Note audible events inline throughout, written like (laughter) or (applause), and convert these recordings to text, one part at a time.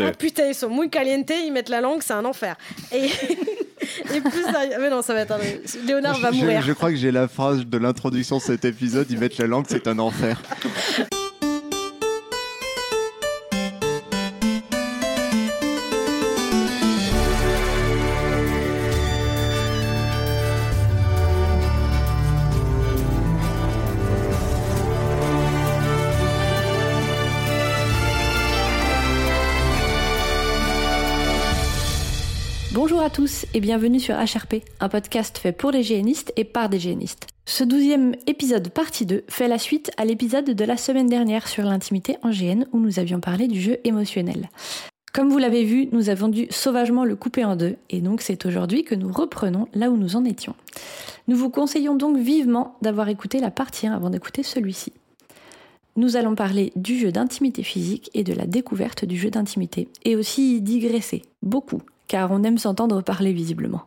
Ah putain, ils sont muy caliente, ils mettent la langue, c'est un enfer. Et, (laughs) et plus ça... Mais non, ça va être un... Léonard va Je- mourir. Je, crois que j'ai la phrase de l'introduction de cet épisode, ils mettent la langue, c'est un enfer. (laughs) tous et bienvenue sur HRP, un podcast fait pour les génistes et par des génistes. Ce douzième épisode partie 2 fait la suite à l'épisode de la semaine dernière sur l'intimité en GN où nous avions parlé du jeu émotionnel. Comme vous l'avez vu, nous avons dû sauvagement le couper en deux et donc c'est aujourd'hui que nous reprenons là où nous en étions. Nous vous conseillons donc vivement d'avoir écouté la partie 1 avant d'écouter celui-ci. Nous allons parler du jeu d'intimité physique et de la découverte du jeu d'intimité, et aussi digresser, beaucoup, car on aime s'entendre parler visiblement.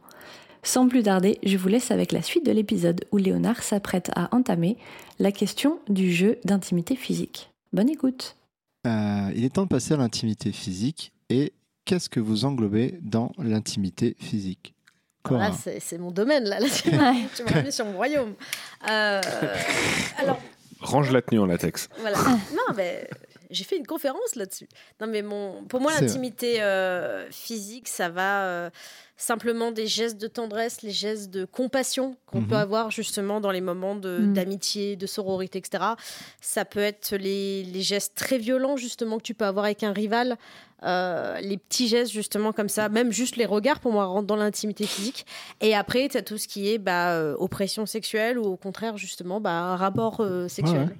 Sans plus tarder, je vous laisse avec la suite de l'épisode où Léonard s'apprête à entamer la question du jeu d'intimité physique. Bonne écoute Euh, il est temps de passer à l'intimité physique. Et qu'est-ce que vous englobez dans l'intimité physique? Cora Là, c'est c'est mon domaine, là. là tu (laughs) m'as mis sur mon royaume. Euh, (laughs) alors, Range la tenue en latex. Voilà. (laughs) non, mais j'ai fait une conférence là-dessus. Non, mais mon, pour moi, l'intimité euh, physique, ça va euh, simplement des gestes de tendresse, les gestes de compassion qu'on Mhm. peut avoir justement dans les moments de- Mhm. d'amitié, de sororité, etc. Ça peut être les, les gestes très violents justement que tu peux avoir avec un rival, euh, les petits gestes justement comme ça, même juste les regards pour moi rentrent dans l'intimité physique. Et après, tu as tout ce qui est bah, euh, oppression sexuelle ou au contraire justement bah, un rapport euh, sexuel. Ouais, ouais.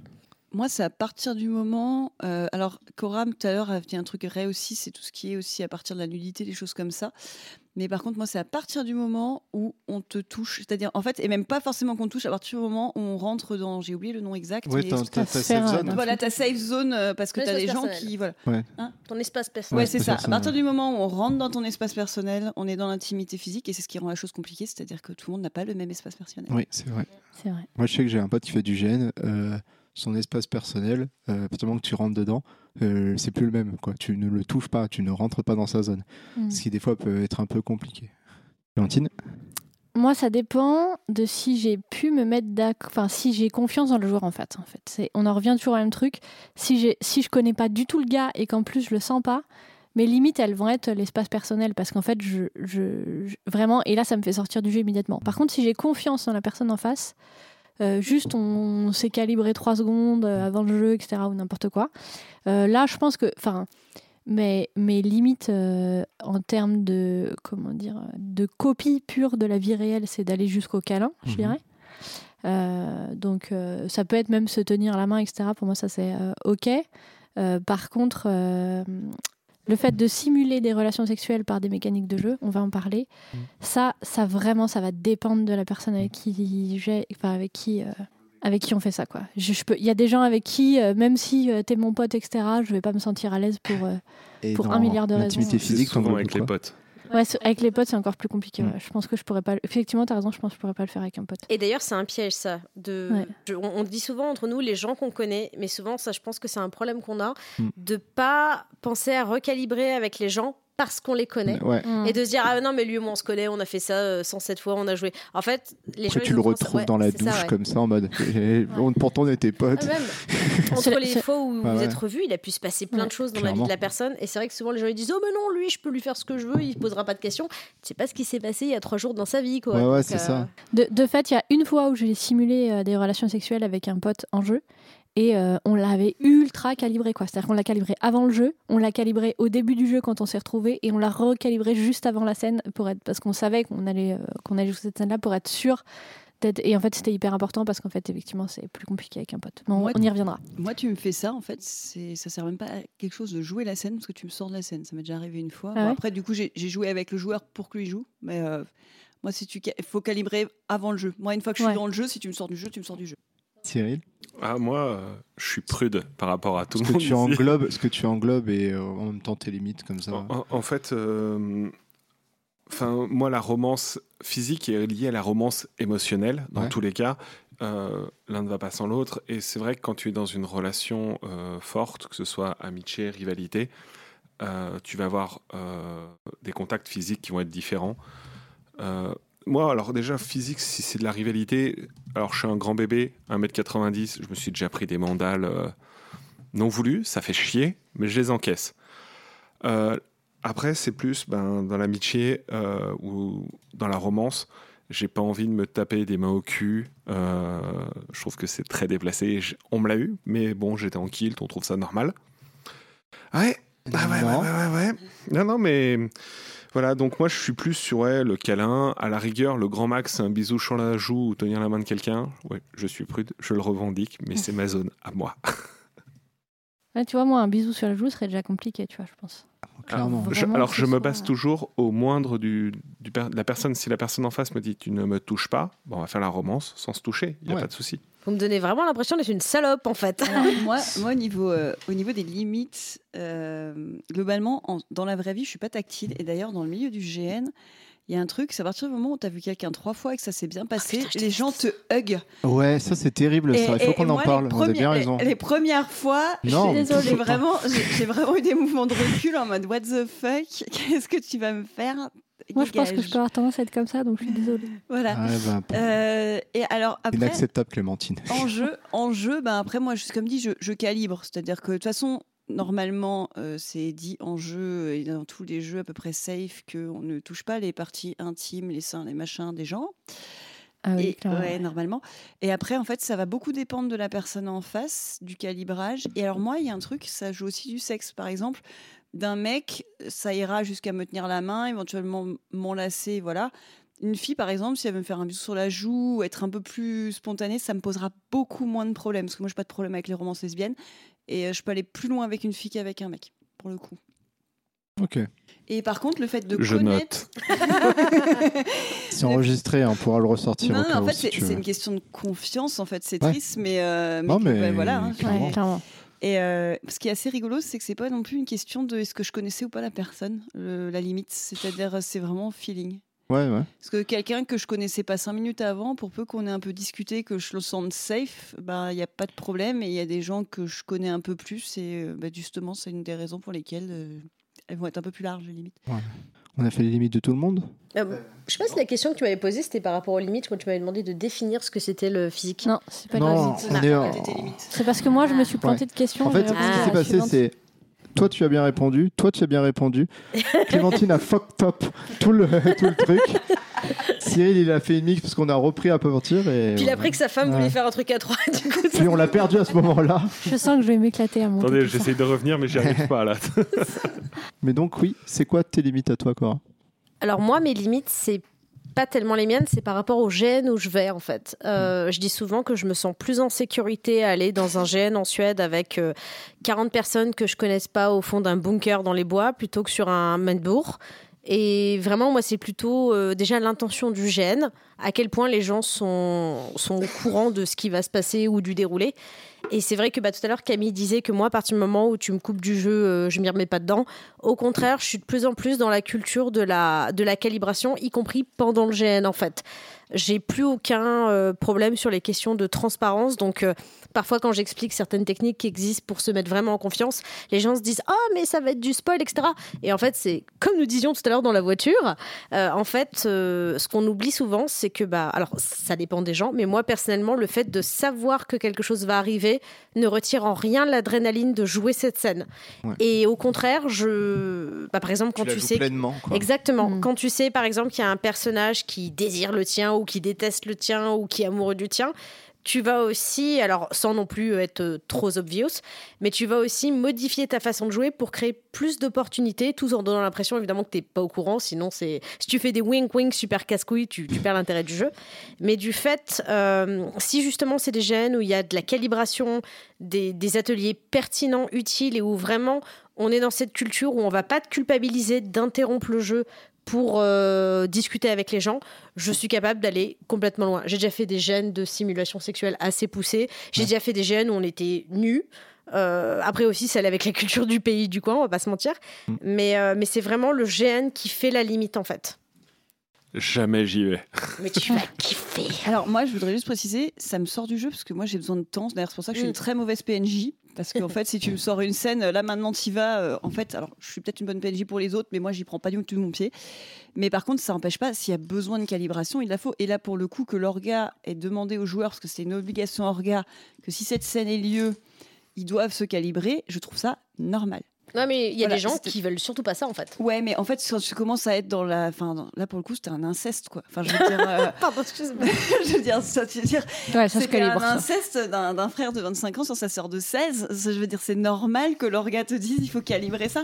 Moi, c'est à partir du moment. euh, alors, Cora, tout à l'heure, a dit un truc vrai aussi, c'est tout ce qui est aussi à partir de la nudité, des choses comme ça. Mais par contre, moi, c'est à partir du moment où on te touche. C'est-à-dire, en fait, et même pas forcément qu'on touche, à partir du moment où on rentre dans. J'ai oublié le nom exact. Ouais, t'as t'as ta safe zone. euh, Voilà, ta safe zone, euh, parce que Ton tu as des espace gens personnel. qui. Voilà. Ton espace Ouais, personnel. c'est espace ça. À partir du moment où on rentre dans ton espace personnel, on est dans l'intimité physique et c'est ce qui rend la chose compliquée, c'est-à-dire que tout le monde n'a pas le même espace personnel. Oui, c'est vrai. C'est vrai. Moi, je sais que j'ai un pote qui fait du GN. euh, son espace personnel, euh, à partir du moment que tu rentres dedans, euh, c'est plus le même. Quoi. Tu ne le touches pas, tu ne rentres pas dans sa zone. Mm. Ce qui, des fois, peut être un peu compliqué. Valentine Moi, ça dépend de si j'ai pu me mettre d'accord, enfin si j'ai confiance dans le joueur en fait. En fait, on en revient toujours au même truc. Si j'ai, si je connais pas du tout le gars et qu'en plus je le sens pas, mes limites elles vont être l'espace personnel parce qu'en fait je, je- je- vraiment et là ça me fait sortir du jeu immédiatement. Par contre, si j'ai confiance dans la personne en face, euh, juste on, s'est calibré trois secondes euh, avant le jeu, etc. ou n'importe quoi. euh, là, je pense que, enfin, mes, mes limites euh, en termes de comment dire de copie pure de la vie réelle, c'est d'aller jusqu'au câlin, je Mhm. dirais. Donc ça peut être même se tenir la main, etc. Pour moi, ça c'est ok. Par contre, le fait de simuler des relations sexuelles par des mécaniques de jeu, on va en parler. Mhm. Ça, ça vraiment, ça va dépendre de la personne avec qui j'ai, enfin avec qui. euh, avec qui on fait ça quoi. Je, je peux, il y a des gens avec qui, euh, même si euh, t'es mon pote, etc., je vais pas me sentir à l'aise pour. euh, Pour un milliard de raisons. C'est physique, souvent avec les potes. Ouais, avec les potes, c'est encore plus compliqué. Mm. ouais. Je pense que je pourrais pas. Effectivement, t'as raison. Je pense que je pourrais pas le faire avec un pote. Et d'ailleurs, c'est un piège, ça. De... Ouais. je- on, on dit souvent entre nous, les gens qu'on connaît, mais souvent, ça, je pense que c'est un problème qu'on a, Mm. de pas penser à recalibrer avec les gens parce qu'on les connaît. Ouais. Mm. Et de se dire, ah non, mais lui, moi, on se connaît, on a fait ça euh, 107 fois, on a joué. En fait, les Après, gens. tu le retrouves ouais, dans la douche ça, ouais. comme ça en mode (laughs) eh, on- pourtant on était potes. Ah, même. (laughs) Entre les fois où Ouais, vous ouais. êtes revus, il a pu se passer plein Ouais. de choses dans la vie de la personne. Et c'est vrai que souvent les gens ils disent Oh, mais non, lui, je peux lui faire ce que je veux, il ne posera pas de questions. Tu sais pas ce qui s'est passé il y a trois jours dans sa vie. Quoi. Ouais, ouais, Donc, c'est euh, ça. De, de fait, il y a une fois où j'ai simulé euh, des relations sexuelles avec un pote en jeu. Et euh, on l'avait ultra calibré, quoi. C'est-à-dire qu'on l'a calibré avant le jeu, on l'a calibré au début du jeu quand on s'est retrouvés, et on l'a recalibré juste avant la scène pour être, parce qu'on savait qu'on allait, euh, qu'on allait jouer cette scène-là pour être sûr d'être. Et en fait, c'était hyper important parce qu'en fait, effectivement, c'est plus compliqué avec un pote. Mais on, Moi, on y reviendra. Moi, tu me fais ça, en fait, c'est ça sert même pas à quelque chose de jouer la scène parce que tu me sors de la scène. Ça m'est déjà arrivé une fois. Ah Bon, ouais après, du coup, j'ai j'ai joué avec le joueur pour que lui joue, mais euh, moi, si tu, il faut calibrer avant le jeu. Moi, une fois que je suis Ouais. dans le jeu, si tu me sors du jeu, tu me sors du jeu. Cyril, Ah, moi, euh, je suis prude par rapport à tout ce le que monde. tu ici. englobes, ce que tu englobes et euh, en même temps tes limites comme ça. En, fait, euh, moi, la romance physique est liée à la romance émotionnelle, dans Ouais. tous les cas. Euh, L'un ne va pas sans l'autre. Et c'est vrai que quand tu es dans une relation euh, forte, que ce soit amitié, rivalité, tu vas avoir des contacts physiques qui vont être différents. Moi, alors déjà, physique, si c'est de la rivalité, alors je suis un grand bébé, 1m90, je me suis déjà pris des mandales euh, non voulus, ça fait chier, mais je les encaisse. Euh, après, c'est plus ben, dans l'amitié euh, ou dans la romance, j'ai pas envie de me taper des mains au cul. je trouve que c'est très déplacé. Je- on me l'a eu, mais bon, j'étais en kilt, on trouve ça normal. Ouais, ah ouais, ouais, ouais, ouais, ouais. Non, non, mais voilà, donc moi je suis plus sur ouais, le câlin. À la rigueur, le grand max, c'est un bisou sur la joue ou tenir la main de quelqu'un. Ouais, je suis prude, je le revendique, mais c'est ma zone à moi. (laughs) Ouais, tu vois, moi, un bisou sur la joue serait déjà compliqué, tu vois, je pense. Clairement. Vraiment Je- alors je me soit- base toujours au moindre du, du per- de la personne. Si la personne en face me dit tu ne me touches pas, bon, on va faire la romance sans se toucher, il n'y a Ouais. pas de souci. Vous me donnez vraiment l'impression d'être une salope en fait. Alors, (laughs) moi, moi au, niveau, euh, au niveau des limites, euh, globalement, en- dans la vraie vie, je suis pas tactile. Et d'ailleurs, dans le milieu du GN, il y a un truc, c'est à partir du moment où tu as vu quelqu'un trois fois et que ça s'est bien passé, putain, je les gens te hug. Ouais, ça c'est terrible, ça. Il faut qu'on en moi, parle. Vous avez bien raison. Les, les premières fois, Non, j'ai- désolée. j'ai vraiment, j'ai vraiment eu des mouvements de recul en mode What the fuck? (laughs) Qu'est-ce que tu vas me faire? Moi, je pense que je peux avoir tendance à être comme ça, donc je suis désolée. (laughs) Voilà. Ouais, bah, Euh, et alors après, Inacceptable, Clémentine. en (laughs) jeu, en jeu, ben après moi, je- comme dit, je, je calibre, c'est-à-dire que de toute façon, normalement, euh, c'est dit en jeu et dans tous les jeux à peu près safe qu'on ne touche pas les parties intimes, les seins, les machins des gens. Ah oui, Et, clairement. ouais, normalement. Et après, en fait, ça va beaucoup dépendre de la personne en face, du calibrage. Et alors moi, il y a un truc, ça joue aussi du sexe, par exemple. D'un mec, ça ira jusqu'à me tenir la main, éventuellement m'enlacer, voilà. Une fille, par exemple, si elle veut me faire un bisou sur la joue, ou être un peu plus spontanée, ça me posera beaucoup moins de problèmes. Parce que moi, je n'ai pas de problème avec les romances lesbiennes. Et euh, je peux aller plus loin avec une fille qu'avec un mec, pour le coup. Ok. Et par contre, le fait de Je connaître... (laughs) C'est enregistré, hein, on pourra le ressortir Non, au non, cas en fait, si c'est une question de confiance, en fait. C'est Ouais. triste, mais, euh, Non, que, mais voilà. hein, clairement. Ouais, clairement. Et euh, ce qui est assez rigolo, c'est que c'est pas non plus une question de est-ce que je connaissais ou pas la personne, le- la limite. C'est-à-dire, c'est vraiment feeling. Ouais, ouais. Parce que quelqu'un que je connaissais pas cinq minutes avant, pour peu qu'on ait un peu discuté, que je le sente safe, bah il y a pas de problème. Et il y a des gens que je connais un peu plus, et euh, bah, justement, c'est une des raisons pour lesquelles euh, elles vont être un peu plus larges, les limites. On a fait les limites de tout le monde Euh, je sais pas si la question que tu m'avais posée c'était par rapport aux limites quand tu m'avais demandé de définir ce que c'était le physique. Non, c'est pas Non, on est en- C'est parce que moi, je me suis plantée de questions. En fait, j'ai ce qui s'est passé, c'est toi tu as bien répondu, toi tu as bien répondu. (laughs) Clémentine a fucked up tout le, (laughs) tout le truc. Cyril il a fait une mix parce qu'on a repris à peu partir et Puis il a appris que sa femme Ouais. voulait faire un truc à trois, du coup. puis on l'a perdu à ce moment-là. Je sens que je vais m'éclater à monter. Attendez, j'essaie de revenir, mais j'y arrive pas là. (laughs) Mais donc oui, c'est quoi tes limites à toi Cora? Alors moi, mes limites, c'est pas tellement les miennes, c'est par rapport au GN où je vais en fait. Euh, je dis souvent que je me sens plus en sécurité à aller dans un GN en Suède avec euh, 40 personnes que je connaisse pas au fond d'un bunker dans les bois plutôt que sur un Manbourg. Et vraiment, moi, c'est plutôt euh, déjà l'intention du GN, à quel point les gens sont, sont au courant de ce qui va se passer ou du déroulé. Et c'est vrai que bah, tout à l'heure, Camille disait que moi, à partir du moment où tu me coupes du jeu, euh, je m'y remets pas dedans. Au contraire, je suis de plus en plus dans la culture de la, de la calibration, y compris pendant le GN, en fait. J'ai plus aucun euh, problème sur les questions de transparence. Donc, euh, parfois, quand j'explique certaines techniques qui existent pour se mettre vraiment en confiance, les gens se disent Oh, mais ça va être du spoil, etc. Et en fait, c'est comme nous disions tout à l'heure dans la voiture. euh, en fait, euh, ce qu'on oublie souvent, c'est que, bah, alors, ça dépend des gens, mais moi, personnellement, le fait de savoir que quelque chose va arriver ne retire en rien l'adrénaline de jouer cette scène. Ouais. Et au contraire, je. Bah, par exemple, quand tu, sais. pleinement. Quoi. Exactement. Mm. Quand tu sais, par exemple, qu'il y a un personnage qui désire le tien ou qui déteste le tien ou qui est amoureux du tien, tu vas aussi, alors sans non plus être euh, trop obvious, mais tu vas aussi modifier ta façon de jouer pour créer plus d'opportunités, tout en donnant l'impression évidemment que tu n'es pas au courant. Sinon, c'est si tu fais des wink wink super casse-couilles, tu, tu perds l'intérêt du jeu. Mais du fait, euh, si justement c'est des gènes où il y a de la calibration, des, des ateliers pertinents, utiles et où vraiment on est dans cette culture où on va pas te culpabiliser d'interrompre le jeu pour euh, discuter avec les gens, je suis capable d'aller complètement loin. J'ai déjà fait des gènes de simulation sexuelle assez poussés. J'ai déjà fait des gènes où on était nus. Euh, après aussi, celle avec la culture du pays, du coin, on va pas se mentir. Mm. Mais, euh, mais c'est vraiment le GN qui fait la limite en fait. Jamais j'y vais. Mais tu vas (laughs) kiffer. Alors moi, je voudrais juste préciser, ça me sort du jeu parce que moi j'ai besoin de temps. D'ailleurs, c'est pour ça que je suis Mm. une très mauvaise PNJ Parce qu'en fait, si tu me sors une scène, là maintenant tu vas. euh, en fait, alors je suis peut-être une bonne PNJ pour les autres, mais moi j'y prends pas du tout mon pied. Mais par contre, ça n'empêche pas, s'il y a besoin de calibration, il la faut. Et là, pour le coup, que l'orga est demandé aux joueurs, parce que c'est une obligation orga, que si cette scène ait lieu, ils doivent se calibrer, je trouve ça normal. Non, mais il y a Voilà, des gens qui veulent surtout pas ça en fait. Ouais, mais en fait, quand tu commences à être dans la. Enfin, dans- là pour le coup, c'était un inceste, quoi. Enfin, je veux dire. euh, (laughs) Pardon, excuse-moi. (laughs) je veux dire, ça, tu veux dire Ouais, ça se un inceste d'un frère de 25 ans sur sa sœur de 16. Ça, je veux dire, c'est normal que l'orga te dise il faut calibrer ça.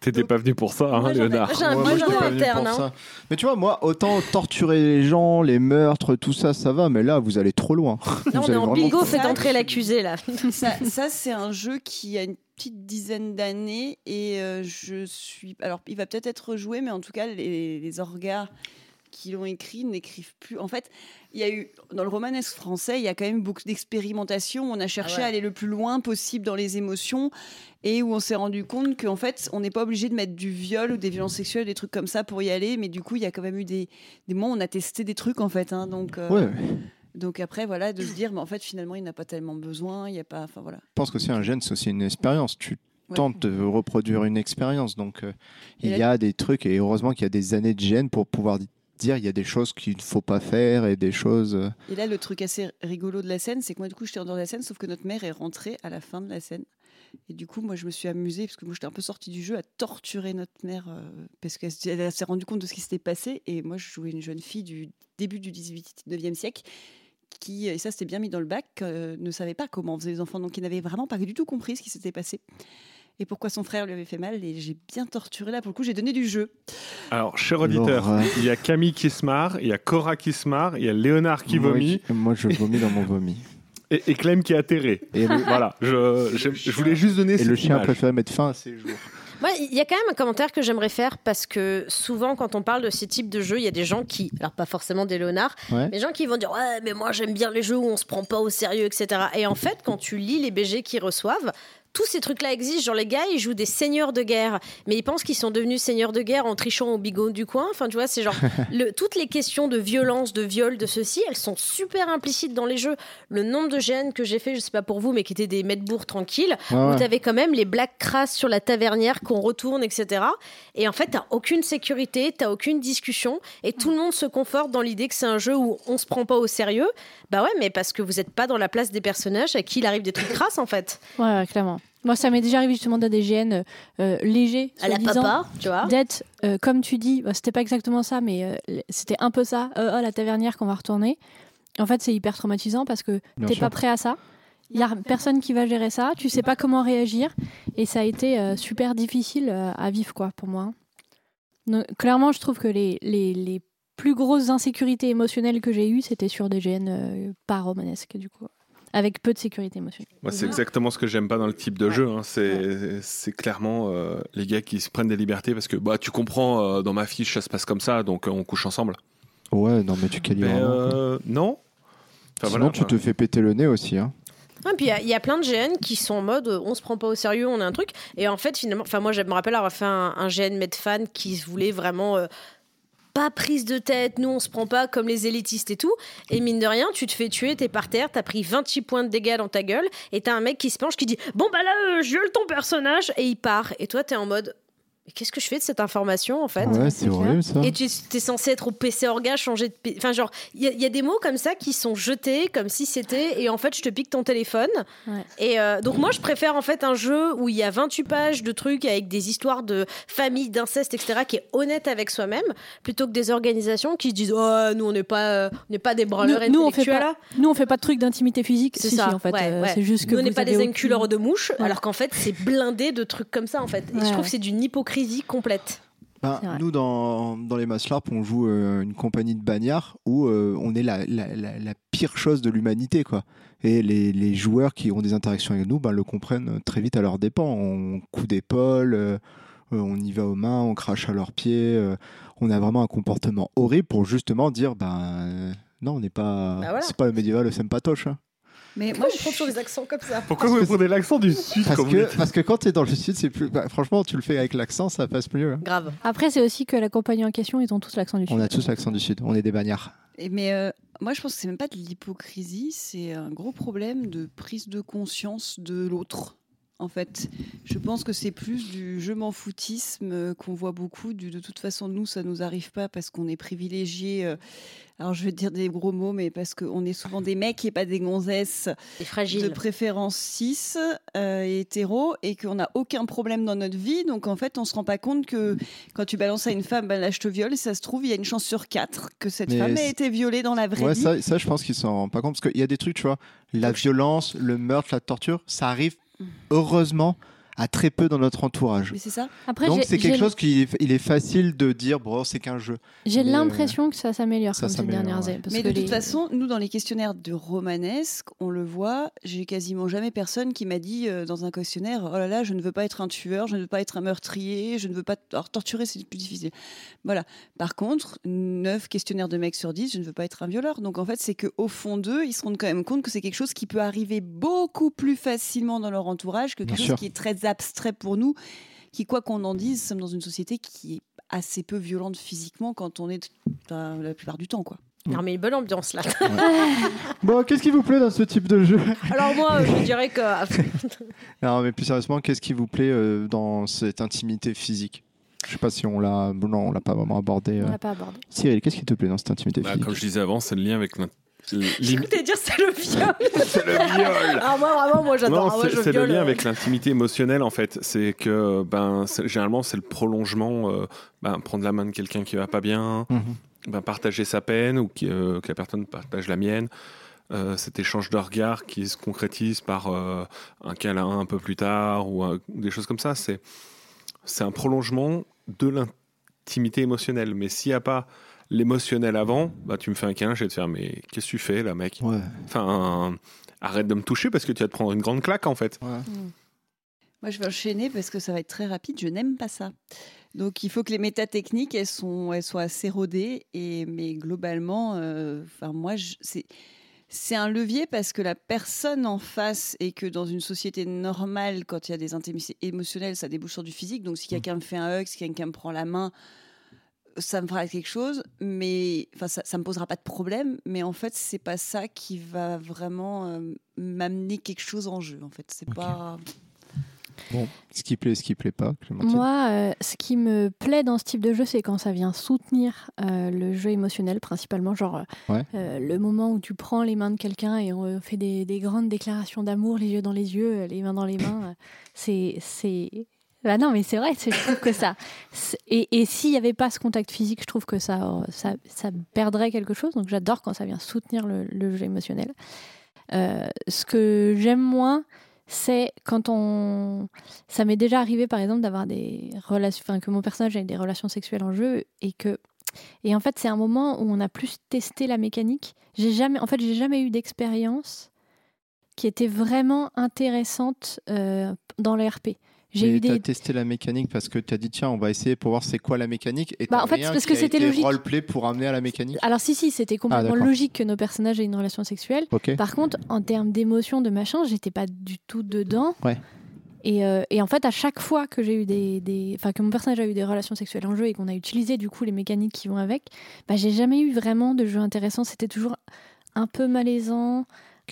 T'étais pas venu pour ça, hein, Moi, Léonard. J'ai un Ouais, moi, bigot j'étais pas venu interne, pour hein. ça. Mais tu vois, moi, autant torturer les gens, les meurtres, tout ça, ça va, mais là, vous allez trop loin. Là, Vous on est allez en bingo, trop- fait Ça, entrer l'accusé là. Ça, ça, c'est un jeu qui a une petite dizaine d'années et euh, je suis. Alors, il va peut-être être rejoué, mais en tout cas, les, les orgas qui l'ont écrit n'écrivent plus. En fait, il y a eu dans le romanesque français, il y a quand même beaucoup d'expérimentation. On a cherché Ah ouais. à aller le plus loin possible dans les émotions et où on s'est rendu compte qu'en fait, on n'est pas obligé de mettre du viol ou des violences sexuelles, des trucs comme ça pour y aller. Mais du coup, il y a quand même eu des, des moments où on a testé des trucs en fait. hein. donc, euh, Ouais, donc après, voilà, de se dire, mais en fait, finalement, il n'a pas tellement besoin. Il y a pas. Enfin voilà. je pense que c'est un gène, c'est aussi une expérience. Tu Ouais. tentes de reproduire une expérience. Donc, euh, il y a des trucs, et heureusement qu'il y a des années de gènes pour pouvoir di- dire il y a des choses qu'il ne faut pas faire et des choses. euh, Et là, le truc assez rigolo de la scène, c'est que moi, du coup, j'étais en dehors de la scène, sauf que notre mère est rentrée à la fin de la scène. Et du coup, moi, je me suis amusée, parce que moi, j'étais un peu sortie du jeu, à torturer notre mère, euh, parce qu'elle s'est rendue compte de ce qui s'était passé. Et moi, je jouais une jeune fille du début du 18-19e siècle, qui, et ça, c'était bien mis dans le bac, euh, ne savait pas comment on faisait les enfants, donc il n'avait vraiment pas du tout compris ce qui s'était passé. Et pourquoi son frère lui avait fait mal, et j'ai bien torturé là. Pour le coup, j'ai donné du jeu. Alors, cher auditeur, il y a Camille qui se marre, il y a Cora qui se marre, il y a Léonard qui moi, vomit je- Moi, je vomis dans mon vomi. et, et Clem qui est atterré. Et le, Voilà, je, je, je voulais juste donner et cette le chien image. préfère mettre fin à ses jours. Il y a quand même un commentaire que j'aimerais faire parce que souvent, quand on parle de ces types de jeux, il y a des gens qui, alors pas forcément des Léonard, Ouais. mais des gens qui vont dire Ouais, mais moi j'aime bien les jeux où on se prend pas au sérieux, etc. Et en fait, quand tu lis les BG qu'ils reçoivent, tous ces trucs-là existent. Genre, les gars, ils jouent des seigneurs de guerre, mais ils pensent qu'ils sont devenus seigneurs de guerre en trichant au bigot du coin. Enfin, tu vois, c'est genre. (laughs) le- toutes les questions de violence, de viol, de ceci, elles sont super implicites dans les jeux. Le nombre de gènes que j'ai fait, je sais pas pour vous, mais qui étaient des mètres tranquilles, Ouais, où ouais. tu avais quand même les blagues crasses sur la tavernière qu'on retourne, etc. Et en fait, t'as aucune sécurité, t'as aucune discussion, et tout le monde se conforte dans l'idée que c'est un jeu où on se prend pas au sérieux. Bah ouais, mais parce que vous êtes pas dans la place des personnages à qui il arrive des trucs crasses, en fait. Ouais, clairement. Moi, ça m'est déjà arrivé justement dans des GN euh, légers, À la papa, tu vois. d'être, euh, comme tu dis, bah, c'était pas exactement ça, mais euh, c'était un peu ça. Euh, oh, la tavernière qu'on va retourner. En fait, c'est hyper traumatisant parce que t'es pas prêt à ça. Il y a personne qui va gérer ça. Tu sais pas comment réagir. Et ça a été euh, super difficile euh, à vivre, quoi, pour moi. Donc, clairement, je trouve que les, les, les plus grosses insécurités émotionnelles que j'ai eues, c'était sur des GN euh, pas romanesques, du coup. Avec peu de sécurité émotionnelle. Moi, c'est exactement ce que j'aime pas dans le type de jeu. hein. C'est c'est clairement euh, les gars qui se prennent des libertés parce que bah tu comprends euh, dans ma fiche ça se passe comme ça donc euh, on couche ensemble. Ouais, non, mais tu calibres. Mais euh, non. Enfin, Sinon, voilà, tu te fais péter le nez aussi. Hein. Ouais, puis il y a- il y, a plein de GN qui sont en mode euh, on se prend pas au sérieux, on a un truc. Et en fait, finalement, enfin, moi, je me rappelle avoir fait un, un GN Medfan qui se voulait vraiment. euh, pas prise de tête, nous on se prend pas comme les élitistes et tout. Et mine de rien, tu te fais tuer, t'es par terre, t'as pris 28 points de dégâts dans ta gueule, et t'as un mec qui se penche qui dit Bon bah là, euh, je viole ton personnage, et il part. Et toi, t'es en mode qu'est-ce que je fais de cette information en fait Ouais, c'est horrible ça. et tu es censé être au PC Orga, changer de. P- Enfin, genre, il y, a- il y a des mots comme ça qui sont jetés comme si c'était. Et en fait, je te pique ton téléphone. Ouais. Et euh, donc, moi, je préfère en fait un jeu où il y a 28 pages de trucs avec des histoires de famille, d'inceste, etc., qui est honnête avec soi-même, plutôt que des organisations qui se disent Oh, nous, on n'est pas, euh, on pas des branleurs Nous- nous, on fait pas- là. Nous, on fait pas de trucs d'intimité physique. C'est Si, ça. si, en fait. ouais, euh, ouais. C'est juste que Nous, on n'est pas des aucune- enculeurs de mouches, Ouais. alors qu'en fait, c'est blindé de trucs comme ça, en fait. Et Ouais, je trouve ouais. que c'est d'une hypocrisie complète. Ben, nous, dans, dans les Maslarp, on joue euh, une compagnie de bagnards où euh, on est la, la, la- la pire chose de l'humanité. quoi. Et les, les joueurs qui ont des interactions avec nous ben, le comprennent très vite à leurs dépens. On coup d'épaule, euh, on y va aux mains, on crache à leurs pieds. on a vraiment un comportement horrible pour justement dire ben, non, on n'est pas. Voilà. C'est pas le médiéval, le sympatoche. hein. Mais Moi, moi, je prends toujours des accents comme ça. Pourquoi vous prenez l'accent du sud Parce vous que, dites parce que quand tu es dans le sud, c'est plus. bah, franchement, tu le fais avec l'accent, ça passe mieux. hein. Grave. Après, c'est aussi que la compagnie en question, ils ont tous l'accent du sud. On a tous l'accent du sud. On est des bagnards. Et Mais euh, moi, je pense que c'est même pas de l'hypocrisie, c'est un gros problème de prise de conscience de l'autre. En fait, je pense que c'est plus du je m'en foutisme euh, qu'on voit beaucoup. Du, de toute façon, nous, ça nous arrive pas parce qu'on est privilégiés. Euh, alors, je vais dire des gros mots, mais parce qu'on est souvent des mecs et pas des gonzesses C'est de fragile. préférence 6 et hétéro et qu'on n'a aucun problème dans notre vie. Donc en fait, on se rend pas compte que quand tu balances à une femme, ben, là je te viole, et ça se trouve, il y a une chance sur quatre que cette Mais femme ait été violée dans la vraie Ouais, vie. ça, ça, je pense qu'ils s'en rendent pas compte. Parce qu'il y a des trucs, tu vois, la violence, le meurtre, la torture, ça arrive heureusement à très peu dans notre entourage. C'est ça. Après, Donc c'est quelque chose qui il est facile de dire, bon, c'est qu'un jeu. J'ai euh, l'impression que ça s'améliore ces dernières années. Mais que de toute façon, nous, dans les questionnaires de romanesque, on le voit, j'ai quasiment jamais personne qui m'a dit euh, dans un questionnaire Oh là là, je ne veux pas être un tueur, je ne veux pas être un meurtrier, je ne veux pas. Alors, torturer, c'est plus difficile. Voilà. Par contre, 9 questionnaires de mecs sur 10, je ne veux pas être un violeur. Donc, en fait, c'est qu'au fond d'eux, ils se rendent quand même compte que c'est quelque chose qui peut arriver beaucoup plus facilement dans leur entourage que Bien quelque chose sûr. qui est très abstrait pour nous, qui, quoi qu'on en dise, sommes dans une société qui est assez peu violente physiquement quand on est la plupart du temps, quoi. Non, mais une bonne ambiance là. (laughs) Bon, qu'est-ce qui vous plaît dans ce type de jeu? Alors moi, je (laughs) dirais que Non, mais plus sérieusement, qu'est-ce qui vous plaît euh, dans cette intimité physique? Je sais pas si on l'a. non, on l'a pas vraiment abordé. On euh. l'a pas abordé. Cyril, qu'est-ce qui te plaît dans cette intimité Bah, physique? comme je disais avant, c'est le lien avec (laughs) dire c'est le viol. (laughs) c'est le viol. Ah moi vraiment, moi Non, j'adore. Ah, moi, c'est je c'est le lien avec l'intimité émotionnelle en fait. C'est que ben c'est- généralement c'est le prolongement, euh, ben, prendre la main de quelqu'un qui va pas bien, Mhm. ben, partager sa peine ou qui, euh, que la personne partage la mienne. Euh, cet échange de regards qui se concrétise par euh, un câlin un peu plus tard ou un- des choses comme ça. C'est c'est un prolongement de l'intimité émotionnelle. Mais s'il n'y a pas l'émotionnel avant, bah, tu me fais un câlin, je vais te faire mais qu'est-ce que tu fais là mec? Ouais. Enfin, arrête de me toucher parce que tu vas te prendre une grande claque en fait. ouais. Moi, je vais enchaîner parce que ça va être très rapide. Je n'aime pas ça. Donc, il faut que les métatechniques, elles, sont, elles soient assez rodées. Et, mais globalement, euh, enfin, moi, c'est. C'est un levier parce que la personne en face et que dans une société normale, quand il y a des intimités émotionnelles, ça débouche sur du physique. Donc si quelqu'un me fait un hug, si quelqu'un me prend la main, ça me fera quelque chose, mais enfin ça, ça me posera pas de problème. Mais en fait, c'est pas ça qui va vraiment euh, m'amener quelque chose en jeu. En fait, c'est pas. Bon, ce qui plaît, ce qui plaît pas, Clémentine. Moi, euh, ce qui me plaît dans ce type de jeu, c'est quand ça vient soutenir euh, le jeu émotionnel, principalement, genre Ouais. euh, le moment où tu prends les mains de quelqu'un et on fait des, des grandes déclarations d'amour, les yeux dans les yeux, les mains dans les mains. c'est, c'est. Bah non, mais c'est vrai, je trouve que ça. Et, et s'il n'y avait pas ce contact physique, je trouve que ça, euh, ça, ça perdrait quelque chose. Donc j'adore quand ça vient soutenir le, le jeu émotionnel. Euh, ce que j'aime moins, c'est quand on. Ça m'est déjà arrivé, par exemple, d'avoir des relations. Enfin, que mon personnage ait des relations sexuelles en jeu et que. Et en fait, c'est un moment où on a plus testé la mécanique. J'ai jamais. En fait, j'ai jamais eu d'expérience qui était vraiment intéressante euh, dans le RP. J'ai eu des. testé la mécanique parce que tu as dit tiens on va essayer pour voir c'est quoi la mécanique et Bah, t'as en fait, rien parce que a c'était logique. roleplay pour amener à la mécanique. Alors si si, c'était complètement d'accord. logique que nos personnages aient une relation sexuelle. Par contre, en termes d'émotion, de machin, j'étais pas du tout dedans. Ouais. Et, euh, et en fait, à chaque fois que j'ai eu des, des- enfin que mon personnage a eu des relations sexuelles en jeu et qu'on a utilisé du coup les mécaniques qui vont avec, bah j'ai jamais eu vraiment de jeu intéressant. C'était toujours un peu malaisant,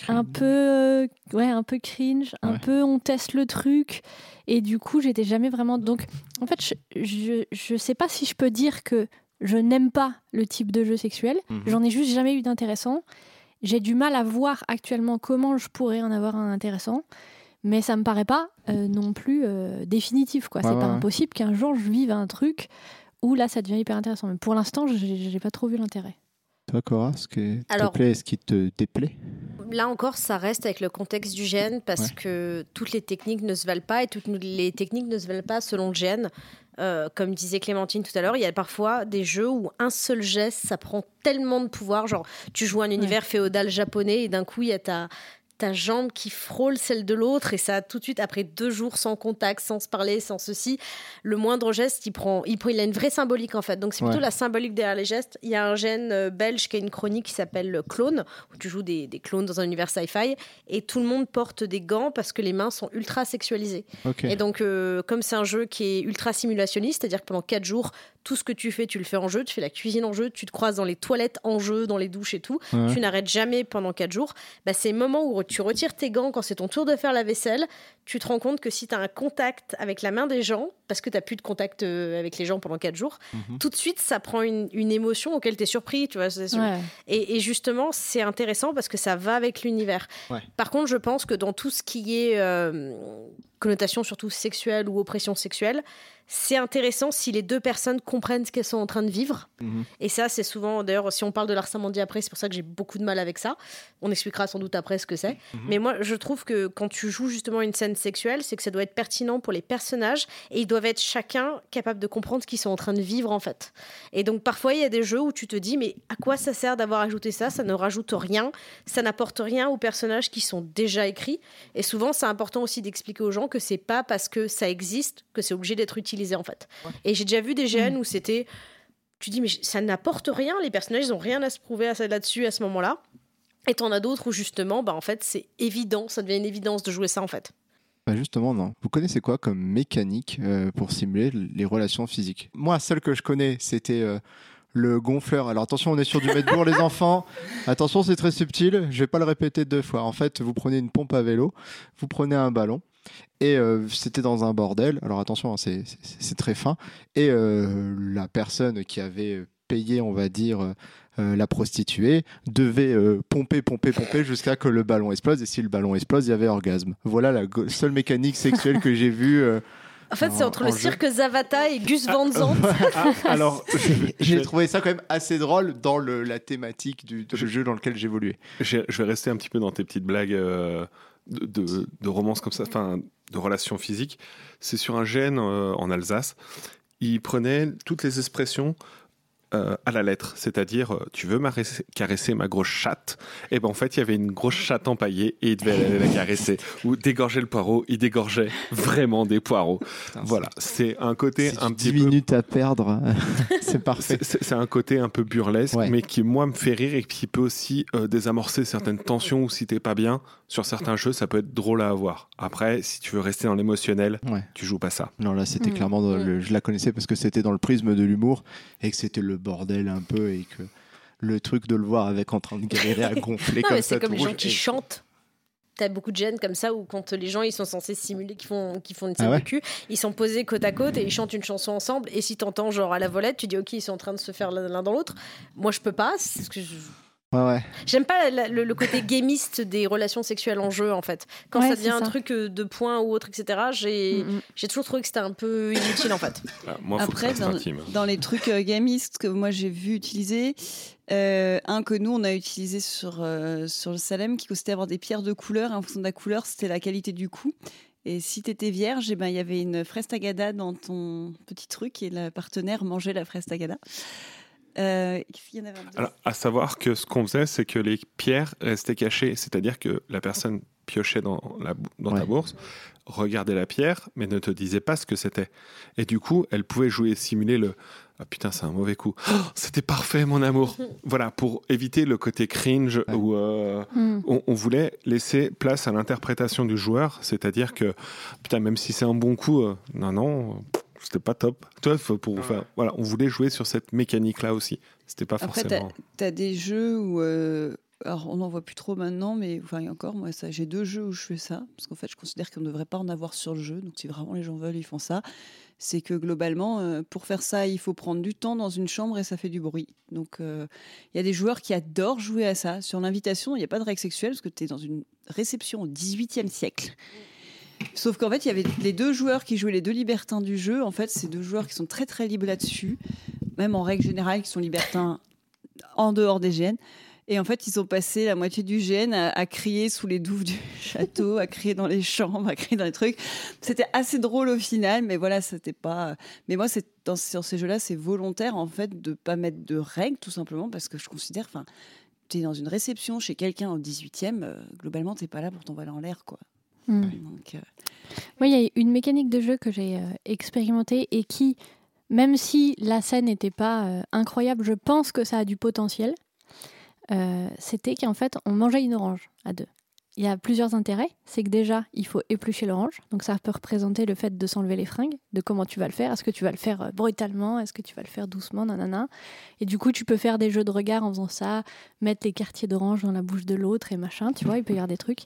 un peu, euh, ouais, un peu cringe, un Ouais. peu on teste le truc. Et du coup, j'étais jamais vraiment. Donc, en fait, je, je, je sais pas si je peux dire que je n'aime pas le type de jeu sexuel. Mhm. J'en ai juste jamais eu d'intéressant. J'ai du mal à voir actuellement comment je pourrais en avoir un intéressant. Mais ça me paraît pas euh, non plus euh, définitif. quoi. Ouais, c'est ouais, pas ouais. impossible qu'un jour je vive un truc où là ça devient hyper intéressant. Mais pour l'instant, j'ai j'ai pas trop vu l'intérêt. Toi Cora, ce qui te plaît, ce qui te déplaît? Là encore, ça reste avec le contexte du gène parce Ouais. que toutes les techniques ne se valent pas et toutes les techniques ne se valent pas selon le gène. Euh, comme disait Clémentine tout à l'heure, il y a parfois des jeux où un seul geste, ça prend tellement de pouvoir. Genre, tu joues un univers féodal japonais et d'un coup, il y a ta, ta jambe qui frôle celle de l'autre et ça tout de suite après deux jours sans contact, sans se parler, sans ceci, le moindre geste il prend, il, il a une vraie symbolique en fait. Donc c'est plutôt la symbolique derrière les gestes. Il y a un gène euh, belge qui a une chronique qui s'appelle Clone où tu joues des, des clones dans un univers sci-fi et tout le monde porte des gants parce que les mains sont ultra sexualisées. Et donc euh, comme c'est un jeu qui est ultra simulationniste, c'est-à-dire que pendant quatre jours tout ce que tu fais, tu le fais en jeu, tu fais la cuisine en jeu, tu te croises dans les toilettes en jeu, dans les douches et tout, tu n'arrêtes jamais pendant quatre jours. Bah, c'est le moment où tu retires tes gants quand c'est ton tour de faire la vaisselle, tu te rends compte que si tu as un contact avec la main des gens, parce que tu n'as plus de contact euh, avec les gens pendant quatre jours, mhm. tout de suite, ça prend une, émotion auquel tu es surpris. Tu vois, et, justement, c'est intéressant parce que ça va avec l'univers. Par contre, je pense que dans tout ce qui est euh, connotation surtout sexuelle ou oppression sexuelle, c'est intéressant si les deux personnes comprennent ce qu'elles sont en train de vivre. Mhm. Et ça, c'est souvent, d'ailleurs, si on parle de l'harcèlement après, c'est pour ça que j'ai beaucoup de mal avec ça. On expliquera sans doute après ce que c'est. Mhm. Mais moi, je trouve que quand tu joues justement une scène sexuelle, c'est que ça doit être pertinent pour les personnages et ils doivent être chacun capable de comprendre ce qu'ils sont en train de vivre en fait. Et donc parfois, il y a des jeux où tu te dis, mais à quoi ça sert d'avoir ajouté ça? Ça ne rajoute rien, ça n'apporte rien aux personnages qui sont déjà écrits. Et souvent, c'est important aussi d'expliquer aux gens que c'est pas parce que ça existe que c'est obligé d'être utilisé en fait. Et j'ai déjà vu des GN mm. où c'était. Tu dis, mais ça n'apporte rien, les personnages, ils n'ont rien à se prouver là-dessus à ce moment-là. Et t'en as d'autres où justement, bah, en fait, c'est évident, ça devient une évidence de jouer ça en fait. Bah justement, non. Vous connaissez quoi comme mécanique euh, pour simuler les relations physiques? Moi, celle que je connais, c'était euh, le gonfleur. Alors attention, on est sur du pour les (laughs) enfants. Attention, c'est très subtil. Je vais pas le répéter deux fois. En fait, vous prenez une pompe à vélo, vous prenez un ballon, et euh, c'était dans un bordel. Alors attention, hein, c'est très fin. Et euh, la personne qui avait payé, on va dire, euh, la prostituée, devait pomper, pomper, pomper jusqu'à que le ballon explose. Et si le ballon explose, il y avait orgasme. Voilà la seule mécanique sexuelle que j'ai vue. En fait, c'est entre le cirque Zavata et Gus Van Zandt. Ah, alors, (laughs) j'ai trouvé ça quand même assez drôle dans le, la thématique du, jeu dans lequel j'évoluais. Je vais rester un petit peu dans tes petites blagues de, de, romances comme ça, enfin de relations physiques. C'est sur un gène euh, en Alsace. Il prenait toutes les expressions euh, à la lettre, c'est-à-dire euh, tu veux caresser ma grosse chatte, et ben en fait il y avait une grosse chatte empaillée et il devait aller la caresser ou dégorger le poireau, il dégorgeait vraiment des poireaux. voilà, c'est un côté un petit 10 minutes à perdre, (laughs) c'est parfait. C'est un côté un peu burlesque, mais qui moi me fait rire et qui peut aussi euh, désamorcer certaines tensions ou si t'es pas bien sur certains jeux, ça peut être drôle à avoir. Après, si tu veux rester dans l'émotionnel, tu joues pas ça. Non là c'était mmh. clairement, mmh. je la connaissais parce que c'était dans le prisme de l'humour et que c'était le bordel un peu et que le truc de le voir avec en train de galérer à (laughs) gonfler comme ça. C'est comme les gens qui chantent. T'as beaucoup de gènes comme ça où quand les gens ils sont censés simuler qu'ils font, qu'ils font une scène ah de cul, ils sont posés côte à côte et ils chantent une chanson ensemble. Et si t'entends genre à la volette, tu dis ok ils sont en train de se faire l'un dans l'autre. Moi je peux pas, c'est ce que je J'aime pas le, côté gamiste des relations sexuelles en jeu, en fait. Quand ça devient un truc euh, de points ou autre, etc., j'ai mm, mm. j'ai toujours trouvé que c'était un peu inutile, en fait. Ah, moi, Après, dans, les trucs euh, gamistes que moi j'ai vu utiliser, euh, un que nous on a utilisé sur, sur le Salem qui consistait à avoir des pierres de couleur. En fonction de la couleur, c'était la qualité du coup. Et si tu étais vierge, eh ben, il y avait une fraise tagada dans ton petit truc et le partenaire mangeait la fraise tagada. Euh, Alors, à savoir que ce qu'on faisait, c'est que les pierres restaient cachées, c'est-à-dire que la personne piochait dans, la, dans ta bourse, regardait la pierre, mais ne te disait pas ce que c'était. Et du coup, elle pouvait jouer, simuler le ah putain, c'est un mauvais coup. Oh, c'était parfait, mon amour. (laughs) voilà, pour éviter le côté cringe où euh, hmm. on, on, voulait laisser place à l'interprétation du joueur, c'est-à-dire que putain, même si c'est un bon coup, euh, non, non c'était pas top. Toi, pour, voilà, on voulait jouer sur cette mécanique-là aussi. C'était pas Après, forcément. Tu as, des jeux où. Euh, alors, on n'en voit plus trop maintenant, mais enfin, encore, moi, ça, j'ai deux jeux où je fais ça. Parce qu'en fait, je considère qu'on ne devrait pas en avoir sur le jeu. Donc, si vraiment les gens veulent, ils font ça. C'est que globalement, euh, pour faire ça, il faut prendre du temps dans une chambre et ça fait du bruit. Donc, euh, il y a des joueurs qui adorent jouer à ça. Sur l'invitation, il n'y a pas de règles sexuelles parce que tu es dans une réception au 18e siècle. Sauf qu'en fait, il y avait les deux joueurs qui jouaient les deux libertins du jeu. En fait, c'est deux joueurs qui sont très très libres là-dessus, même en règle générale, qui sont libertins en dehors des GN. Et en fait, ils ont passé la moitié du GN à, crier sous les douves du (laughs) château, à crier dans les chambres, à crier dans les trucs. C'était assez drôle au final, mais voilà, c'était pas. Mais moi, c'est dans sur ces jeux-là, c'est volontaire en fait de pas mettre de règles, tout simplement, parce que je considère, enfin, es dans une réception chez quelqu'un au 18e, euh, globalement, tu pas là pour t'envoyer en l'air. quoi. Donc, euh, Moi, il y a une mécanique de jeu que j'ai euh, expérimentée et qui, même si la scène n'était pas euh, incroyable, je pense que ça a du potentiel. Euh, C'était qu'en fait, on mangeait une orange à deux. Il y a plusieurs intérêts. C'est que déjà, il faut éplucher l'orange. Donc ça peut représenter le fait de s'enlever les fringues, de comment tu vas le faire. Est-ce que tu vas le faire euh, brutalement? Est-ce que tu vas le faire doucement? Nanana. Et du coup, tu peux faire des jeux de regard en faisant ça, mettre les quartiers d'orange dans la bouche de l'autre et machin. Tu vois, il peut y avoir des trucs.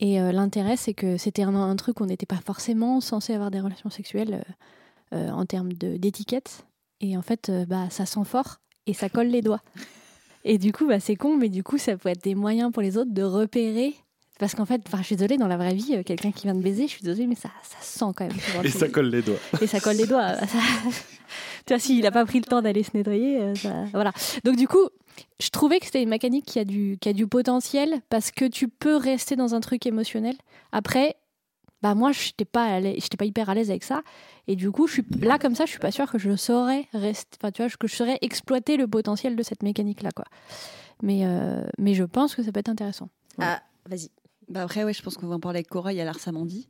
Et euh, l'intérêt, c'est que c'était un, truc où on n'était pas forcément censé avoir des relations sexuelles euh, en termes d'étiquette. Et en fait, bah, ça sent fort et ça colle les doigts. Et du coup, bah, c'est con, mais du coup, ça peut être des moyens pour les autres de repérer. Parce qu'en fait, enfin, je suis désolée, dans la vraie vie, euh, quelqu'un qui vient de baiser, je suis désolée, mais ça, ça sent quand même. Et ça colle les doigts. et ça colle les doigts. (laughs) Ça- (laughs) tu vois, s'il n'a pas pris le temps d'aller se nettoyer, euh, ça- voilà. Donc du coup, je trouvais que c'était une mécanique qui a, du, qui a du potentiel parce que tu peux rester dans un truc émotionnel. Après, bah moi, je n'étais pas, pas hyper à l'aise avec ça. Et du coup, je suis, là, comme ça, je suis pas sûre que je saurais rester, enfin, tu vois, que je saurais exploiter le potentiel de cette mécanique-là, quoi. Mais, euh, mais je pense que ça peut être intéressant. Ah, vas-y. Bah après, ouais, je pense qu'on va en parler avec Cora, il y a l'Arsamandi.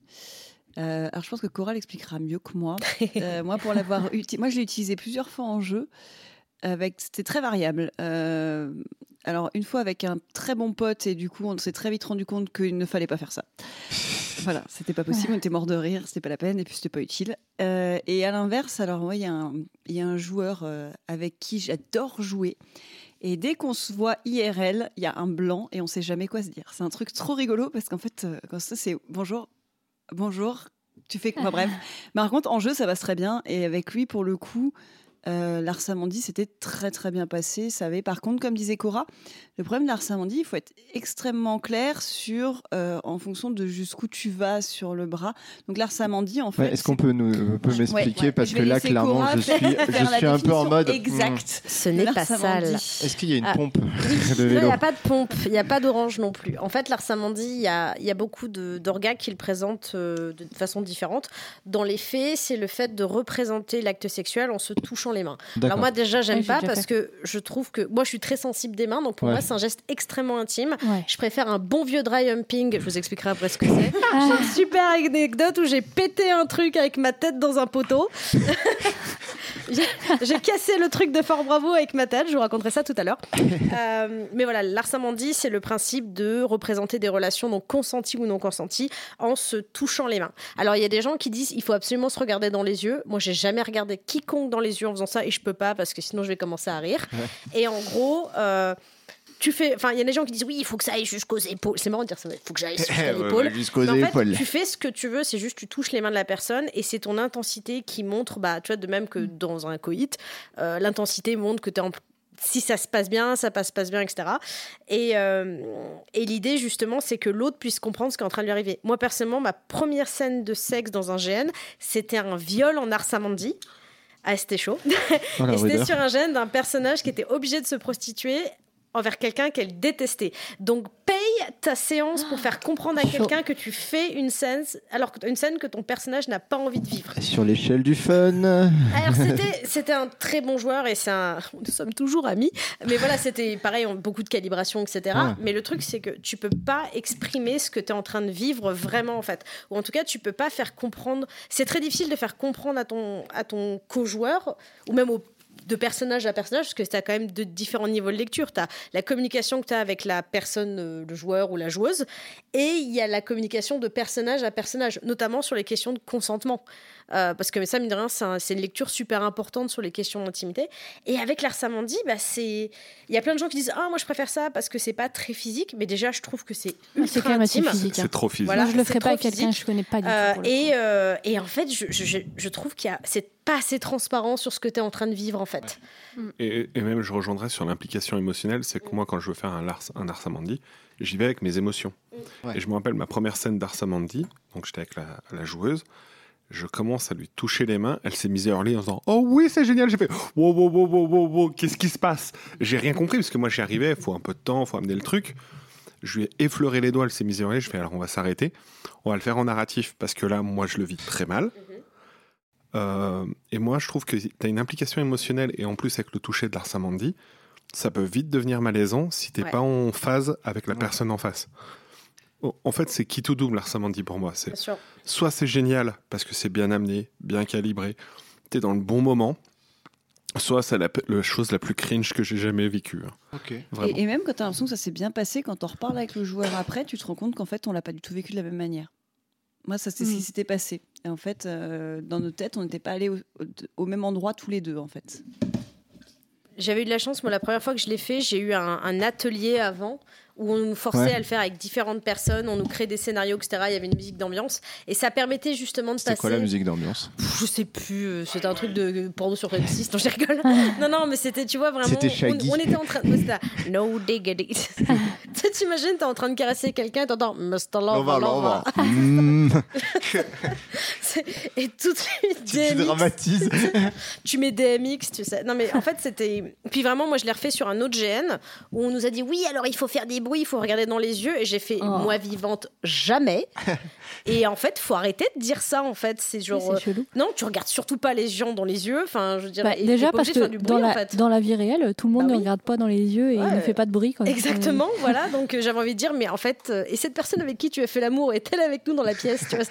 Euh, alors je pense que Cora l'expliquera mieux que moi. (laughs) Euh, moi, pour l'avoir moi je l'ai utilisé plusieurs fois en jeu. Avec, c'était très variable. Euh, alors une fois avec un très bon pote et du coup on s'est très vite rendu compte qu'il ne fallait pas faire ça. (laughs) Voilà, c'était pas possible, on était mort de rire, c'était pas la peine et puis c'était pas utile. Euh, et à l'inverse, alors moi il y, a un- il y a un joueur avec qui j'adore jouer. Et dès qu'on se voit IRL, il y a un blanc et on sait jamais quoi se dire. C'est un truc trop rigolo parce qu'en fait, euh, quand ça c'est bonjour, bonjour, tu fais quoi? Bref. (laughs) Mais par contre, en jeu, ça passe très bien. Et avec lui, pour le coup, euh, l'Arsamandi, c'était très très bien passé. Ça avait, par contre, comme disait Cora, le problème de l'Arsamandi, il faut être extrêmement clair sur, euh, en fonction de jusqu'où tu vas sur le bras. Donc l'Arsamandi, en fait. Ouais, Est-ce qu'on peut nous peut Ouais, m'expliquer ouais. parce que là clairement Cora je suis je un peu en mode hmm, Exact. Ce n'est pas sale. Est-ce qu'il y a une Ah, pompe (laughs) de Non, il n'y a pas de pompe, il n'y a pas d'orange non plus. En fait, l'Arsamandi, il y a, il y a beaucoup d'orgas qui le présentent euh, de façon différente. Dans les faits, c'est le fait de représenter l'acte sexuel en se touchant les mains. Alors moi déjà, j'aime pas parce que je trouve que moi je suis très sensible des mains, donc pour Ouais. moi c'est un geste extrêmement intime. Ouais. Je préfère un bon vieux dry humping. Je vous expliquerai après ce que c'est. Ah. (laughs) J'ai une super anecdote où j'ai pété un truc avec ma tête dans un poteau. (laughs) J'ai cassé le truc de Fort Bravo avec ma tête, je vous raconterai ça tout à l'heure. (laughs) Euh, mais voilà, l'arsamandi, c'est le principe de représenter des relations donc consenties ou non consenties en se touchant les mains. Alors il y a des gens qui disent il faut absolument se regarder dans les yeux. Moi, j'ai jamais regardé quiconque dans les yeux en faisant ça et je peux pas parce que sinon je vais commencer à rire. Et en gros. euh, tu fais, enfin, il y a des gens qui disent oui, il faut que ça aille jusqu'aux épaules. C'est marrant de dire ça, il faut que j'aille (laughs) jusqu'aux Mais en fait, épaules. tu fais ce que tu veux, c'est juste tu touches les mains de la personne et c'est ton intensité qui montre, bah, tu vois, de même que dans un coït, euh, l'intensité montre que tu es en si ça se passe bien, ça passe, passe bien, etc. Et, euh, et l'idée, justement, c'est que l'autre puisse comprendre ce qui est en train de lui arriver. Moi, personnellement, ma première scène de sexe dans un GN, c'était un viol en Arsamandi. Ah, c'était chaud. Oh, Et c'était sur un gène d'un personnage qui était obligé de se prostituer envers quelqu'un qu'elle détestait. Donc paye ta séance pour faire comprendre à Chaud. quelqu'un que tu fais une scène alors que une scène que ton personnage n'a pas envie de vivre. Sur l'échelle du fun. Alors (laughs) c'était un très bon joueur et c'est un (laughs) nous sommes toujours amis mais voilà c'était pareil beaucoup de calibration etc. Ouais. Mais le truc c'est que tu peux pas exprimer ce que tu es en train de vivre vraiment en fait ou en tout cas tu peux pas faire comprendre c'est très difficile de faire comprendre à ton à ton co-joueur ou même au de personnage à personnage, parce que tu as quand même de différents niveaux de lecture. Tu as la communication que tu as avec la personne, euh, le joueur ou la joueuse, et il y a la communication de personnage à personnage, notamment sur les questions de consentement. Euh, parce que ça, mine de rien, c'est un- c'est une lecture super importante sur les questions d'intimité. Et avec l'Arsamandi, bah, c'est... il y a plein de gens qui disent Ah, moi je préfère ça parce que c'est pas très physique, mais déjà, je trouve que c'est C'est ultra quand même assez intime. physique. hein. C'est trop physique. Voilà. Moi, je le ferai pas avec quelqu'un que je connais pas du tout. Euh, et, euh, et en fait, je, je- je- je trouve qu'il y a c'est pas assez transparent sur ce que tu es en train de vivre en fait. Et, et même, je rejoindrais sur l'implication émotionnelle. C'est que moi, quand je veux faire un, Lars, un Arsamandi, j'y vais avec mes émotions. Ouais. Et je me rappelle ma première scène d'Arsamandi. Donc, j'étais avec la, la joueuse. Je commence à lui toucher les mains. Elle s'est mise à hurler en disant Oh oui, c'est génial. J'ai fait Wow, wow, wow, wow, wow, wow, qu'est-ce qui se passe? J'ai rien compris parce que moi, j'y arrivais. Il faut un peu de temps, il faut amener le truc. Je lui ai effleuré les doigts. Elle s'est mise à hurler. Je fais Alors, on va s'arrêter. On va le faire en narratif parce que là, moi, je le vis très mal. Euh, et moi, je trouve que tu as une implication émotionnelle et en plus avec le toucher de l'Arsamandi, ça peut vite devenir malaisant si t'es Ouais. pas en phase avec la Ouais. personne en face. En fait, c'est qui tout double, l'Arsamandi pour moi. C'est soit c'est génial parce que c'est bien amené, bien calibré, t'es dans le bon moment, soit c'est la, la chose la plus cringe que j'ai jamais vécue. hein. Ok. Vraiment. Et, et même quand tu as l'impression que ça s'est bien passé, quand on reparle avec le joueur après, tu te rends compte qu'en fait, on l'a pas du tout vécu de la même manière. Moi, ça, c'est ce Mm. qui s'était passé. Et en fait, euh, dans nos têtes, on n'était pas allés au, au- au même endroit tous les deux, en fait. J'avais eu de la chance, moi, la première fois que je l'ai fait, j'ai eu un, un atelier avant où on nous forçait Ouais. à le faire avec différentes personnes, on nous créait des scénarios, etc. Il y avait une musique d'ambiance et ça permettait justement de C'était passer. quoi la musique d'ambiance? Je sais plus, euh, c'était un truc de porno sur M6, non, je rigole. (laughs) non, non, mais c'était, tu vois, vraiment. C'était on, on était en train de. ouais, c'était No diggity. (laughs) tu sais, t'imagines, t'es en train de caresser quelqu'un et t'entends Mr. Lover, Lover. Mmh. C'est- Et tout de suite, Tu DMX, dramatises. tu mets DMX, tu sais. Non, mais en fait, c'était. Puis vraiment, moi, je l'ai refait sur un autre GN où on nous a dit oui, alors il faut faire des bruits, il faut regarder dans les yeux. Et j'ai fait Oh. moi vivante, jamais. (laughs) et en fait, faut arrêter de dire ça, en fait. C'est genre. Oui, euh, chelou. non, tu regardes surtout pas les gens dans les yeux. Enfin, je veux dire, Bah, déjà parce que dans, la, en fait. dans la vie réelle, tout le monde Bah ne oui. regarde pas dans les yeux et Ouais. ne fait pas de bruit. Quoi. Exactement, (laughs) voilà. Donc euh, j'avais envie de dire, mais en fait, euh, et cette personne avec qui tu as fait l'amour est-elle avec nous dans la pièce tu vois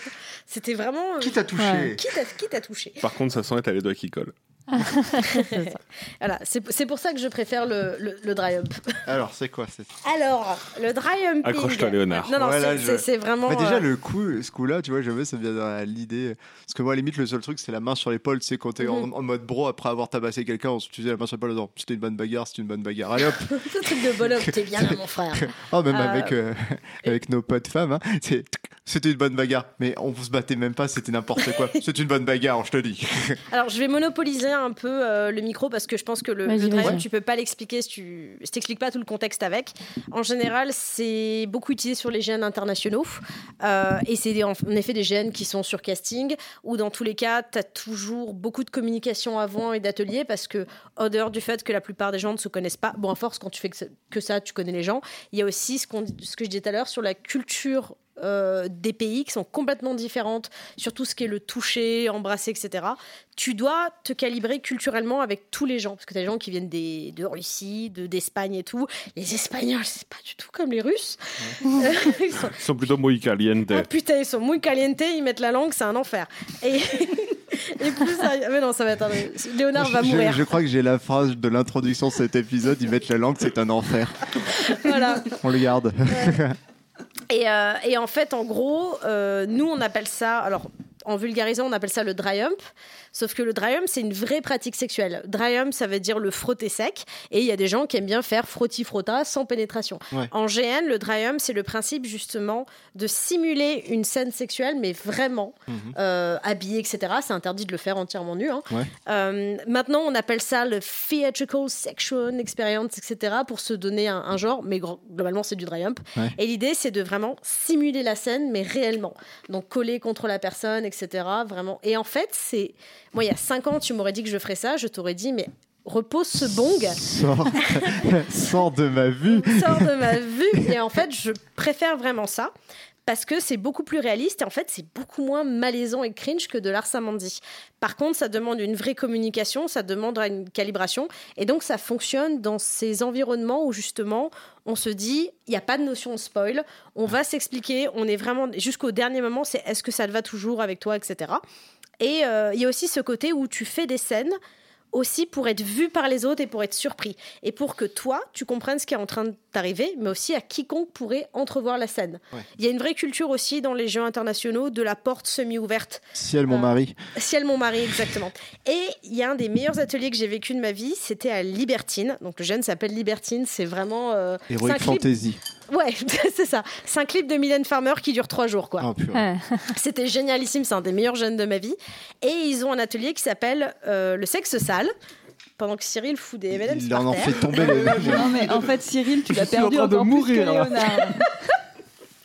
C'était vraiment. euh, Qui t'a touché? Ouais. qui t'a qui t'a touché? Par contre, ça sent être les doigts qui collent. Voilà, c'est pour ça que je préfère le, le, le dry hump. (laughs) Alors, c'est quoi c'est... Alors, le dry humping. Accroche-toi, Léonard. Non, non, Ouais, c'est- je- vraiment. Mais déjà, euh, le coup, ce coup-là, tu vois, jamais ça me vient dans l'idée. Parce que moi, à la limite, le seul truc, c'est la main sur l'épaule. Tu sais, quand t'es en, Mhm. en mode bro, après avoir tabassé quelqu'un, on se utilisait la main sur l'épaule. Non, c'était une bonne bagarre, c'était une bonne bagarre. Allez hop (laughs) ce truc de bonhomme, t'es bien là, mon frère. (laughs) Oh, même Euh, avec, euh, avec nos potes femmes, hein, c'est- c'était une bonne bagarre. Mais on se battait même pas, c'était n'importe quoi. C'est une bonne bagarre, je te dis. Alors, je vais monopoliser un peu euh, le micro parce que je pense que le, le tu peux pas l'expliquer si tu si t'expliques pas tout le contexte avec. En général, c'est beaucoup utilisé sur les GN internationaux euh, et c'est en en effet des GN qui sont sur casting ou dans tous les cas, tu as toujours beaucoup de communication avant et d'ateliers parce que, au dehors du fait que la plupart des gens ne se connaissent pas, bon, à force, quand tu fais que ça, tu connais les gens, il y a aussi ce, qu'on ce que je disais tout à l'heure sur la culture euh, des pays qui sont complètement différentes sur tout ce qui est le toucher, embrasser, etc. Tu dois te calibrer culturellement avec tous les gens, parce que tu as des gens qui viennent des, de Russie, de- d'Espagne et tout. Les Espagnols, c'est pas du tout comme les Russes. (laughs) Ils sont- Ils sont plutôt muy caliente. ah putain, ils sont muy caliente, ils mettent la langue, c'est un enfer. Et, (laughs) et plus ça... Mais non, ça va être un... Léonard va je, mourir. je crois que j'ai la phrase de l'introduction de cet épisode. Ils mettent la langue, c'est un enfer. (laughs) Voilà. On le garde. Et, euh, et en fait, en gros, euh, nous, on appelle ça, alors en vulgarisant, on appelle ça le dry hump. Sauf que le dry hump, c'est une vraie pratique sexuelle. Dry hump, ça veut dire le frotter sec. Et il y a des gens qui aiment bien faire frotti-frotta sans pénétration. Ouais. En GN, le dry hump, c'est le principe justement de simuler une scène sexuelle, mais vraiment Mhm. euh, habillé, etc. C'est interdit de le faire entièrement nu. hein. Ouais. Euh, maintenant, on appelle ça le theatrical sexual experience, etc. pour se donner un, un genre, mais globalement, c'est du dry hump. Ouais. Et l'idée, c'est de vraiment simuler la scène, mais réellement. Donc, coller contre la personne, etc. Vraiment. Et en fait, c'est. Moi, il y a cinq ans, tu m'aurais dit que je ferais ça, je t'aurais dit, mais repose ce bong, Sors, (laughs) sors de ma vue. sors de ma vue. Et en fait, je préfère vraiment ça. Parce que c'est beaucoup plus réaliste et en fait c'est beaucoup moins malaisant et cringe que de l'arsamandi. Par contre, ça demande une vraie communication, ça demande une calibration et donc ça fonctionne dans ces environnements où justement on se dit il n'y a pas de notion de spoil, on va s'expliquer, on est vraiment jusqu'au dernier moment, c'est est-ce que ça te va toujours avec toi, etc. Et euh, il y a aussi ce côté où tu fais des scènes aussi pour être vu par les autres et pour être surpris. Et pour que toi, tu comprennes ce qui est en train de t'arriver, mais aussi à quiconque pourrait entrevoir la scène. Ouais. Il y a une vraie culture aussi dans les jeux internationaux de la porte semi-ouverte. Ciel, mon Euh, mari. Ciel, mon mari, exactement. Et il y a un des meilleurs ateliers que j'ai vécu de ma vie, c'était à Libertine. Donc le jeune s'appelle Libertine, c'est vraiment... euh, clip- Fantasy. Ouais, (laughs) c'est ça. C'est un clip de Mylène Farmer qui dure trois jours, quoi. Oh. Ouais. (laughs) C'était génialissime, c'est un des meilleurs jeunes de ma vie. Et ils ont un atelier qui s'appelle euh, Le sexe sale. Pendant que Cyril fout des M&M's Il en, en fait tomber les. (laughs) Non, mais en fait, Cyril, tu l'as suis en perdu train de encore plus que mourir.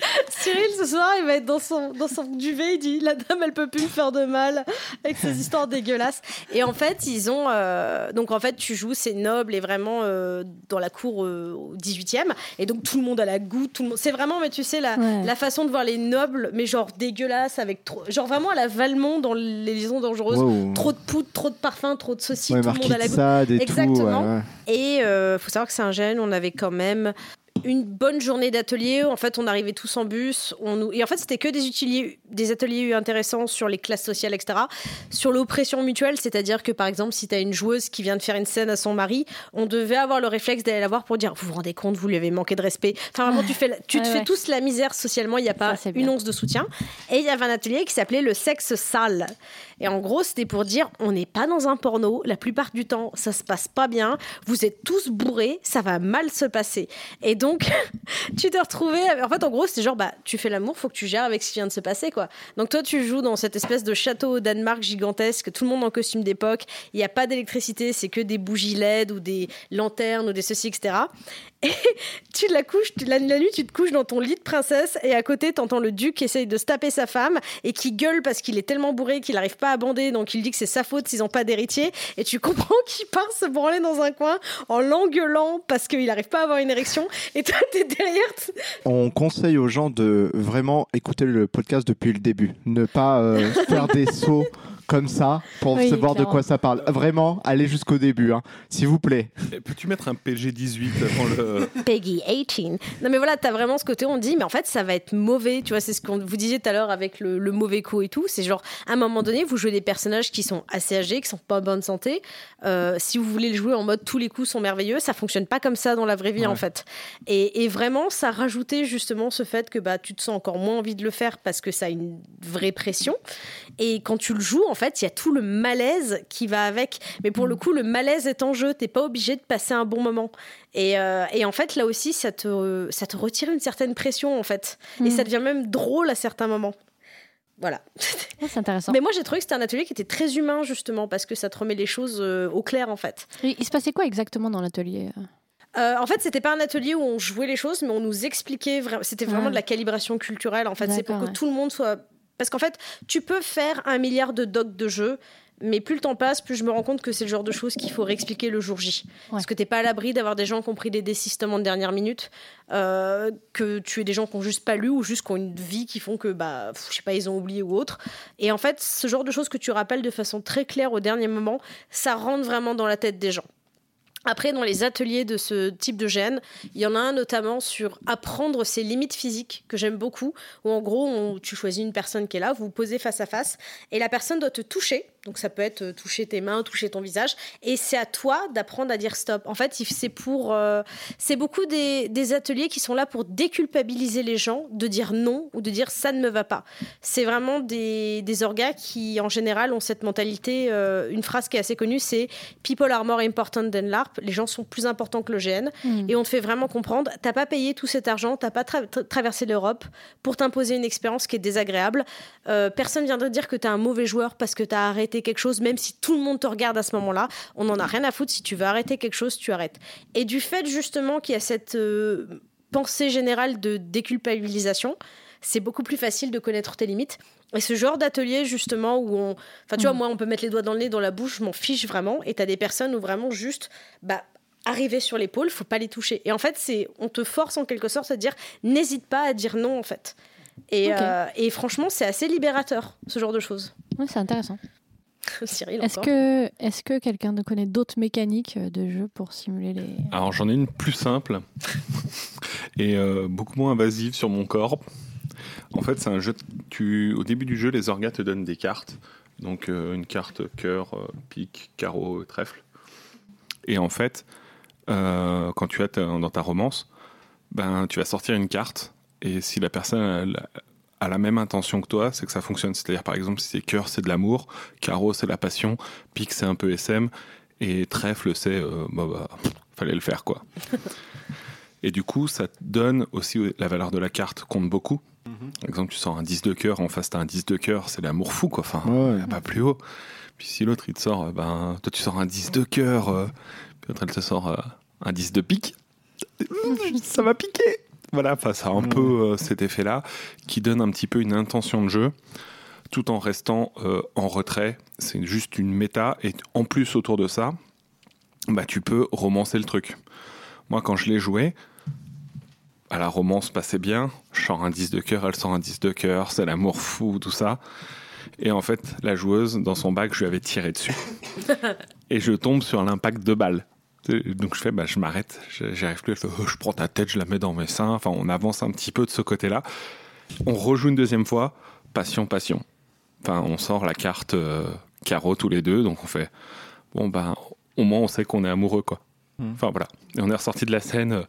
(laughs) Cyril, ce soir, il va être dans son, dans son duvet. Il dit La dame, elle peut plus me faire de mal avec ses (laughs) histoires dégueulasses. Et en fait, ils ont. euh, donc, en fait, tu joues, c'est noble et vraiment euh, dans la cour euh, au 18e. Et donc, tout le monde a la goutte. Tout le monde... C'est vraiment, mais tu sais, la, Ouais. la façon de voir les nobles, mais genre dégueulasses, avec trop. Genre vraiment à la Valmont dans les liaisons dangereuses. Wow. Trop de poudre, trop de parfum, trop de ceci, Ouais, tout le monde a la goutte. Tout. Exactement. ouais. Et faut savoir que c'est un gène, on avait quand même une bonne journée d'atelier. En fait, on arrivait tous en bus. On nous... Et en fait, c'était que des, ateliers, des ateliers intéressants sur les classes sociales, etc. Sur l'oppression mutuelle, c'est-à-dire que par exemple, si tu as une joueuse qui vient de faire une scène à son mari, on devait avoir le réflexe d'aller la voir pour dire Vous vous rendez compte, vous lui avez manqué de respect. Enfin, vraiment, tu, fais la- tu te Ouais, fais ouais. tous la misère socialement, il n'y a pas une once de soutien. Et il y avait un atelier qui s'appelait le sexe sale. Et en gros, c'était pour dire on n'est pas dans un porno. La plupart du temps, ça se passe pas bien. Vous êtes tous bourrés, ça va mal se passer. Et donc, (laughs) tu te retrouvais. En fait, en gros, c'était genre bah, tu fais l'amour, faut que tu gères avec ce qui vient de se passer, quoi. Donc toi, tu joues dans cette espèce de château au Danemark gigantesque, tout le monde en costume d'époque. Il n'y a pas d'électricité, c'est que des bougies LED ou des lanternes ou des ceci, etc. Et (laughs) tu la couches, tu- la, la nuit, tu te couches dans ton lit de princesse et à côté, t'entends le duc qui essaye de se taper sa femme et qui gueule parce qu'il est tellement bourré qu'il n'arrive pas à bander, donc il dit que c'est sa faute s'ils n'ont pas d'héritier. Et tu (laughs) comprends qu'il part se branler dans un coin en l'engueulant parce qu'il n'arrive pas à avoir une érection. Et toi, t'es derrière. On conseille aux gens de vraiment écouter le podcast depuis le début. Ne pas euh, faire des (laughs) sauts comme ça pour Oui, savoir de quoi ça parle. Vraiment, allez jusqu'au début, hein, s'il vous plaît. Peux-tu mettre un PG 18 avant le. (laughs) Peggy 18. Non, mais voilà, t'as vraiment ce côté, on dit, mais en fait, ça va être mauvais. Tu vois, c'est ce qu'on vous disiez tout à l'heure avec le, le mauvais coup et tout. C'est genre, à un moment donné, vous jouez des personnages qui sont assez âgés, qui sont pas en bonne santé. Euh, si vous voulez le jouer en mode tous les coups sont merveilleux, ça fonctionne pas comme ça dans la vraie vie, Ouais. en fait. Et, et vraiment, ça rajoutait justement ce fait que bah, tu te sens encore moins envie de le faire parce que ça a une vraie pression. Et quand tu le joues, en fait, il y a tout le malaise qui va avec. Mais pour le coup, le malaise est en jeu. T'es pas obligé de passer un bon moment. Et, euh, et en fait, là aussi, ça te, ça te retire une certaine pression, en fait. Et Mm. ça devient même drôle à certains moments. Voilà. (laughs) Ouais, c'est intéressant. Mais moi, j'ai trouvé que c'était un atelier qui était très humain, justement, parce que ça te remet les choses euh, au clair, en fait. Et Il se passait quoi exactement dans l'atelier Euh, en fait, c'était pas un atelier où on jouait les choses, mais on nous expliquait. vra- C'était vraiment de la calibration culturelle. En fait, c'est pour que tout le monde soit. Parce qu'en fait, tu peux faire un milliard de docs de jeux. Mais plus le temps passe, plus je me rends compte que c'est le genre de choses qu'il faut réexpliquer le jour J. Parce que t'es pas à l'abri d'avoir des gens qui ont pris des désistements de dernière minute, euh, que tu es des gens qui ont juste pas lu ou juste qui ont une vie qui font que, bah, je sais pas, ils ont oublié ou autre. Et en fait, ce genre de choses que tu rappelles de façon très claire au dernier moment, ça rentre vraiment dans la tête des gens. Après, dans les ateliers de ce type de gène, il y en a un notamment sur apprendre ses limites physiques que j'aime beaucoup, où en gros, on- tu choisis une personne qui est là, vous vous posez face à face, et la personne doit te toucher. Donc ça peut être euh, toucher tes mains, toucher ton visage, et c'est à toi d'apprendre à dire stop. En fait, c'est pour, euh, c'est beaucoup des, des ateliers qui sont là pour déculpabiliser les gens de dire non ou de dire ça ne me va pas. C'est vraiment des, des orgas qui, en général, ont cette mentalité. euh, une phrase qui est assez connue, c'est People are more important than l'ARP. Les gens sont plus importants que le GN. Hmm. Et on te fait vraiment comprendre, t'as pas payé tout cet argent, t'as pas tra- tra- traversé l'Europe pour t'imposer une expérience qui est désagréable. Euh, personne viendrait dire que t'es un mauvais joueur parce que t'as arrêté quelque chose, même si tout le monde te regarde à ce moment-là. On en a rien à foutre. Si tu veux arrêter quelque chose, tu arrêtes. Et du fait justement qu'il y a cette euh, pensée générale de déculpabilisation, c'est beaucoup plus facile de connaître tes limites. Et ce genre d'atelier, justement, où on. Enfin, tu vois, Mm. moi, on peut mettre les doigts dans le nez, dans la bouche, je m'en fiche vraiment. Et t'as des personnes où vraiment juste. Bah, arriver sur l'épaule, faut pas les toucher. Et en fait, c'est, on te force en quelque sorte à dire, n'hésite pas à dire non, en fait. Et, euh, et franchement, c'est assez libérateur, ce genre de choses. Ouais, c'est intéressant. (laughs) Cyril, Est-ce que, est que quelqu'un ne connaît d'autres mécaniques euh, de jeu pour simuler les. Alors j'en ai une plus simple (laughs) et euh, beaucoup moins invasive sur mon corps. En fait, c'est un jeu. Tu, au début du jeu, les orgas te donnent des cartes. Donc euh, une carte cœur, euh, pique, carreau, trèfle. Et en fait, euh, quand tu as ta- dans ta romance, ben tu vas sortir une carte et si la personne elle, a la même intention que toi, c'est que ça fonctionne. C'est-à-dire par exemple si c'est cœur, c'est de l'amour, carreau, c'est la passion, pique, c'est un peu SM et trèfle, c'est euh, bah, bah, fallait le faire quoi. (laughs) Et du coup, ça te donne aussi la valeur de la carte compte beaucoup. Par exemple, tu sors un 10 de cœur, en face t'as un 10 de cœur, c'est l'amour fou quoi. Enfin, Ouais. a pas plus haut. Puis si l'autre il te sort, euh, ben toi tu sors un 10 de cœur, euh, puis l'autre elle te sort euh, un 10 de pique, (laughs) ça va piquer. Voilà, ça a un peu euh, cet effet-là qui donne un petit peu une intention de jeu tout en restant euh, en retrait. C'est juste une méta et en plus autour de ça, bah, tu peux romancer le truc. Moi, quand je l'ai joué, à la romance passait bien. Je sors un 10 de cœur, elle sort un 10 de cœur, c'est l'amour fou, tout ça. Et en fait, la joueuse, dans son bac, je lui avais tiré dessus. (laughs) et je tombe sur l'impact de balle. Donc je fais, bah, je m'arrête, je- j'y arrive plus. Elle fait, Oh, je prends ta tête, je la mets dans mes seins. Enfin, on avance un petit peu de ce côté-là. On rejoue une deuxième fois, passion, passion. Enfin, on sort la carte euh, carreau tous les deux, donc on fait, bon ben, au moins on sait qu'on est amoureux, quoi. Mhm. Enfin voilà. Et on est ressorti de la scène. euh,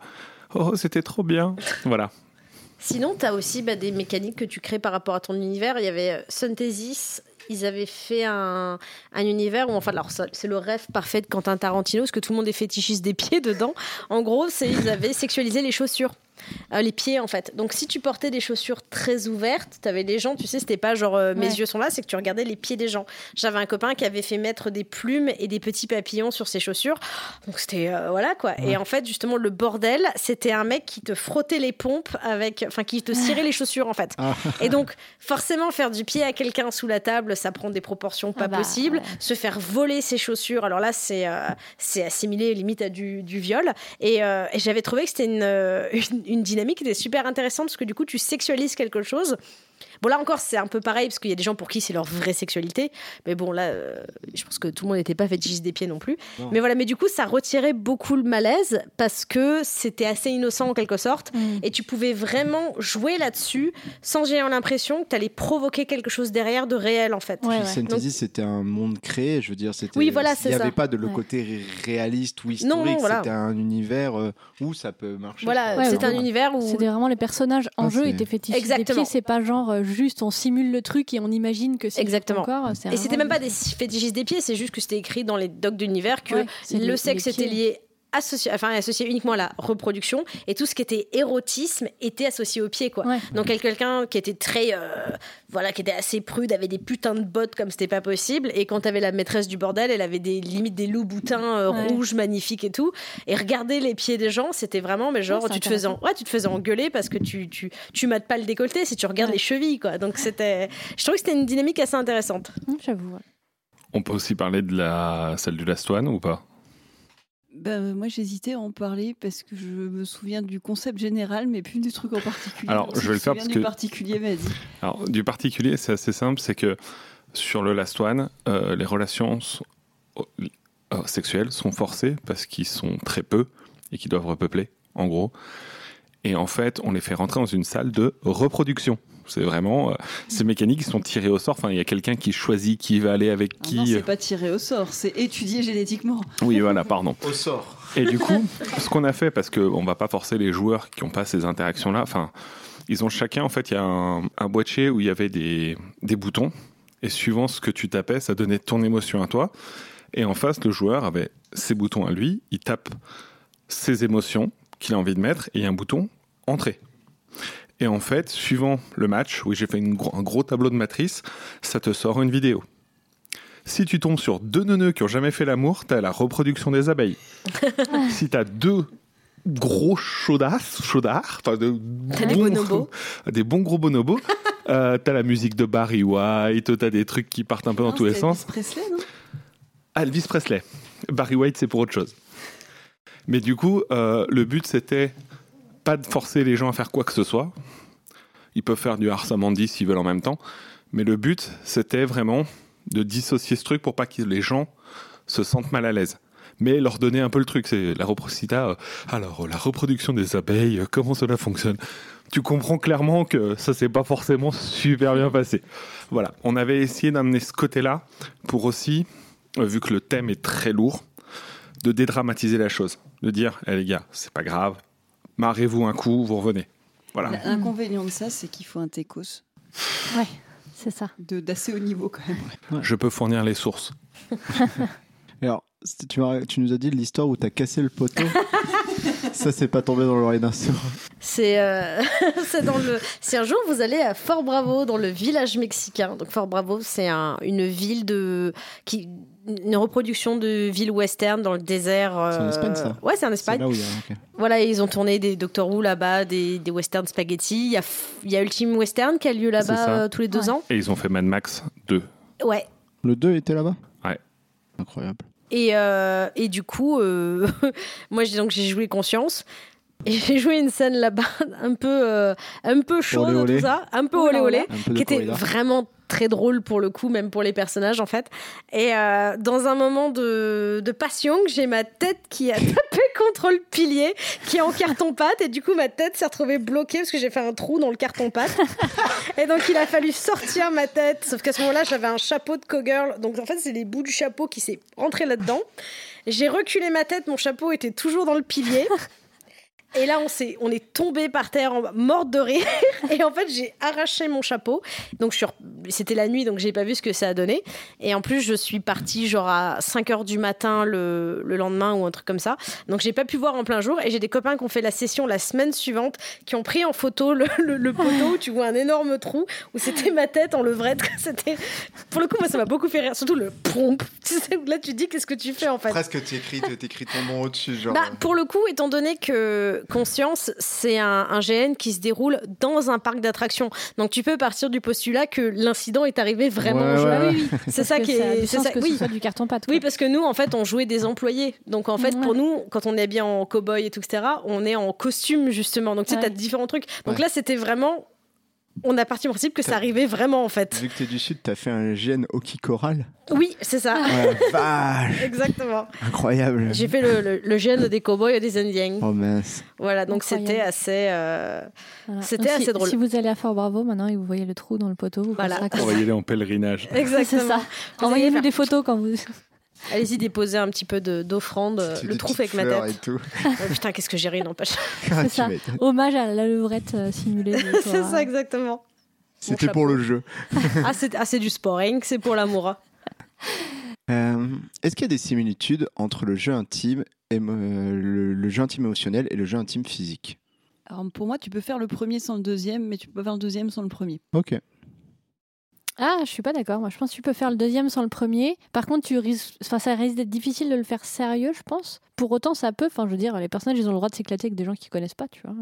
oh, c'était trop bien. (laughs) Voilà. Sinon, tu as aussi bah, des mécaniques que tu crées par rapport à ton univers. Il y avait euh, Synthesis. Ils avaient fait un, un univers où, enfin, alors c'est le rêve parfait de Quentin Tarantino, parce que tout le monde est fétichiste des pieds dedans. En gros, c'est ils avaient sexualisé les chaussures. Euh, les pieds en fait. Donc si tu portais des chaussures très ouvertes, tu avais des gens, tu sais, c'était pas genre euh, mes Ouais. yeux sont là, c'est que tu regardais les pieds des gens. J'avais un copain qui avait fait mettre des plumes et des petits papillons sur ses chaussures. Donc c'était euh, voilà quoi. Et en fait, justement le bordel, c'était un mec qui te frottait les pompes avec enfin qui te cirait les chaussures en fait. Ah. Et donc forcément faire du pied à quelqu'un sous la table, ça prend des proportions pas Ah bah, possibles. ouais. Se faire voler ses chaussures, alors là c'est c'est assimilé limite à du, du viol. Et, et j'avais trouvé que c'était une, (laughs) une, dynamique qui était super intéressante parce que du coup, tu sexualises quelque chose. Bon, là encore, c'est un peu pareil parce qu'il y a des gens pour qui c'est leur vraie sexualité. Mais bon, là, euh, je pense que tout le monde n'était pas fétichiste des pieds non plus. Non. Mais voilà, mais du coup, ça retirait beaucoup le malaise parce que c'était assez innocent en quelque sorte. Mm. Et tu pouvais vraiment jouer là-dessus sans j'ai l'impression que tu allais provoquer quelque chose derrière de réel en fait. Ouais, ouais. Synthesis, c'était un monde créé, je veux dire, c'était. Oui, voilà, Il c'est n'y avait ça. pas de le Ouais. côté ré- réaliste ou Non, historique. non, voilà. C'était un univers euh, où ça peut marcher. Voilà, Ouais, c'est ouais. un univers où C'était vraiment les personnages en Ah, jeu étaient fétichistes Exactement. des pieds. C'est pas genre euh, juste on simule le truc et on imagine que c'est Exactement. encore. Et c'était même pas des fétichistes des pieds, c'est juste que c'était écrit dans les docs d'univers que Ouais, le sexe était lié associé, enfin, associé uniquement à la reproduction et tout ce qui était érotisme était associé aux pieds quoi. Ouais. Donc quelqu'un qui était très euh, voilà qui était assez prude avait des putains de bottes comme c'était pas possible et quand t'avais la maîtresse du bordel elle avait des limite des loups boutins euh, Ouais. rouges magnifiques et tout et regarder les pieds des gens c'était vraiment mais genre Ouais, tu te faisais en- ouais tu te faisais engueuler parce que tu tu tu mates pas le décolleté si tu regardes Ouais. les chevilles quoi donc c'était je trouve que c'était une dynamique assez intéressante Hum, J'avoue. ouais. On peut aussi parler de la celle du Last One ou pas? Bah, moi, j'hésitais à en parler parce que je me souviens du concept général, mais plus du truc en particulier. Alors, je vais le faire parce du que- particulier, vas-y. Alors, du particulier, c'est assez simple, c'est que sur le Last One, euh, les relations sont- euh, sexuelles sont forcées parce qu'ils sont très peu et qu'ils doivent repeupler, en gros. Et en fait, on les fait rentrer dans une salle de reproduction. C'est vraiment euh, ces mécaniques qui sont tirées au sort. Enfin, il y a quelqu'un qui choisit qui va aller avec Ah qui. non, c'est pas tiré au sort, c'est étudié génétiquement. Oui, voilà, pardon. Au sort. Et du coup, ce qu'on a fait, parce qu'on va pas forcer les joueurs qui n'ont pas ces interactions-là, enfin, ils ont chacun, en fait, il y a un, un boîtier où il y avait des, des boutons, et suivant ce que tu tapais, ça donnait ton émotion à toi. Et en face, le joueur avait ses boutons à lui, il tape ses émotions qu'il a envie de mettre, et il y a un bouton entrée. Et en fait, suivant le match, où j'ai fait une un gros tableau de matrice, ça te sort une vidéo. Si tu tombes sur deux neuneux qui ont jamais fait l'amour, t'as la reproduction des abeilles. (laughs) si t'as deux gros chaudasses, chaudards, enfin de T'as des bonobos. des bons gros bonobos, (laughs) euh, t'as la musique de Barry White, t'as des trucs qui partent un peu dans Non, tous les sens. Elvis Presley, non? Ah, Elvis Presley. Barry White, c'est pour autre chose. Mais du coup, euh, le but, c'était pas de forcer les gens à faire quoi que ce soit. Ils peuvent faire du de 10 s'ils veulent en même temps. Mais le but, c'était vraiment de dissocier ce truc pour pas que les gens se sentent mal à l'aise. Mais leur donner un peu le truc. C'est la reprocita. euh, alors, la reproduction des abeilles, euh, comment cela fonctionne Tu comprends clairement que ça s'est pas forcément super bien passé. Voilà. On avait essayé d'amener ce côté-là pour aussi, euh, vu que le thème est très lourd, de dédramatiser la chose. De dire, eh les gars, c'est pas grave, marrez-vous un coup, vous revenez. Voilà. L'inconvénient de ça, c'est qu'il faut un techos Ouais, c'est ça. de- d'assez haut niveau quand même. Je peux fournir les sources. (laughs) Alors, tu, tu nous as dit l'histoire où t'as cassé le poteau. (laughs) (laughs) ça, c'est pas tombé dans l'oreille d'un sourd. C'est euh, (laughs) c'est dans le. Si un jour vous allez à Fort Bravo, dans le village mexicain. Donc Fort Bravo, c'est un- une ville de qui une reproduction de ville western dans le désert. C'est en euh, Espagne, ça Ouais, c'est en C'est Espagne. là où il y a. ok. Voilà, ils ont tourné des Doctor Who là-bas, des, des western spaghetti. Il y a, F- il y a Ultime Western qui a lieu là-bas euh, tous les deux Ouais. ans. Et ils ont fait Mad Max 2. Ouais. Le 2 était là-bas? Ouais. Incroyable. Et, euh, et du coup, euh, (laughs) moi donc j'ai joué Conscience. Et j'ai joué une scène là-bas (laughs) un peu, euh, un peu chaude, Olé, olé. tout ça, un peu olé olé, peu qui était corrida. vraiment très drôle pour le coup, même pour les personnages en fait. Et euh, dans un moment de, de passion, j'ai ma tête qui a (laughs) tapé contre le pilier, qui est en carton-pâte, et du coup ma tête s'est retrouvée bloquée parce que j'ai fait un trou dans le carton-pâte. (laughs) et donc il a fallu sortir ma tête, sauf qu'à ce moment-là j'avais un chapeau de cowgirl, donc en fait c'est les bouts du chapeau qui s'est rentré là-dedans. J'ai reculé ma tête, mon chapeau était toujours dans le pilier. Et là, on, s'est, on est tombé par terre, morte de rire. (laughs) Et en fait, j'ai arraché mon chapeau. Donc, je suis re- c'était la nuit, donc j'ai pas vu ce que ça a donné. Et en plus, je suis partie genre à 5 heures du matin le, le lendemain ou un truc comme ça. Donc, j'ai pas pu voir en plein jour. Et j'ai des copains qui ont fait la session la semaine suivante, qui ont pris en photo le, le, le poteau où tu vois un énorme trou où c'était ma tête en levrette. C'était, pour le coup, moi, ça m'a beaucoup fait rire. Surtout le pompe. (laughs) Tu sais, là, tu dis, qu'est-ce que tu fais en fait? Presque tu écris, t'écris ton nom au-dessus, genre. bah, pour le coup, étant donné que Conscience, c'est un, un GN qui se déroule dans un parc d'attractions. Donc tu peux partir du postulat que l'incident est arrivé vraiment Ouais, au jeu. ouais, Ah oui, oui. C'est ça qui est. c'est ça- que oui. ce soit du carton-pâte. Oui, quoi. parce que nous, en fait, on jouait des employés. Donc, en fait, Ouais. pour nous, quand on est bien en cow-boy et tout, etc., on est en costume, justement. Donc, tu sais, Ouais. t'as différents trucs. Donc Ouais. là, c'était vraiment. On a parti du principe que ça arrivait vraiment, en fait. Vu que t'es du sud, t'as fait un GN hockey choral. Oui, c'est ça. Ouais, vache Exactement. Incroyable. J'ai fait le, le, le GN des cow-boys et des Indiens. Oh mince. Voilà, donc c'était assez. euh, Voilà. C'était si- assez drôle. Si vous allez à Fort Bravo maintenant et vous voyez le trou dans le poteau, vous Voilà. pensez à quoi On va y aller en pèlerinage. (laughs) C'est Exactement. ça. Envoyez-nous des photos quand vous. Allez-y déposer un petit peu de- d'offrande, euh, C'est le trou avec ma tête. Et tout. (laughs) Oh, putain, qu'est-ce que j'ai ri, n'empêche. (laughs) Ah, tu ça. Hommage à la levrette euh, simulée. (laughs) c'est ça, exactement. C'était pour le jeu. Ah, c'est ah, c'est du sport, rien que c'est pour l'amour. Euh, Est-ce qu'il y a des similitudes entre le jeu intime, euh, le, le jeu intime émotionnel et le jeu intime physique? Alors pour moi, tu peux faire le premier sans le deuxième, mais tu peux pas faire le deuxième sans le premier. Ok. Ah, je suis pas d'accord. Moi, je pense que tu peux faire le deuxième sans le premier. Par contre, tu risques, enfin, ça risque d'être difficile de le faire sérieux, je pense. Pour autant, ça peut. Enfin, je veux dire, les personnages, ils ont le droit de s'éclater avec des gens qu'ils connaissent pas, tu vois.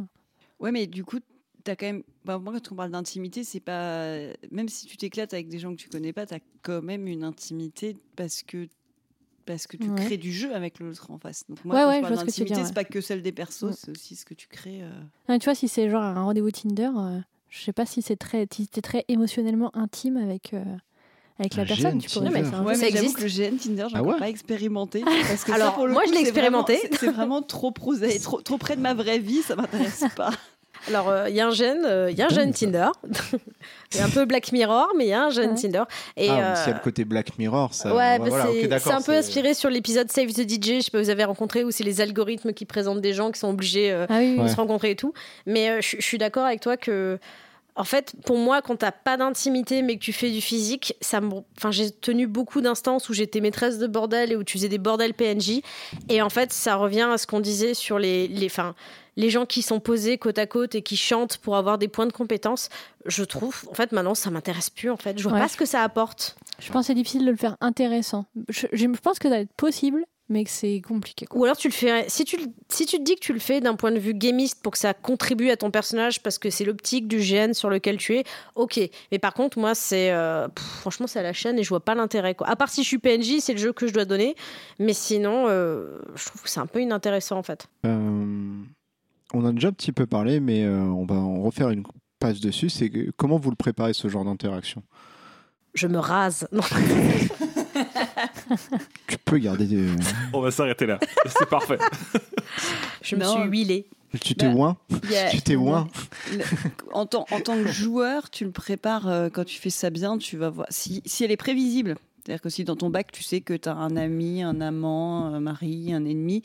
Ouais, mais du coup, t'as quand même. bah, moi, quand on parle d'intimité, c'est pas. Même si tu t'éclates avec des gens que tu connais pas, t'as quand même une intimité parce que parce que tu Ouais. crées du jeu avec l'autre en face. Donc moi, Ouais, quand ouais, je parle ce d'intimité, c'est pas que celle des persos, Mm. c'est aussi ce que tu crées. euh. Ah, tu vois, si c'est genre un rendez-vous Tinder, euh, je sais pas si c'est très, si t'es très émotionnellement intime avec, euh, avec la Un personne. Tu pourrais faire un Ouais, mais j'avoue existe que le GN Tinder, j'ai Ah ouais pas expérimenté. (laughs) Parce que ça, Alors, pour le moi, coup, je l'ai expérimenté. C'est vraiment trop trop, trop près de ma vraie vie, ça m'intéresse pas. (laughs) Alors, euh, il y a un gène, euh, il y a un gène Tinder. (laughs) Il y a un peu Black Mirror, mais il y a un Ouais. Tinder. Et, ah, euh, s'il y a le côté Black Mirror, ça. ouais, bah, voilà, c'est c'est un peu inspiré sur l'épisode Save the DJ, je sais pas, vous avez rencontré, où c'est les algorithmes qui présentent des gens qui sont obligés euh, Ah oui, de Ouais. se rencontrer et tout. Mais euh, je je suis d'accord avec toi que, en fait, pour moi, quand t'as pas d'intimité mais que tu fais du physique, ça me... enfin, j'ai tenu beaucoup d'instances où j'étais maîtresse de bordel et où tu faisais des bordels PNJ. Et en fait, ça revient à ce qu'on disait sur les, les, enfin, les gens qui sont posés côte à côte et qui chantent pour avoir des points de compétence. Je trouve, en fait, maintenant, ça m'intéresse plus. En fait, je vois Ouais. pas ce que ça apporte. Je pense que c'est difficile de le faire intéressant. Je, je pense que ça va être possible, mais que c'est compliqué. quoi. Ou alors tu le fais. Si tu, si tu te dis que tu le fais d'un point de vue gamiste pour que ça contribue à ton personnage parce que c'est l'optique du GN sur lequel tu es, ok. Mais par contre, moi, c'est. euh, franchement, c'est à la chaîne et je vois pas l'intérêt. À part si je suis PNJ, c'est le jeu que je dois donner. Mais sinon, euh, je trouve que c'est un peu inintéressant en fait. Euh, on a déjà un petit peu parlé, mais euh, on va en refaire une passe dessus. C'est comment vous le préparez ce genre d'interaction? Je me rase. Non. (laughs) Tu peux garder des. On va s'arrêter là. C'est parfait. (laughs) Je me Non. suis huilée. tu t'es Bah, a- Tu t'es ouin Le- en, tant, en tant que joueur, tu le prépares euh, quand tu fais ça bien, tu vas voir. Si, si elle est prévisible, c'est-à-dire que si dans ton bac, tu sais que tu as un ami, un amant, un mari, un ennemi,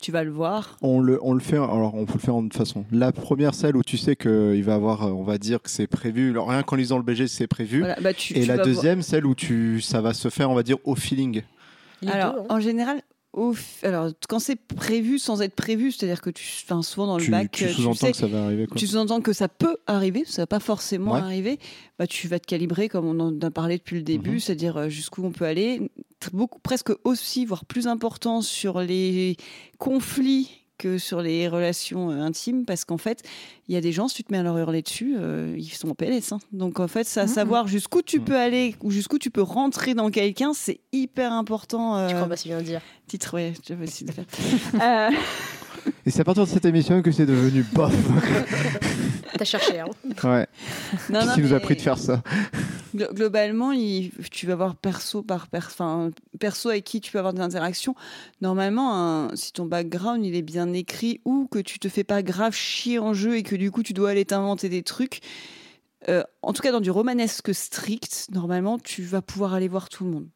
tu vas le voir. on le, on le fait, alors on peut le faire en deux façons. La première, celle où tu sais qu'il va avoir, on va dire que c'est prévu, alors, rien qu'en lisant le BG, c'est prévu. Voilà, bah, tu, Et tu la voir. deuxième, celle où tu, ça va se faire, on va dire, au feeling. Les Alors, deux, hein. en général, au alors, quand c'est prévu sans être prévu, c'est-à-dire que tu, enfin, souvent dans le Tu, bac, tu euh, sous-entends sais, que ça va arriver. Quoi. tu sous-entends que ça peut arriver, ça va pas forcément Ouais. arriver. Bah, tu vas te calibrer comme on en a parlé depuis le début, Mhm. c'est-à-dire euh, jusqu'où on peut aller. beaucoup, presque aussi, voire plus important sur les conflits que sur les relations euh, intimes, parce qu'en fait, il y a des gens, si tu te mets à leur hurler dessus, euh, ils sont en PLS. hein. Donc en fait, ça, Mhm. savoir jusqu'où tu Mhm. peux aller ou jusqu'où tu peux rentrer dans quelqu'un, c'est hyper important. euh, Je crois pas si bien dire. titre, ouais, je vais essayer de faire. (laughs) Euh, Et c'est à partir de cette émission que c'est devenu bof. T'as cherché, hein. ouais. non, Qui non, nous a pris de faire ça Glo- Globalement, il- tu vas voir perso par per- enfin, perso avec qui tu peux avoir des interactions. Normalement, un- si ton background il est bien écrit ou que tu te fais pas grave chier en jeu et que du coup tu dois aller t'inventer des trucs, euh, en tout cas dans du romanesque strict, normalement tu vas pouvoir aller voir tout le monde.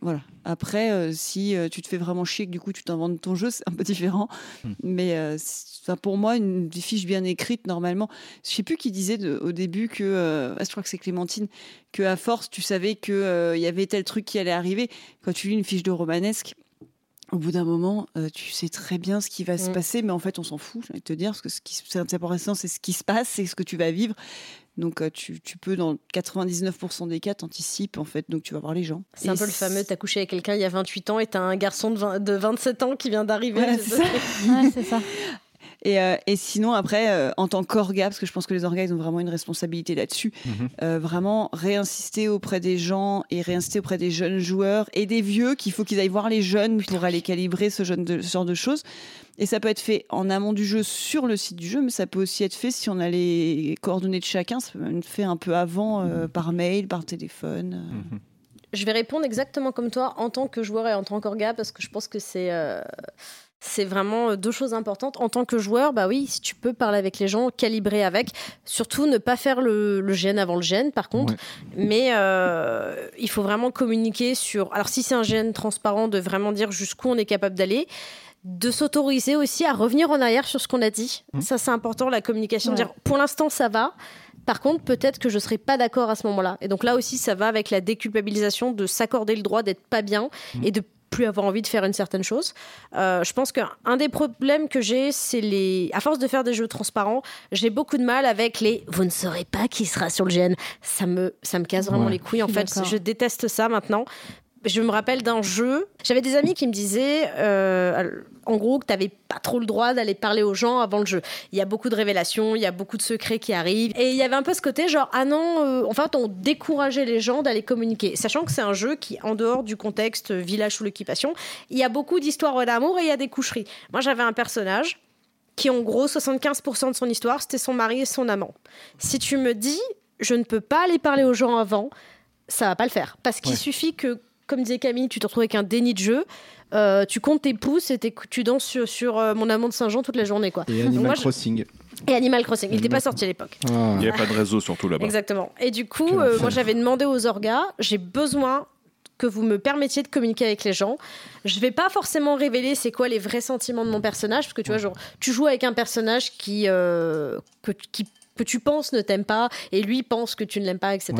Voilà. Après, euh, si euh, tu te fais vraiment chier, que du coup tu t'inventes ton jeu, (laughs) c'est un peu différent. Hmm. Mais euh, pour moi, une fiche bien écrite, normalement, je sais plus qui disait de- au début que, euh, ah, je crois que c'est Clémentine, que à force tu savais que euh, il y avait tel truc qui allait arriver. Quand tu lis une fiche de romanesque. Au bout d'un moment, euh, tu sais très bien ce qui va se Mm. passer, mais en fait, on s'en fout, j'ai envie de te dire, parce que ce qui c'est intéressant, c'est ce qui se passe, c'est ce que tu vas vivre. Donc, euh, tu, tu peux, dans 99% des cas, t'anticipes, en fait, donc tu vas voir les gens. C'est un peu le fameux, t'as couché avec quelqu'un il y a 28 ans et t'as un garçon de, 20 de 27 ans qui vient d'arriver. Ouais, Je c'est ça. Ouais, ça. (laughs) Et, euh, et sinon, après, euh, en tant qu'orga, parce que je pense que les orgas, ils ont vraiment une responsabilité là-dessus, Mhm. euh, vraiment réinsister auprès des gens et réinsister auprès des jeunes joueurs et des vieux, qu'il faut qu'ils aillent voir les jeunes pour aller calibrer ce, jeune de- ce genre de choses. Et ça peut être fait en amont du jeu sur le site du jeu, mais ça peut aussi être fait si on a les coordonnées de chacun. Ça peut même être fait un peu avant, euh, par mail, par téléphone. euh. Mhm. Je vais répondre exactement comme toi en tant que joueur et en tant qu'orga parce que je pense que c'est euh, c'est vraiment euh, deux choses importantes. En tant que joueur, bah oui, si tu peux parler avec les gens, calibrer avec, surtout ne pas faire le, le gène avant le gène par contre, Ouais. mais euh, il faut vraiment communiquer sur. Alors si c'est un gène transparent, de vraiment dire jusqu'où on est capable d'aller. De s'autoriser aussi à revenir en arrière sur ce qu'on a dit. Mhm. Ça, c'est important, la communication. Ouais. Dire pour l'instant, ça va. Par contre, peut-être que je serai pas d'accord à ce moment-là. Et donc là aussi, ça va avec la déculpabilisation de s'accorder le droit d'être pas bien Mhm. et de plus avoir envie de faire une certaine chose. Euh, je pense qu'un des problèmes que j'ai, c'est les. À force de faire des jeux transparents, j'ai beaucoup de mal avec les. Vous ne saurez pas qui sera sur le GN. Ça me, ça me casse vraiment Ouais. les couilles. En fait, je déteste ça maintenant. Je me rappelle d'un jeu. J'avais des amis qui me disaient, euh, en gros, que tu n'avais pas trop le droit d'aller parler aux gens avant le jeu. Il y a beaucoup de révélations, il y a beaucoup de secrets qui arrivent. Et il y avait un peu ce côté genre, ah non, euh, en fait, on décourageait les gens d'aller communiquer. Sachant que c'est un jeu qui, en dehors du contexte euh, village sous l'occupation, il y a beaucoup d'histoires d'amour et il y a des coucheries. Moi, j'avais un personnage qui, en gros, 75% de son histoire, c'était son mari et son amant. Si tu me dis, je ne peux pas aller parler aux gens avant, ça va pas le faire. Parce qu'il Ouais. suffit que, comme disait Camille, tu te retrouves avec un déni de jeu, euh, tu comptes tes pouces et tu danses sur, sur, euh, mon amant de Saint-Jean toute la journée. Quoi. Et Animal moi, je- Crossing. Et Animal Crossing, il n'était pas sorti à l'époque. Ah. Il n'y a pas de réseau surtout là-bas. Exactement. Et du coup, euh, moi j'avais demandé aux orgas, j'ai besoin que vous me permettiez de communiquer avec les gens. Je vais pas forcément révéler c'est quoi les vrais sentiments de mon personnage, parce que tu vois, genre, tu joues avec un personnage qui, euh, que, qui que tu penses ne t'aime pas et lui pense que tu ne l'aimes pas, etc.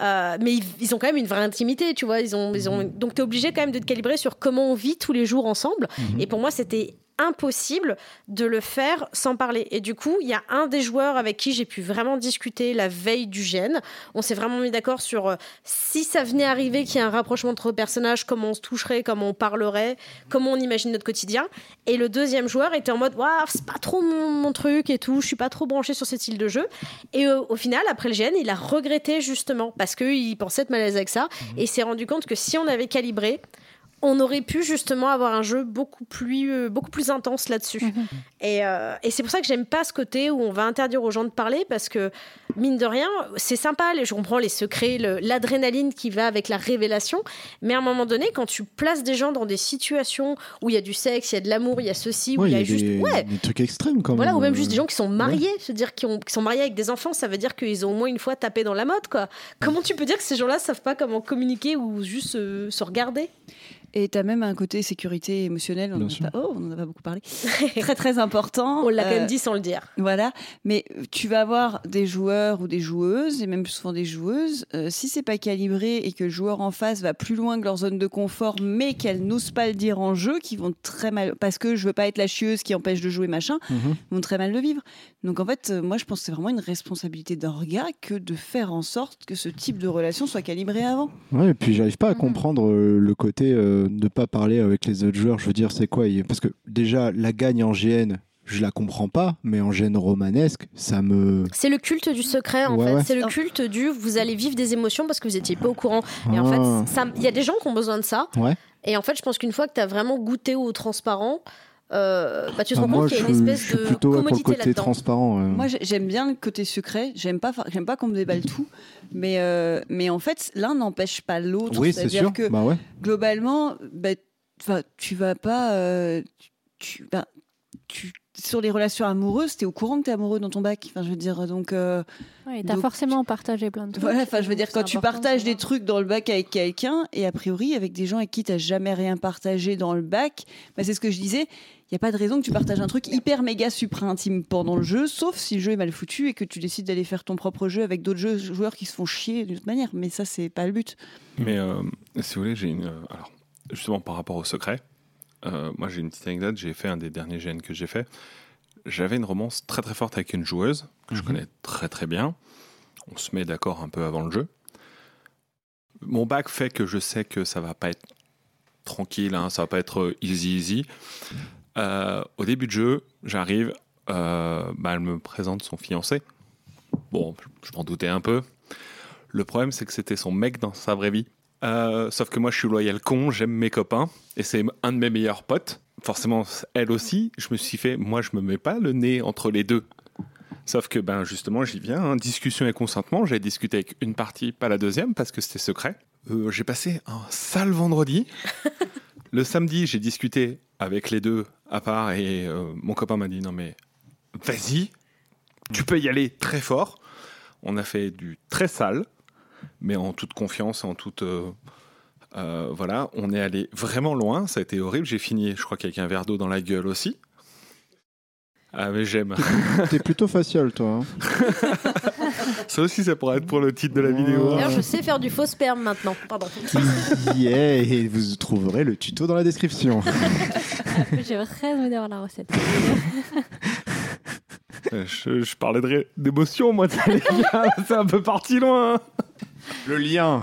Euh, mais ils, ils ont quand même une vraie intimité, tu vois. Ils ont, ils ont... Donc tu es obligé quand même de te calibrer sur comment on vit tous les jours ensemble. Mhm. Et pour moi, c'était impossible de le faire sans parler. Et du coup, il y a un des joueurs avec qui j'ai pu vraiment discuter la veille du gène. On s'est vraiment mis d'accord sur euh, si ça venait arriver qu'il y ait un rapprochement entre personnages, comment on se toucherait, comment on parlerait, comment on imagine notre quotidien. Et le deuxième joueur était en mode waouh, c'est pas trop mon, mon truc et tout, je suis pas trop branché sur cette style de jeu. Et euh, au final, après le gène, il a regretté justement parce qu'il pensait être mal à l'aise avec ça et il s'est rendu compte que si on avait calibré, on aurait pu justement avoir un jeu beaucoup plus, euh, beaucoup plus intense là-dessus. Mhm. Et, euh, et c'est pour ça que j'aime pas ce côté où on va interdire aux gens de parler parce que, mine de rien, c'est sympa, les- je comprends les secrets, le- l'adrénaline qui va avec la révélation, mais à un moment donné, quand tu places des gens dans des situations où il y a du sexe, il y a de l'amour, il y a ceci, où Ouais, il y a, des, juste. Ouais, des trucs extrêmes quand même. voilà, ou même euh, juste des gens qui sont mariés, se dire ont- qui sont mariés avec des enfants, ça veut dire qu'ils ont au moins une fois tapé dans la mode, quoi. Comment tu peux dire que ces gens-là savent pas comment communiquer ou juste euh, se regarder? Et tu as même un côté sécurité émotionnelle, on Bien en a pas, oh, a pas beaucoup parlé, (laughs) très très important. On l'a quand Euh, même dit sans le dire. Voilà, mais tu vas avoir des joueurs joueurs ou des joueuses, et même plus souvent des joueuses, euh, si c'est pas calibré et que le joueur en face va plus loin que leur zone de confort, mais qu'elles n'osent pas le dire en jeu, qui vont très mal, parce que je veux pas être la chieuse qui empêche de jouer machin, Mhm. vont très mal le vivre. Donc en fait, euh, moi je pense que c'est vraiment une responsabilité d'orga que de faire en sorte que ce type de relation soit calibré avant. Ouais, et puis j'arrive pas à Mhm. comprendre euh, le côté euh, de pas parler avec les autres joueurs. Je veux dire, c'est quoi Parce que déjà, la gagne en GN, je la comprends pas, mais en GN romanesque, ça me. C'est le culte du secret en Ouais, fait. ouais. C'est le culte du vous allez vivre des émotions parce que vous étiez pas au courant. Et en Ah. fait, ça- il y a des gens qui ont besoin de ça. Ouais. Et en fait, je pense qu'une fois que tu as vraiment goûté au transparent, euh, bah, tu te Ah, rends compte qu'il y a je, une je espèce suis de plutôt ouais, pour le commodité côté transparent. euh. Moi j'ai- j'aime bien le côté secret, j'aime pas, j'aime pas qu'on me déballe tout, mais, euh, mais en fait l'un n'empêche pas l'autre. oui, c'est sûr. que Bah ouais. globalement, bah, tu vas pas. euh, tu, bah, tu- sur les relations amoureuses, tu es au courant que tu es amoureux dans ton bac. Enfin, je veux dire, donc. euh, Ouais, t'as forcément partagé plein de trucs. voilà, enfin, je veux dire, quand tu partages des trucs dans le bac avec quelqu'un, et a priori avec des gens avec qui tu jamais rien partagé dans le bac, bah, c'est ce que je disais. Il n'y a pas de raison que tu partages un truc hyper méga supra intime pendant le jeu, sauf si le jeu est mal foutu et que tu décides d'aller faire ton propre jeu avec d'autres joueurs qui se font chier d'une autre manière. Mais ça, c'est pas le but. Mais euh, si vous voulez, j'ai une. euh, alors, justement, par rapport au secret, euh, moi j'ai une petite anecdote. J'ai fait un des derniers GN que j'ai fait. J'avais une romance très très forte avec une joueuse que je Mhm. connais très très bien. On se met d'accord un peu avant le jeu. Mon bac fait que je sais que ça va pas être tranquille, hein, ça va pas être easy easy. Euh, au début de jeu, j'arrive, euh, bah, elle me présente son fiancé. Bon, je m'en doutais un peu. Le problème, c'est que c'était son mec dans sa vraie vie. Euh, sauf que moi, je suis loyal con, j'aime mes copains, et c'est un de mes meilleurs potes. Forcément, elle aussi. Je me suis fait, moi, je me mets pas le nez entre les deux. Sauf que, ben, justement, j'y viens, hein, discussion et consentement. J'ai discuté avec une partie, pas la deuxième, parce que c'était secret. Euh, j'ai passé un sale vendredi. (laughs) le samedi, j'ai discuté avec les deux à part, et euh, mon copain m'a dit, non mais, vas-y, tu peux y aller très fort. On a fait du très sale, mais en toute confiance, en toute. euh, euh, voilà, on est allé vraiment loin, ça a été horrible. J'ai fini, je crois, qu'avec un verre d'eau dans la gueule aussi. Ah, mais j'aime. (laughs) T'es plutôt facial, toi. hein. (laughs) ça aussi, ça pourrait être pour le titre de la vidéo. D'ailleurs, je sais faire du faux sperme maintenant. Pardon. (laughs) yeah, et vous trouverez le tuto dans la description. J'ai envie d'avoir la recette. Euh, Je, je parlais d'émotion, moi, les gars, c'est un peu parti loin. Le lien.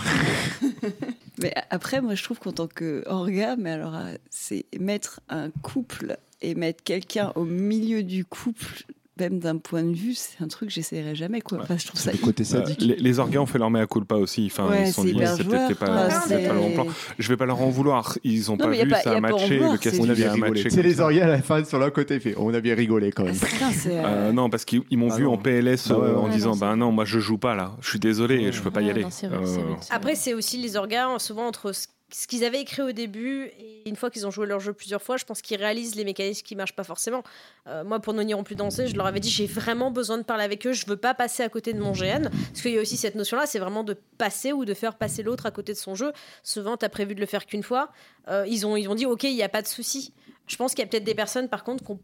(laughs) Mais après, moi, je trouve qu'en tant que orga, mais alors, euh, c'est mettre un couple et mettre quelqu'un au milieu du couple, même d'un point de vue, c'est un truc que j'essaierai jamais, quoi. Enfin, je trouve ça Le côté Euh, sadique. les, les orgas ont fait leur mea culpa aussi. Enfin, Ouais, ils se sont dit, joueur, peut-être pas, peut-être pas le bon plan. Je vais pas leur en vouloir. Ils ont Non, pas vu, pas- ça a a matché, vouloir, le c'est casting On a matché. C'est les ça. organes à la fin sur leur côté fait. On a bien rigolé quand même. C'est. euh, Euh, non, parce qu'ils ils m'ont Ah vu non. en PLS Bah ouais, euh, ouais. en Ouais, disant bah non, moi je joue pas là. Je suis désolé, je peux pas y Ouais, aller. Euh. Après, c'est aussi les orgas, souvent entre ce ce qu'ils avaient écrit au début et une fois qu'ils ont joué leur jeu plusieurs fois, je pense qu'ils réalisent les mécanismes qui marchent pas forcément. Euh, moi, pour Nous n'irons plus danser, je leur avais dit j'ai vraiment besoin de parler avec eux, je veux pas passer à côté de mon GN. Parce qu'il y a aussi cette notion-là, c'est vraiment de passer ou de faire passer l'autre à côté de son jeu. Souvent, tu as prévu de le faire qu'une fois. Euh, ils, ont, ils ont dit ok, il n'y a pas de souci. Je pense qu'il y a peut-être des personnes, par contre, qui n'ont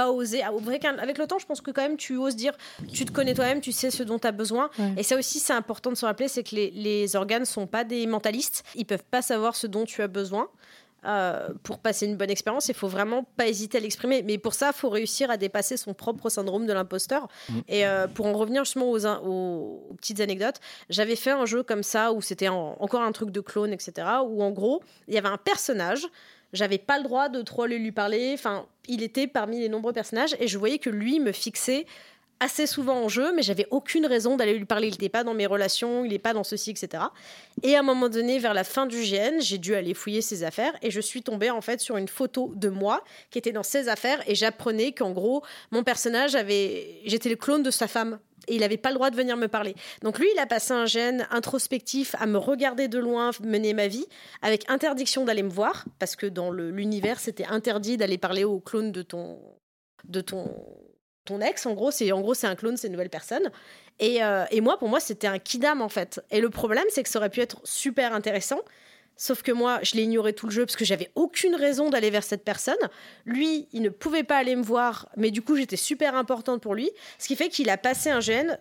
pas osé. Ah, Avec le temps, je pense que quand même, tu oses dire tu te connais toi-même, tu sais ce dont tu as besoin. Ouais. Et ça aussi, c'est important de se rappeler, c'est que les, les organes sont pas des mentalistes. Ils peuvent pas savoir ce dont tu as besoin. euh, pour passer une bonne expérience, il faut vraiment pas hésiter à l'exprimer. Mais pour ça, il faut réussir à dépasser son propre syndrome de l'imposteur. Mhm. Et euh, pour en revenir justement aux, aux- aux petites anecdotes, j'avais fait un jeu comme ça où c'était en- encore un truc de clone, etc. Où en gros, il y avait un personnage. J'avais pas le droit de trop aller lui parler. Enfin, il était parmi les nombreux personnages et je voyais que lui me fixait assez souvent en jeu, mais j'avais aucune raison d'aller lui parler. Il n'était pas dans mes relations, il n'est pas dans ceci, etc. Et à un moment donné, vers la fin du GN, j'ai dû aller fouiller ses affaires et je suis tombée en fait sur une photo de moi qui était dans ses affaires et j'apprenais qu'en gros, mon personnage avait. J'étais le clone de sa femme. Et il n'avait pas le droit de venir me parler. Donc lui, il a passé un gène introspectif à me regarder de loin mener ma vie, avec interdiction d'aller me voir, parce que dans l'univers, c'était interdit d'aller parler au clone de ton, de ton, ton ex. En gros, c'est en gros c'est un clone, c'est une nouvelle personne. Et, euh, et moi, pour moi, c'était un kidam en fait. Et le problème, c'est que ça aurait pu être super intéressant. Sauf que moi, je l'ai ignoré tout le jeu parce que j'avais aucune raison d'aller vers cette personne. Lui, il ne pouvait pas aller me voir, mais du coup, j'étais super importante pour lui. Ce qui fait qu'il a passé un gène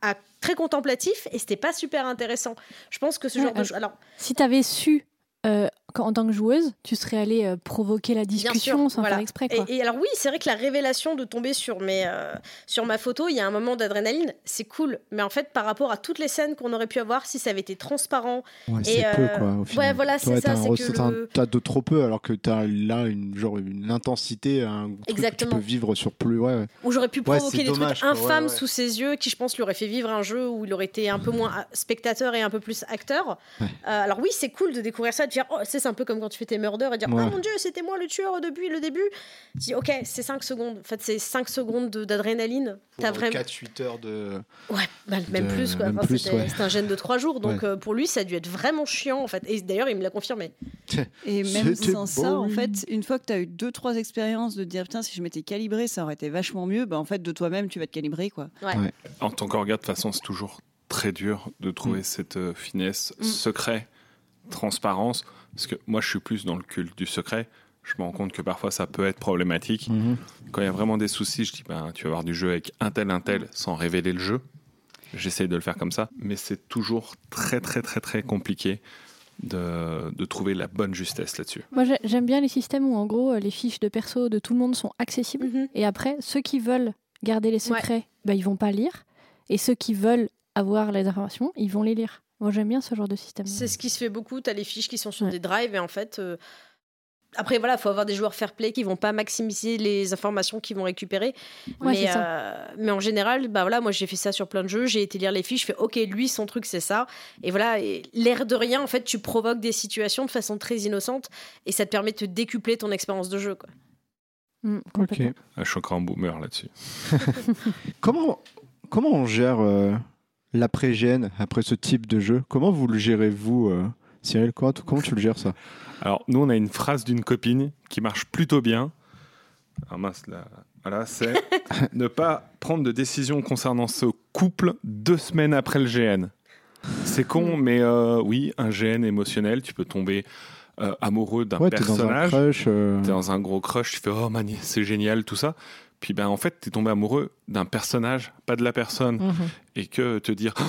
à- très contemplatif et c'était pas super intéressant. Je pense que ce Ouais, genre de choses. Alors, Si tu avais su euh, qu'en- en tant que joueuse, tu serais allée euh, provoquer la discussion sûr, sans voilà. faire exprès. Quoi. Et, et alors oui, c'est vrai que la révélation de tomber sur, mes, euh, sur ma photo, il y a un moment d'adrénaline, c'est cool. Mais en fait, par rapport à toutes les scènes qu'on aurait pu avoir, si ça avait été transparent, Ouais, Et, c'est euh, peu quoi au final. ouais, voilà, c'est ça, t'as un c'est re- que t'as un- le- t'as de trop peu alors que t'as là une genre une intensité, un truc que tu peux vivre sur plus. Ouais, ouais. où j'aurais pu provoquer des dommage, trucs quoi, infâmes ouais. sous ses yeux, qui je pense lui aurait fait vivre un jeu où il aurait été un peu moins spectateur et un peu plus acteur. Ouais. Euh, alors oui, c'est cool de découvrir ça, de dire, oh, c'est c'est un peu comme quand tu fais tes murders et dire, Ouais. oh mon dieu, c'était moi le tueur depuis le début. Tu dis, ok, c'est 5 secondes. En fait, c'est 5 secondes de- d'adrénaline. T'as vraiment. 4-8 heures de. Ouais, bah, même de- plus quoi. Enfin, c'était ouais. un gène de 3 jours, donc Ouais. euh, pour lui, ça a dû être vraiment chiant en fait. Et d'ailleurs, il me l'a confirmé. (laughs) Et même sans ça, en fait, une fois que tu as eu deux, trois expériences de dire, putain, si je m'étais calibré, ça aurait été vachement mieux, bah, en fait, de toi-même, tu vas te calibrer, quoi. En tant qu'orga, de toute façon, c'est toujours très dur de trouver Mm. cette euh, finesse, Mm. secret, transparence. Parce que moi, je suis plus dans le culte du secret. Je me rends compte que parfois, ça peut être problématique. Mhm. Quand il y a vraiment des soucis, je dis, ben, tu vas avoir du jeu avec un tel, un tel, sans révéler le jeu. J'essaye de le faire comme ça. Mais c'est toujours très, très, très, très compliqué de, de trouver la bonne justesse là-dessus. Moi, j'ai- j'aime bien les systèmes où, en gros, euh, les fiches de perso de tout le monde sont accessibles. Mhm. Et après, ceux qui veulent garder les secrets, bah, ils vont pas lire. Et ceux qui veulent avoir les informations, ils vont les lire. Moi, j'aime bien ce genre de système. C'est ce qui se fait beaucoup. Tu as les fiches qui sont sur Ouais. des drives et en fait. euh, Après, voilà, il faut avoir des joueurs fair play qui vont pas maximiser les informations qu'ils vont récupérer. Ouais, mais, euh, mais en général, bah voilà, moi j'ai fait ça sur plein de jeux. J'ai été lire les fiches, je fais OK, lui son truc c'est ça. Et voilà, et l'air de rien, en fait, tu provoques des situations de façon très innocente et ça te permet de te décupler ton expérience de jeu. Quoi. Mm, Ok. complètement. Je suis encore un boomer là-dessus. (laughs) Comment, comment on gère euh, l'après-gène après ce type de jeu Comment vous le gérez, vous, euh, Cyril comment, comment tu le gères ça? Alors, nous, on a une phrase d'une copine qui marche plutôt bien. Ah mince, là, voilà, c'est (laughs) ne pas prendre de décision concernant ce couple deux semaines après le GN. C'est con, mais euh, oui, un GN émotionnel, tu peux tomber euh, amoureux d'un Ouais, t'es dans un personnage, crush. euh, t'es dans un gros crush, tu fais oh man, c'est génial, tout ça. Puis ben en fait, t'es tombé amoureux d'un personnage, pas de la personne Mhm. et que te dire Oh,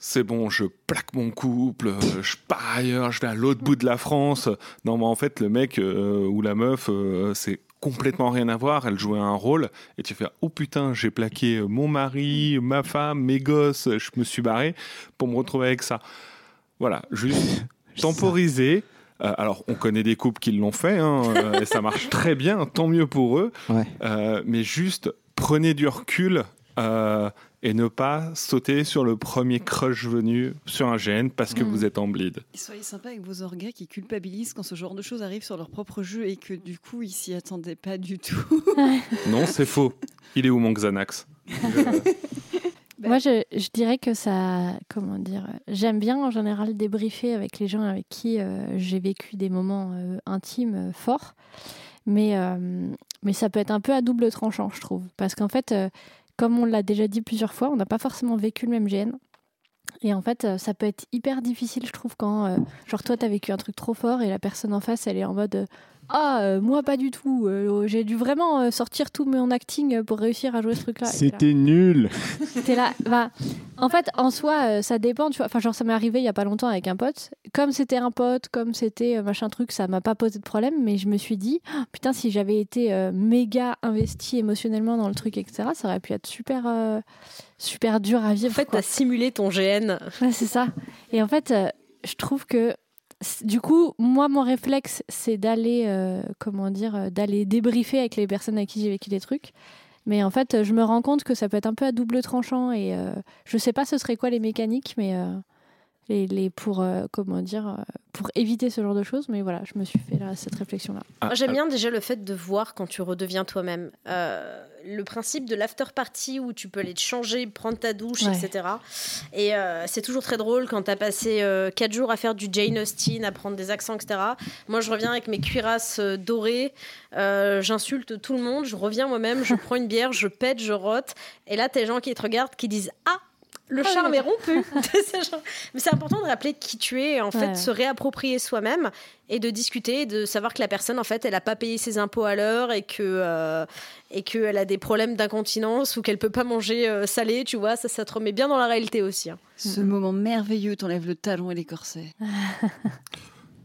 c'est bon, je plaque mon couple, euh, je pars ailleurs, je vais à l'autre bout de la France. Non, mais en fait, le mec euh, ou la meuf, euh, c'est complètement rien à voir. Elle jouait un rôle et tu fais oh putain, j'ai plaqué mon mari, ma femme, mes gosses, je me suis barré pour me retrouver avec ça. Voilà, juste (laughs) temporiser. Euh, alors, on connaît des couples qui l'ont fait hein, euh, et ça marche (laughs) très bien, tant mieux pour eux. Ouais. Euh, mais juste prenez du recul euh, et ne pas sauter sur le premier crush venu sur un GN parce que Mm. vous êtes en bleed. Et soyez sympa avec vos orgas qui culpabilisent quand ce genre de choses arrive sur leur propre jeu et que du coup, ils s'y attendaient pas du tout. (laughs) Non, c'est faux. Il est où mon Xanax? (laughs) Bah- Moi, je, dirais que ça. Comment dire J'aime bien en général débriefer avec les gens avec qui euh, j'ai vécu des moments euh, intimes euh, forts. Mais, mais ça peut être un peu à double tranchant, je trouve. Parce qu'en fait, comme on l'a déjà dit plusieurs fois, on n'a pas forcément vécu le même GN. Et en fait, ça peut être hyper difficile, je trouve, quand, genre, toi, t'as vécu un truc trop fort et la personne en face, elle est en mode Ah, euh, moi, pas du tout. Euh, J'ai dû vraiment euh, sortir tout mon acting pour réussir à jouer ce t'es là, C'était nul. T'es là. Bah, en fait, en soi, euh, ça dépend. Tu vois. Enfin, genre, ça m'est arrivé il y a pas longtemps avec un pote. Comme c'était un pote, comme c'était euh, machin truc, ça m'a pas posé de problème. Mais je me suis dit, Ah, putain, si j'avais été euh, méga investi émotionnellement dans le truc, etc., ça aurait pu être super, euh, super dur à vivre. En fait, t'as simulé ton GN. Ouais, c'est ça. Et en fait, euh, je trouve que du coup, moi, mon réflexe, c'est d'aller, euh, comment dire, euh, d'aller débriefer avec les personnes avec qui j'ai vécu des trucs. Mais en fait, euh, je me rends compte que ça peut être un peu à double tranchant et euh, je sais pas ce serait quoi les mécaniques, mais euh, les, les- pour euh, comment dire, euh, pour éviter ce genre de choses. Mais voilà, je me suis fait là cette réflexion là. Ah, j'aime bien déjà le fait de voir quand tu redeviens toi-même. Euh, le principe de l'after party où tu peux aller te changer, prendre ta douche, Ouais. etc. Et euh, c'est toujours très drôle quand tu as passé 4 jours à faire du Jane Austen, à prendre des accents, etc. Moi, je reviens avec mes cuirasses euh, dorées, euh, j'insulte tout le monde, je reviens moi-même, je (laughs) prends une bière, je pète, je rote. Et là, t'as les gens qui te regardent, qui disent Ah le Ah, charme oui, est rompu. (laughs) Mais c'est important de rappeler qui tu es, et en fait, Ouais. se réapproprier soi-même et de discuter, et de savoir que la personne, en fait, elle n'a pas payé ses impôts à l'heure et que euh, et qu'elle a des problèmes d'incontinence ou qu'elle peut pas manger euh, salé, tu vois. Ça, ça te remet bien dans la réalité aussi. hein. Ce moment merveilleux, t'enlèves le talon et les corsets.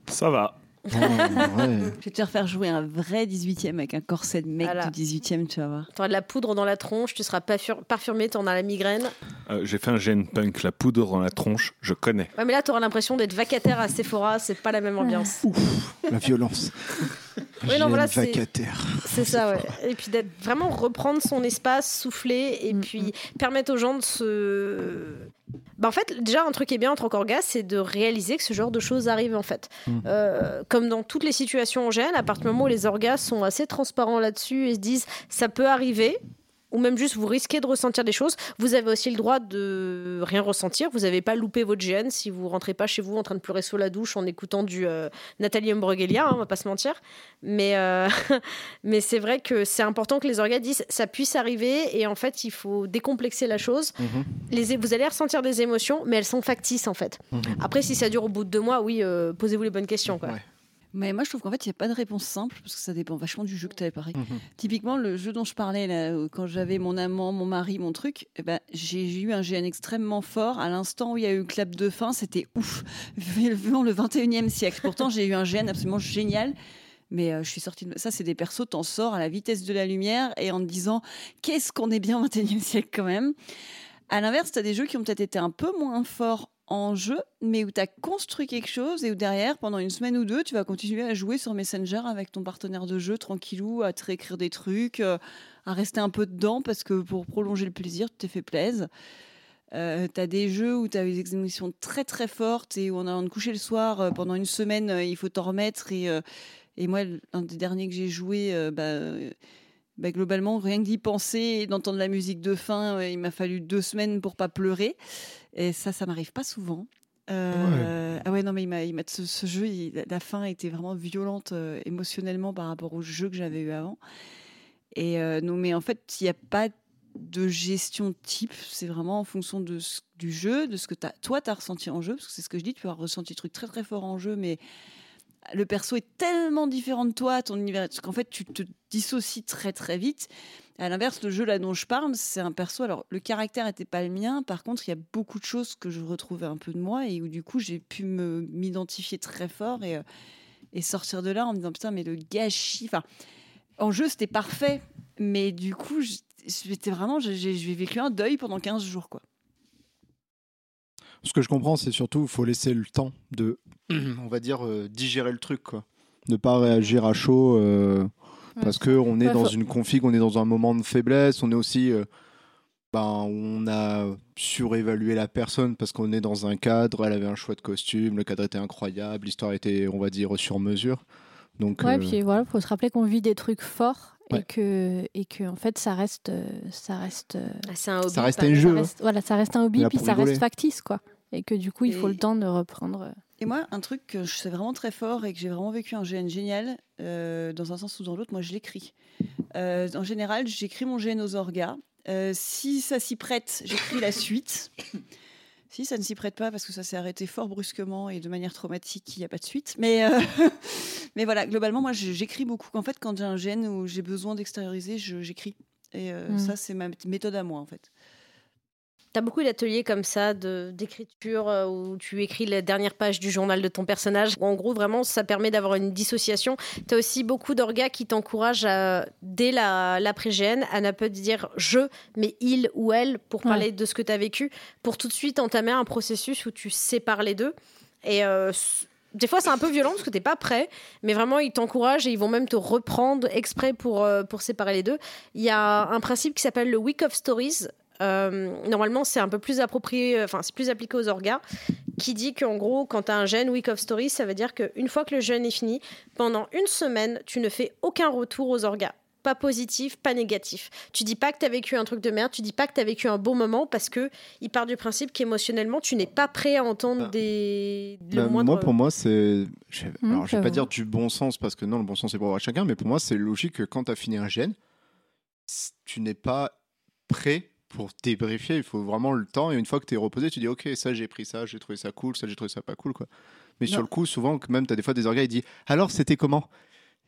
Ça va. Oh, ouais. (laughs) Je vais te faire jouer un vrai 18e avec un corset de mec Voilà. de 18e, tu vas voir. T'auras de la poudre dans la tronche, tu seras parfumé, t'en as la migraine. Euh, J'ai fait un gène punk, la poudre dans la tronche, je connais. Ouais, mais là, t'auras l'impression d'être vacataire à Sephora, c'est pas la même ambiance. La violence. (laughs) Oui, non, voilà, c'est- vacataire. C'est ça, ouais. Et puis d'être vraiment reprendre son espace, souffler, et Mm, puis permettre aux gens de se. Bah, en fait, déjà, un truc qui est bien en tant qu'orga, c'est de réaliser que ce genre de choses arrivent, en fait. Mm. Euh, comme dans toutes les situations en gêne, à partir du moment où les orgas sont assez transparents là-dessus et se disent ça peut arriver. Ou même juste vous risquez de ressentir des choses. Vous avez aussi le droit de rien ressentir. Vous n'avez pas loupé votre gêne si vous rentrez pas chez vous en train de pleurer sous la douche en écoutant du euh, Nathalie Imbruglia, hein, on va pas se mentir. Mais, euh, (laughs) mais c'est vrai que c'est important que les orgas disent ça puisse arriver et en fait il faut décomplexer la chose. Mhm. Les, vous allez ressentir des émotions, mais elles sont factices en fait. Mhm. Après, si ça dure au bout de deux mois, oui, euh, posez-vous les bonnes questions. Quoi. Ouais. Mais moi, je trouve qu'en fait, il n'y a pas de réponse simple parce que ça dépend vachement du jeu que tu avais pareil. Mhm. Typiquement, le jeu dont je parlais, là, quand j'avais mon amant, mon mari, mon truc, eh ben, j'ai j'ai eu un GN extrêmement fort. À l'instant où il y a eu le clap de fin, c'était ouf. (laughs) Vivant le 21e siècle. Pourtant, j'ai eu un GN absolument génial. Mais euh, je suis sortie de ça, c'est des persos, t'en sors à la vitesse de la lumière et en te disant qu'est-ce qu'on est bien au 21e siècle quand même? À l'inverse, tu as des jeux qui ont peut-être été un peu moins forts en jeu, mais où tu as construit quelque chose et où derrière, pendant une semaine ou deux, tu vas continuer à jouer sur Messenger avec ton partenaire de jeu tranquillou, à te réécrire des trucs, euh, à rester un peu dedans parce que pour prolonger le plaisir, tu t'es fait plaisir. Euh, tu as des jeux où tu as eu des émotions très très fortes et où on a de coucher le soir euh, pendant une semaine, il faut t'en remettre. Et, moi, un des derniers que j'ai joué, bah, bah, globalement, rien que d'y penser et d'entendre la musique de fin, euh, il m'a fallu deux semaines pour pas pleurer. Et ça, ça m'arrive pas souvent. Euh, Ah ouais, non, mais il m'a, il m'a- ce, ce jeu, il- la- fin était vraiment violente euh, émotionnellement par rapport au jeu que j'avais eu avant. Et euh, non, mais en fait, il n'y a pas de gestion type. C'est vraiment en fonction de ce- du jeu, de ce que t'as- toi, tu as ressenti en jeu. Parce que c'est ce que je dis, tu avoir ressenti des trucs très très forts en jeu, mais le perso est tellement différent de toi, ton univers, qu'en fait, tu te dissocies très très vite. À l'inverse, le jeu là dont je parle, c'est un perso. Alors, le caractère n'était pas le mien. Par contre, il y a beaucoup de choses que je retrouvais un peu de moi et où du coup, j'ai pu m'identifier très fort et, euh, et sortir de là en me disant putain, mais le gâchis. Enfin, en jeu, c'était parfait, mais du coup, vraiment, j'ai vécu un deuil pendant 15 jours, quoi. Ce que je comprends, c'est surtout il faut laisser le temps de, on va dire, euh, digérer le truc, quoi. Ne pas réagir à chaud, euh, parce que on est Ouais, dans faut- une config, on est dans un moment de faiblesse, on est aussi, euh, ben, on a surévalué la personne parce qu'on est dans un cadre, elle avait un choix de costume, le cadre était incroyable, l'histoire était, on va dire, sur mesure. Donc, Ouais, euh, puis voilà, faut se rappeler qu'on vit des trucs forts et que et que en fait ça reste ça reste Ah, c'est un hobby. ça reste un ça jeu. hein. reste- voilà, ça reste un hobby puis ça rigoler. reste factice quoi. Et que du coup, il faut Et- le temps de reprendre. euh, Et moi, un truc que je sais vraiment très fort et que j'ai vraiment vécu un GN génial, euh, dans un sens ou dans l'autre, moi je l'écris. Euh, en général, j'écris mon GN aux orgas. Euh, si ça s'y prête, j'écris la suite. Si ça ne s'y prête pas, parce que ça s'est arrêté fort brusquement et de manière traumatique, il n'y a pas de suite. Mais, euh, (laughs) mais voilà, globalement, moi j'écris beaucoup. En fait, quand j'ai un GN où j'ai besoin d'extérioriser, j'écris. Et euh, Mm. ça, c'est ma méthode à moi, en fait. T'as beaucoup d'ateliers comme ça d'écriture euh, où tu écris la dernière page du journal de ton personnage. En gros, vraiment, ça permet d'avoir une dissociation. T'as aussi beaucoup d'orgas qui t'encouragent dès la- l'après-GN à ne pas dire je, mais il ou elle pour Ouais. parler de ce que t'as vécu, pour tout de suite entamer un processus où tu sépares les deux. Et euh, des fois, c'est un peu violent parce que t'es pas prêt, mais vraiment, ils t'encouragent et ils vont même te reprendre exprès pour, euh, pour séparer les deux. Il y a un principe qui s'appelle le Week of Stories. Euh, normalement, c'est un peu plus approprié, enfin, c'est plus appliqué aux orgas, qui dit qu'en gros, quand tu as un jeune Week of Stories, ça veut dire qu'une fois que le jeûne est fini, pendant une semaine, tu ne fais aucun retour aux orgas. Pas positif, pas négatif. Tu dis pas que tu as vécu un truc de merde, tu dis pas que tu as vécu un bon moment parce que il part du principe qu'émotionnellement, tu n'es pas prêt à entendre Bah, des. le Bah, moindre- Moi, pour moi, c'est. je- Hmm, Alors, je vais pas dire du bon sens parce que non, le bon sens c'est pour chacun, mais pour moi, c'est logique que quand tu as fini un gène, tu n'es pas prêt pour débriefer, il faut vraiment le temps. Et une fois que tu es reposé, tu dis Ok, ça j'ai pris ça, j'ai trouvé ça cool, ça j'ai trouvé ça pas cool. quoi. Mais sur le coup, souvent, même tu as des fois des orgas, il dit Alors c'était comment?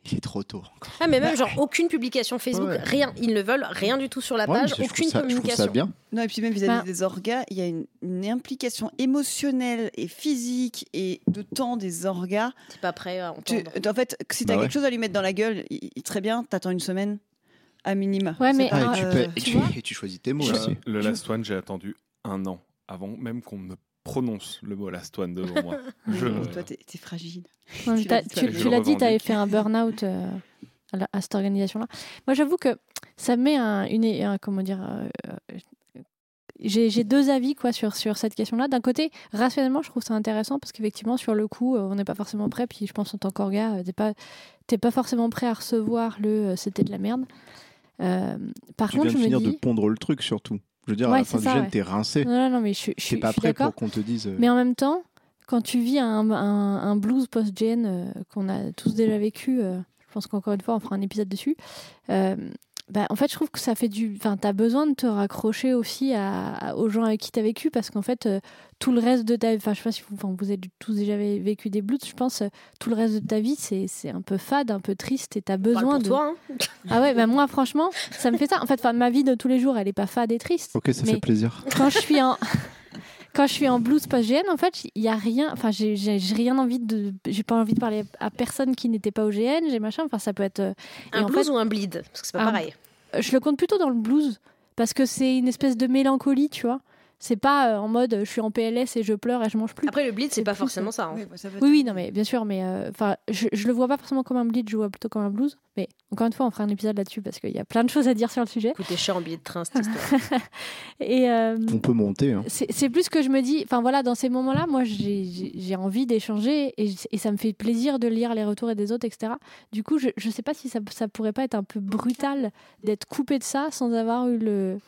Il est trop tôt encore. Ah, mais même, genre, aucune publication Facebook, Ouais. rien. Ils ne veulent rien du tout sur la page, aucune ça- communication. ça bien. Non, et puis même vis-à-vis Bah. des orgas, il y a une, une implication émotionnelle et physique et de temps des orgas. T'es pas prêt à Tu- entendre. en fait, si Bah t'as ouais. quelque chose à lui mettre dans la gueule, il- il- très bien, t'attends une semaine à minima. Ouais, mais, pas, Ah, et, tu euh, paies- et tu tu, vois et tu choisis tes mots aussi. Le Last One, j'ai attendu un an avant même qu'on me prononce le mot Last One devant moi. (laughs) Je- Toi, t'es fragile. Non, Tu l'as dit, tu toi, je tu le l'as dit, tu avais revendique. fait un burn-out euh, à, cette organisation-là. Moi, j'avoue que ça met un, une, un- comment dire. euh, j'ai deux avis quoi sur, sur cette question-là. D'un côté, rationnellement, je trouve ça intéressant parce qu'effectivement, sur le coup, on n'est pas forcément prêt. Puis je pense en tant qu'orga, t'es pas, t'es pas forcément prêt à recevoir le euh, c'était de la merde. Euh, par Tu contre, viens je de me finir de dis. pondre le truc surtout. Je veux dire, à Ouais, la fin du gène, ouais. t'es rincé. Non, non, non, mais je, suis- pas prêt pour qu'on te dise. euh, Mais en même temps, quand tu vis un, un, un blues post-gen euh, qu'on a tous déjà vécu, euh, je pense qu'encore une fois, on fera un épisode dessus. Bah, en fait, je trouve que ça fait du. Enfin, t'as besoin de te raccrocher aussi à, à- aux gens avec qui t'as vécu parce qu'en fait, euh, tout le reste de ta vie. Enfin, je sais pas si vous, enfin, vous avez tous déjà vé- vécu des blues. Je pense euh, tout le reste de ta vie, c'est c'est un peu fade, un peu triste et t'as besoin pour de. toi, hein. (laughs) Ah ouais, bah moi, franchement, ça me fait ça. En fait, enfin, ma vie de tous les jours, elle est pas fade et triste Ok, ça mais- fait plaisir. quand je suis en (laughs) quand je suis en blues post GN en fait il y a rien enfin j'ai rien envie de j'ai pas envie de parler à personne qui n'était pas au GN j'ai machin enfin ça peut être euh, Un blues fait, ou un bleed? Parce que c'est pas Un- pareil. je le compte plutôt dans le blues parce que c'est une espèce de mélancolie tu vois c'est pas euh, en mode je suis en PLS et je pleure et je mange plus Après, le bleed, c'est pas plus, forcément ça. hein. Oui, bah, ça oui oui non mais bien sûr mais euh, enfin je, je le vois pas forcément comme un bleed je le vois plutôt comme un blues mais encore une fois on fera un épisode là-dessus parce qu'il y a plein de choses à dire sur le sujet t'es cher en billet de train, cette histoire. (laughs) et euh, On peut monter. hein. c'est plus que je me dis, enfin voilà, dans ces moments-là, moi j'ai- envie d'échanger et, et ça me fait plaisir de lire les retours des autres, etc. Du coup, je, je sais pas si ça, ça pourrait pas être un peu brutal d'être coupé de ça sans avoir eu le,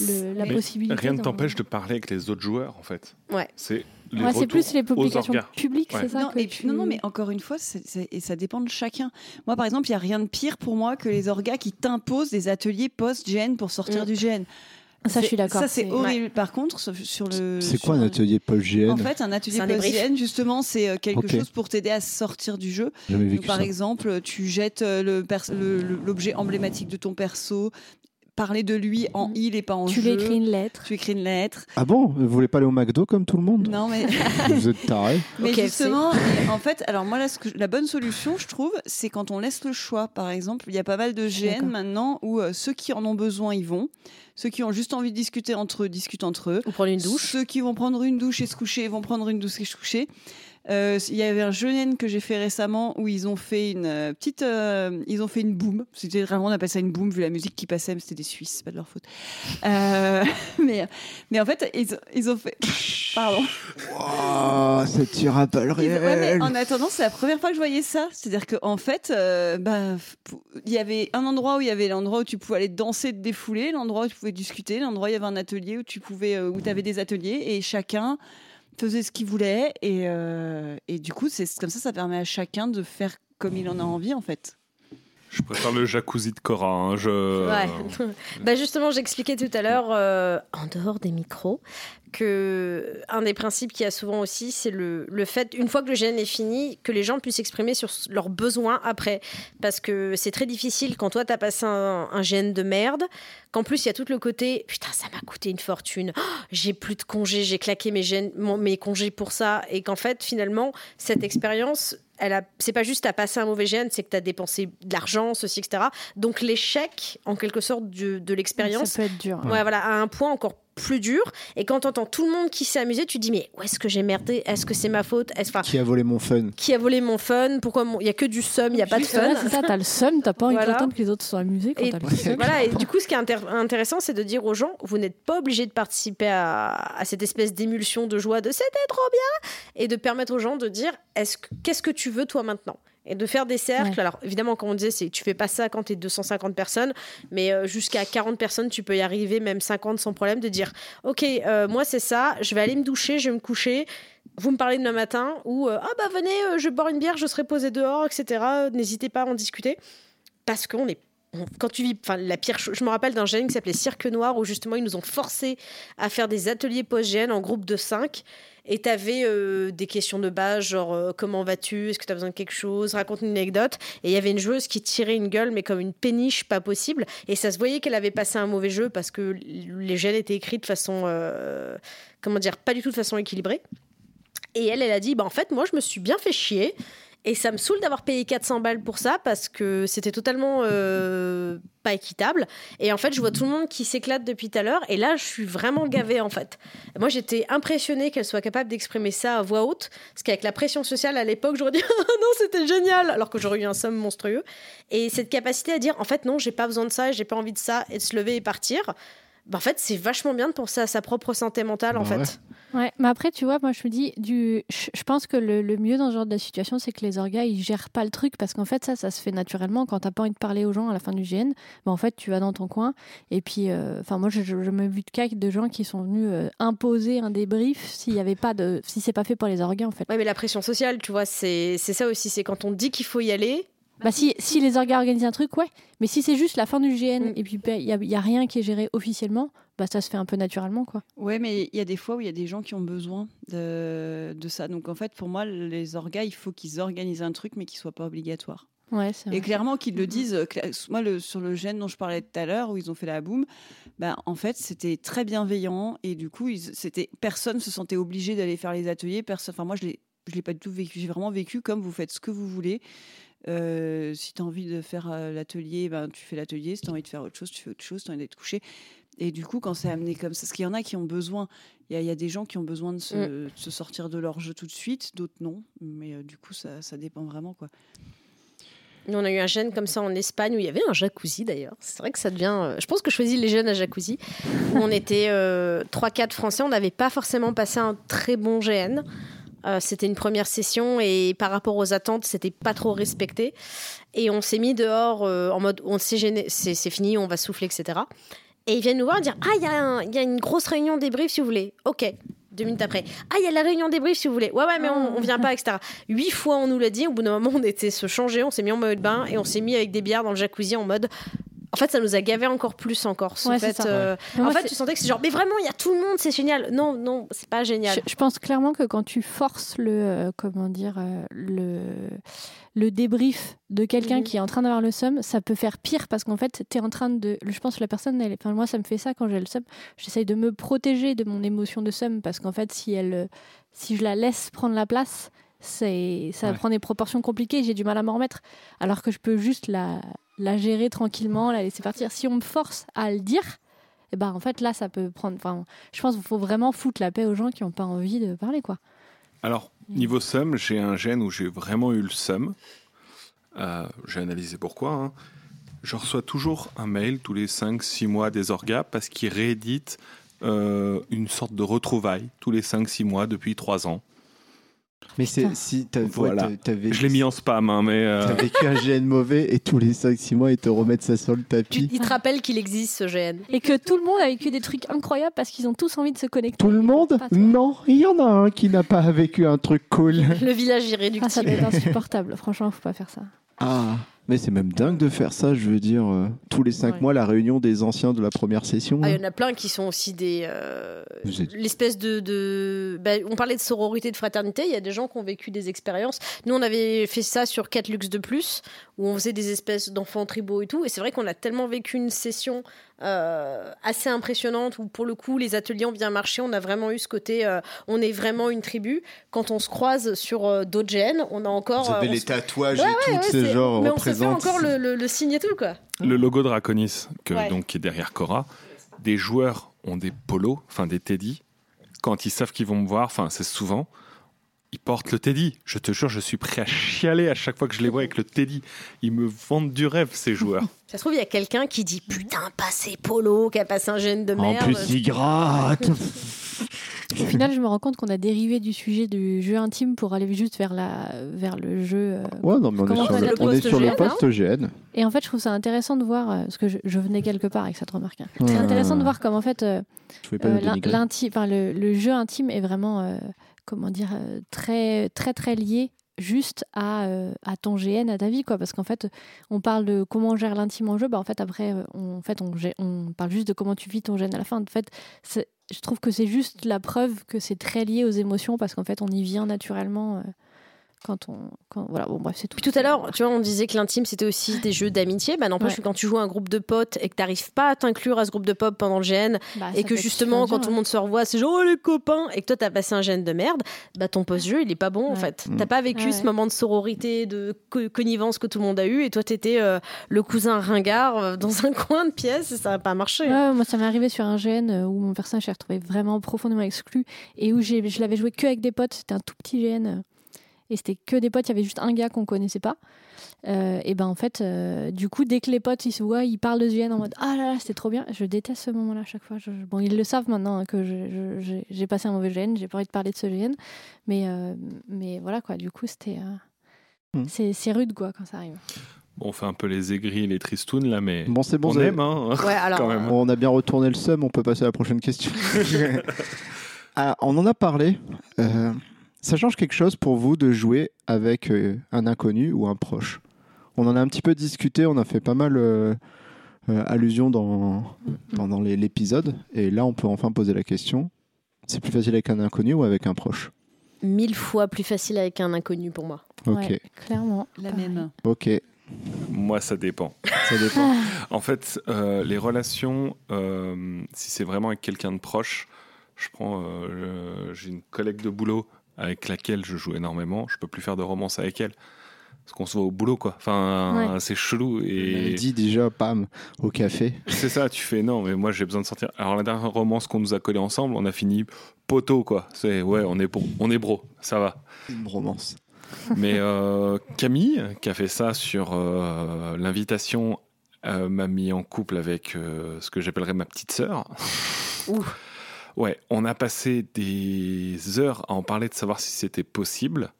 le- la Mais possibilité. Rien ne t'empêche de parler avec les autres joueurs, en fait. Ouais. C'est Ouais, plus les publications publiques, Ouais. c'est ça non, que et tu- puis, non, non, mais encore une fois, et ça dépend de chacun. Moi, par exemple, il n'y a rien de pire pour moi que les orgas qui t'imposent des ateliers post-GN pour sortir Mm. du GN. Ça, je suis d'accord. Ça, c'est horrible. Par contre, sur- le. C'est quoi un atelier post-GN En fait, un atelier post-GN, justement, c'est euh, quelque chose pour t'aider à sortir du jeu. Jamais Donc, par ça. exemple, tu jettes euh, le le- l'objet emblématique de ton perso, parler de lui en Mm. il et pas en Tu lui jeu. écris une lettre. Tu écris une lettre. Ah bon? Vous voulez pas aller au McDo comme tout le monde? Non, mais. (laughs) Vous êtes tarés (laughs) Mais justement, en fait, alors moi, là, ce que je- la bonne solution, je trouve, c'est quand on laisse le choix. Par exemple, il y a pas mal de GN maintenant où euh, ceux qui en ont besoin, ils vont. Ceux qui ont juste envie de discuter entre eux, discutent entre eux. Ou prendre une douche. Ceux qui vont prendre une douche et se coucher, vont prendre une douche et se coucher. Euh, Il y avait un jeune que j'ai fait récemment où ils ont fait une euh, petite, euh, ils ont fait une boom. C'était vraiment on appelle ça une boom vu la musique qui passait, mais c'était des Suisses, c'est pas de leur faute. (laughs) Mais mais en fait ils, ils ont fait, (laughs) pardon. Balles Ils- ouais, mais réelles. en attendant, c'est la première fois que je voyais ça. C'est-à-dire qu'en fait, euh, bah, il y avait un endroit où il y avait l'endroit où tu pouvais aller danser, te défouler, l'endroit où tu pouvais discuter, l'endroit où il y avait un atelier où tu pouvais, où tu avais des ateliers et chacun faisait ce qu'il voulait. Et, euh, et du coup, c'est comme ça, ça permet à chacun de faire comme il en a envie, en fait. Je préfère le jacuzzi de Cora. hein, Je... Ouais. (laughs) bah justement, j'expliquais tout à l'heure, euh, en dehors des micros, que un des principes qu'il y a souvent aussi, c'est le, le fait, une fois que le GN est fini, que les gens puissent s'exprimer sur leurs besoins après. Parce que c'est très difficile quand toi, tu as passé un, un GN de merde, qu'en plus, il y a tout le côté, putain, ça m'a coûté une fortune, Oh, j'ai plus de congés, j'ai claqué mes, GN mon- mes congés pour ça, et qu'en fait, finalement, cette expérience... Elle a, c'est pas juste à passer un mauvais GN, c'est que tu as dépensé de l'argent, ceci, etc. Donc l'échec, en quelque sorte, de, de l'expérience, Ça peut être dur. Ouais, voilà, à un point encore plus dur. Et quand t'entends tout le monde qui s'est amusé, tu te dis mais où est-ce que j'ai merdé? Est-ce que c'est ma faute? Est-ce enfin, Qui a volé mon fun? qui a volé mon fun? Pourquoi mon- il y a que du somme, il y a pas de fun? c'est ça, t'as le seum, t'as pas envie Voilà. d'entendre que les autres soient amusés quand t'as le seum. voilà, et du coup, ce qui est intér- intéressant, c'est de dire aux gens, vous n'êtes pas obligé de participer à, à cette espèce d'émulsion de joie de c'était trop bien, et de permettre aux gens de dire, est-ce que- qu'est-ce que tu veux toi maintenant? Et de faire des cercles. Ouais. Alors évidemment, comme on disait, c'est tu fais pas ça quand tu es 250 personnes, mais euh, jusqu'à 40 personnes, tu peux y arriver, même 50 sans problème, de dire ok, euh, moi c'est ça, je vais aller me doucher, je vais me coucher. Vous me parlez demain matin ou euh, ah bah venez, je bois une bière, je serai posé dehors, etc. N'hésitez pas à en discuter parce qu'on est quand tu vis, enfin la pire, je me rappelle d'un gène qui s'appelait Cirque Noir où justement ils nous ont forcé à faire des ateliers post-gène en groupe de 5 et tu avais des questions de base genre euh, comment vas-tu, est-ce que tu as besoin de quelque chose, raconte une anecdote. Et il y avait une joueuse qui tirait une gueule mais comme une péniche pas possible. Et ça se voyait qu'elle avait passé un mauvais jeu parce que les gènes étaient écrits de façon euh, comment dire pas du tout de façon équilibrée. Et elle elle a dit bah en fait moi je me suis bien fait chier et ça me saoule d'avoir payé 400 balles pour ça parce que c'était totalement euh, pas équitable. Et en fait, je vois tout le monde qui s'éclate depuis tout à l'heure. Et là, je suis vraiment gavée en fait. Moi, j'étais impressionnée qu'elle soit capable d'exprimer ça à voix haute. Parce qu'avec la pression sociale à l'époque, j'aurais dit Ah non, c'était génial. Alors que j'aurais eu un somme monstrueux. Et cette capacité à dire en fait, non, j'ai pas besoin de ça, j'ai pas envie de ça, et de se lever et partir. Bah, en fait, c'est vachement bien de penser à sa propre santé mentale, en Bah ouais. fait. Ouais, mais après, tu vois, moi je me dis, du... je pense que le, le mieux dans ce genre de situation, c'est que les orgas, ils gèrent pas le truc, parce qu'en fait, ça, ça se fait naturellement. Quand t'as pas envie de parler aux gens à la fin du GN, bah, en fait, tu vas dans ton coin. Et puis, euh, enfin, moi, je, je, je me vu de cas de gens qui sont venus euh, imposer un débrief s'il y avait pas de. si c'est pas fait pour les orgas, en fait. Ouais, mais la pression sociale, tu vois, c'est c'est ça aussi. C'est quand on dit qu'il faut y aller. Bah, si, si les orgas organisent un truc, ouais. Mais si c'est juste la fin du GN Mm. et puis il y, a- y a rien qui est géré officiellement, bah, ça se fait un peu naturellement, quoi. Ouais, mais il y a des fois où il y a des gens qui ont besoin de, de ça. Donc en fait, pour moi, les orgas, il faut qu'ils organisent un truc, mais qui soit pas obligatoire. Ouais, Et clairement qu'ils le disent. euh, Moi, le, sur le gène dont je parlais tout à l'heure, où ils ont fait la boum, ben, en fait, c'était très bienveillant. Et du coup, ils, c'était, personne se sentait obligé d'aller faire les ateliers. Personne, enfin, moi, je l'ai, je l'ai pas du tout vécu. J'ai vraiment vécu comme vous faites ce que vous voulez. Euh, si tu as envie de faire euh, l'atelier, ben, tu fais l'atelier. Si tu as envie de faire autre chose, tu fais autre chose. Si tu as envie d'être couché. Et du coup, quand c'est amené comme ça, parce qu'il y en a qui ont besoin, il y, a- il y a des gens qui ont besoin de se, de se sortir de leur jeu tout de suite, d'autres non. Mais euh, du coup, ça, ça dépend vraiment. quoi. Nous, on a eu un gène comme ça en Espagne où il y avait un jacuzzi d'ailleurs. C'est vrai que ça devient. Je pense que je choisis les jeunes à jacuzzi. Où on était euh, 3-4 Français. On n'avait pas forcément passé un très bon GN. Euh, c'était une première session et par rapport aux attentes, c'était pas trop respecté. Et on s'est mis dehors euh, en mode on s'est gêné, c'est fini, on va souffler, etc. Et ils viennent nous voir et dire Ah, il y, a une grosse réunion débrief si vous voulez. Ok. Deux minutes après. Ah, il y a la réunion débrief si vous voulez. Ouais, ouais, mais on, on vient pas, etc. Huit fois, on nous l'a dit. Au bout d'un moment, on était se changer, on s'est mis en mode bain et on s'est mis avec des bières dans le jacuzzi en mode. En fait, ça nous a gavé encore plus encore. Ouais, fait, euh, en fait, c'est- tu sentais que c'est genre, mais vraiment, il y a tout le monde, c'est génial. Non, non, c'est pas génial. Je, je pense clairement que quand tu forces le euh, comment dire euh, le le débrief de quelqu'un Mhm. qui est en train d'avoir le seum, ça peut faire pire parce qu'en fait, tu es en train de je pense que la personne elle enfin moi ça me fait ça quand j'ai le seum, j'essaye de me protéger de mon émotion de seum parce qu'en fait si elle euh, si je la laisse prendre la place, c'est ça Ouais. prend des proportions compliquées, j'ai du mal à m'en remettre alors que je peux juste la la gérer tranquillement, la laisser partir. Si on me force à le dire, eh ben en fait là ça peut prendre enfin je pense qu'il faut vraiment foutre la paix aux gens qui n'ont pas envie de parler quoi. Alors, niveau somme, j'ai un gène où j'ai vraiment eu le somme. Euh, j'ai analysé pourquoi. hein. Je reçois toujours un mail tous les 5-6 mois des orgas parce qu'ils rééditent euh, une sorte de retrouvaille tous les 5-6 mois depuis 3 ans. Mais c'est si t'as Voilà. ouais, t'avais- Je l'ai mis en spam, hein, mais euh, T'as vécu un GN mauvais et tous les 5-6 mois ils te remettent ça sur le Tu, tapis. il te rappelle qu'il existe ce GN. Et que tout le monde a vécu des trucs incroyables parce qu'ils ont tous envie de se connecter. Tout le monde. Non, il y en a un qui n'a pas vécu un truc cool. Le village Ah, ça irréductible. doit être insupportable. Franchement, faut pas faire ça. Ah, mais c'est même dingue de faire ça, je veux dire. euh, tous les 5 Ouais. mois, la réunion des anciens de la première session. Ah, il y en a plein qui sont aussi des. euh, êtes- L'espèce de. de- bah, on parlait de sororité, de fraternité. Il y a des gens qui ont vécu des expériences. Nous, on avait fait ça sur 4 Lux de plus, où on faisait des espèces d'enfants tribaux et tout. Et c'est vrai qu'on a tellement vécu une session euh, assez impressionnante où, pour le coup, les ateliers ont bien marché. On a vraiment eu ce côté. euh, on est vraiment une tribu. Quand on se croise sur euh, d'autres gènes, on a encore. Vous avez euh, les se- tatouages Ouais, et ouais, tout, ouais, ce c'est- genre Mais on se fait encore le, le- le signe et tout, quoi. le logo Draconis, que, Ouais. donc, qui est derrière Cora, des joueurs ont des polos, enfin des teddy. Quand ils savent qu'ils vont me voir, enfin c'est souvent, ils portent le teddy. Je te jure, je suis prêt à chialer à chaque fois que je les vois avec le teddy. Ils me vendent du rêve, ces joueurs. (laughs) Ça se trouve, il y a quelqu'un qui dit Putain, passé Polo, qui a passé un gène de En merde. plus, il gratte. (laughs) Au final, je me rends compte qu'on a dérivé du sujet du jeu intime pour aller juste vers, la, vers le jeu. euh. Ouais, non, mais on Comment est sur on le, on est sur le post-GN, post GN. Et en fait, je trouve ça intéressant de voir, euh, parce que je, je venais quelque part avec cette remarque. hein. C'est intéressant de voir comme en fait euh, pas euh, le, le jeu intime est vraiment, euh, comment dire, euh, très, très, très lié juste à, euh, à ton GN, à ta vie, quoi. Parce qu'en fait, on parle de comment on gère l'intime en jeu, bah en fait après, euh, on, en fait, on, on parle juste de comment tu vis ton GN à la fin. En fait, je trouve que c'est juste la preuve que c'est très lié aux émotions parce qu'en fait, on y vient naturellement. Quand on, quand, voilà, bon bref, c'est tout. Puis tout à l'heure, tu vois, on disait que l'intime c'était aussi des jeux d'amitié. Bah n'empêche Ouais. que quand tu joues à un groupe de potes et que t'arrives pas à t'inclure à ce groupe de potes pendant le GN Bah, et que justement quand tout le monde se revoit, c'est genre oh les copains et que toi t'as passé un GN de merde, bah ton post-jeu il est pas bon en fait. Mm. T'as pas vécu Ouais, ce moment de sororité, de co- connivence que tout le monde a eu et toi t'étais euh, le cousin ringard euh, dans un (laughs) coin de pièce et ça a pas marché. Ouais, moi, ça m'est arrivé sur un GN euh, où mon personnage s'est retrouvé vraiment profondément exclu et où je l'avais joué que avec des potes. C'était un tout petit GN euh, et c'était que des potes. Il y avait juste un gars qu'on connaissait pas. Euh, et ben en fait, euh, du coup, dès que les potes ils se voient, ils parlent de ce GN en mode ah là là, c'était trop bien. Je déteste ce moment-là à chaque fois. Je- je- bon, ils le savent maintenant hein, que j'ai passé un mauvais GN. J'ai pas envie de parler de ce GN, mais euh, mais voilà quoi. Du coup, c'était euh, Mm. c'est rude quoi quand ça arrive. Bon, on fait un peu les aigris et les tristounes là, mais Bon, c'est bon, on aime, hein. Ouais, (laughs) alors Quand même. on a bien retourné le seum, on peut passer à la prochaine question. (laughs) Ah, on en a parlé. Ça change quelque chose pour vous de jouer avec euh, un inconnu ou un proche? On en a un petit peu discuté, on a fait pas mal euh, euh, allusion dans, pendant les- l'épisode. Et là, on peut enfin poser la question. C'est plus facile avec un inconnu ou avec un proche? Mille fois plus facile avec un inconnu pour moi. Ok, Ouais, clairement. La Pareil. même. ok, Moi, ça dépend. ça dépend. En fait, euh, les relations, euh, si c'est vraiment avec quelqu'un de proche, je prends, euh, j'ai une collègue de boulot avec laquelle je joue énormément. Je peux plus faire de romance avec elle parce qu'on se voit au boulot, quoi. Enfin, Ouais. c'est chelou et dit déjà, pam, au café. c'est ça. Tu fais non, mais moi j'ai besoin de sortir. Alors la dernière romance qu'on nous a collé ensemble, on a fini poteau, quoi. C'est ouais, on est bro, on est bro, ça va. Une romance. Mais euh, Camille, qui a fait ça sur euh, l'invitation, euh, m'a mis en couple avec euh, ce que j'appellerais ma petite sœur. Ouh. Ouais, on a passé des heures à en parler de savoir si c'était possible.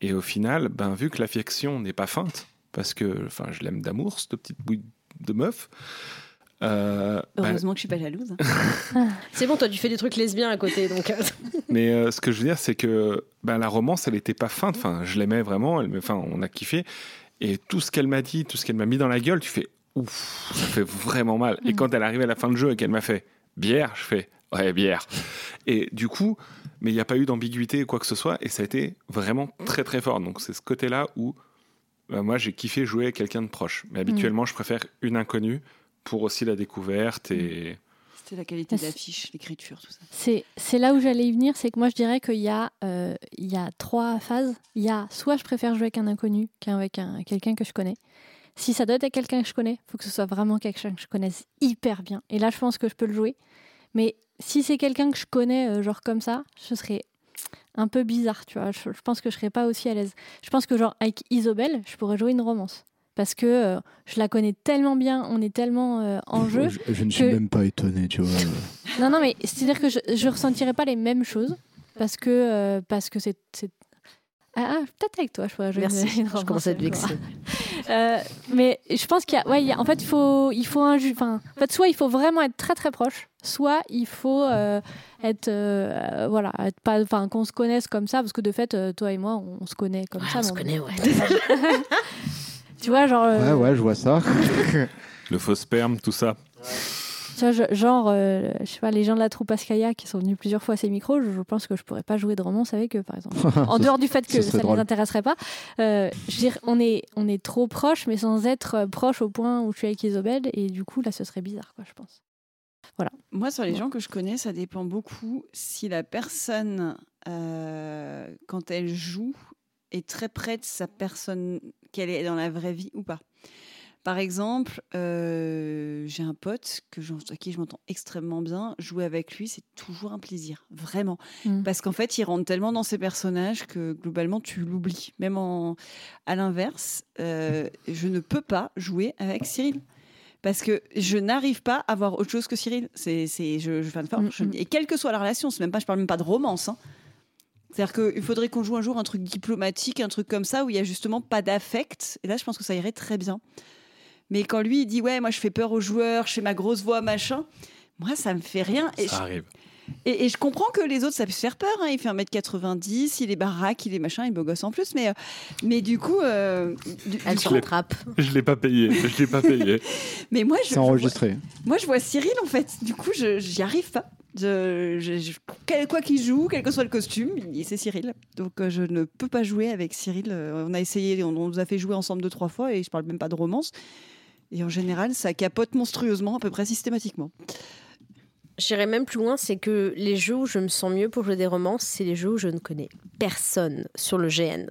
Et au final, ben, vu que l'affection n'est pas feinte, parce que enfin, je l'aime d'amour, cette petite bouille de meuf, euh, ben, Heureusement que je suis pas jalouse. (laughs) C'est bon, toi tu fais des trucs lesbiens à côté donc. euh, Mais euh, ce que je veux dire, c'est que ben, la romance, elle n'était pas feinte. Enfin, je l'aimais vraiment. Elle, enfin, on a kiffé. Et tout ce qu'elle m'a dit, tout ce qu'elle m'a mis dans la gueule, tu fais ouf, ça fait vraiment mal. Et Mm. quand elle arrive à la fin du jeu et qu'elle m'a fait bière, je fais ouais, bière. Et du coup, mais il n'y a pas eu d'ambiguïté ou quoi que ce soit. Et ça a été vraiment très très fort. Donc c'est ce côté-là où ben, moi j'ai kiffé jouer avec quelqu'un de proche. Mais habituellement, je préfère une inconnue pour aussi la découverte et. C'était la qualité l'affiche, l'écriture, tout ça. C'est c'est là où j'allais y venir, c'est que moi je dirais qu'il y, a, euh, il y a trois phases. Il y a soit je préfère jouer avec un inconnu qu'avec un, quelqu'un que je connais. Si ça doit être avec quelqu'un que je connais, il faut que ce soit vraiment quelqu'un que je connaisse hyper bien. Et là je pense que je peux le jouer. Mais si c'est quelqu'un que je connais, euh, genre comme ça, ce serait un peu bizarre, tu vois. Je, je pense que je serais pas aussi à l'aise. Je pense que genre avec Isobel, je pourrais jouer une romance. Parce que euh, je la connais tellement bien, on est tellement euh, en jeu. Je, je ne suis même pas étonné, tu vois. Non, non, mais c'est-à-dire que je ne ressentirais pas les mêmes choses parce que euh, parce que c'est. Ah, ah, peut-être avec toi, je jouer Merci. une- une Je commence à être vexée. Euh, mais je pense qu'il y a, ouais, il y a- en fait, il faut, il faut un, enfin, en fait, soit il faut vraiment être très très proche, soit il faut euh, être, euh, voilà, être pas, enfin, qu'on se connaisse comme ça, parce que de fait, toi et moi, on, on se connaît comme Ouais, ça. on se connaît, ouais. (laughs) Tu vois, genre, Ouais, euh, ouais, je vois ça. (laughs) Le faux sperme, tout ça. Tu vois, je- genre, euh, je sais pas, les gens de la troupe Askaya qui sont venus plusieurs fois à ces micros, je, je pense que je pourrais pas jouer de romance avec eux, par exemple. (laughs) en dehors du fait que ça ne les intéresserait pas, euh, je veux dire, on est, on est trop proche, mais sans être euh, proche au point où je suis avec Isobel, et du coup, là, ce serait bizarre, quoi, je pense. Moi, sur les Ouais. gens que je connais, ça dépend beaucoup si la personne, euh, quand elle joue, est très près de sa personne, qu'elle est dans la vraie vie ou pas. Par exemple, euh, j'ai un pote que à qui je m'entends extrêmement bien. Jouer avec lui, c'est toujours un plaisir, vraiment. Mm. Parce qu'en fait, il rentre tellement dans ses personnages que globalement, tu l'oublies. Même en... à l'inverse, euh, je ne peux pas jouer avec Cyril. Parce que je n'arrive pas à voir autre chose que Cyril. C'est, c'est, je, je, enfin, Mm, je- mm. et quelle que soit la relation, c'est même pas, je parle même pas de romance. hein. C'est-à-dire qu'il faudrait qu'on joue un jour un truc diplomatique, un truc comme ça, où il y a justement pas d'affect. Et là, je pense que ça irait très bien. Mais quand lui, il dit Ouais, moi, je fais peur aux joueurs, je fais ma grosse voix, machin, moi, ça me fait rien. Et Ça je- arrive. Et, et je comprends que les autres, ça puisse faire peur. hein. Il fait 1m90, il est baraque, il est machin, il est beau gosse en plus. Mais, euh, mais du coup. euh, du- Elle se rattrape. Je l'ai pas payé. Je l'ai pas payé. (laughs) mais moi, je, C'est je vois- enregistré. moi, je vois Cyril, en fait. Du coup, je j'y arrive pas. Je, je- je- quel- quoi qu'il joue, quel que soit le costume, il- c'est Cyril. Donc, euh, je ne peux pas jouer avec Cyril. Euh, On a essayé, on, on nous a fait jouer ensemble deux, trois fois, et je parle même pas de romance. Et en général, ça capote monstrueusement, à peu près systématiquement. J'irai même plus loin, c'est que les jeux où je me sens mieux pour jouer des romances, c'est les jeux où je ne connais personne sur le GN.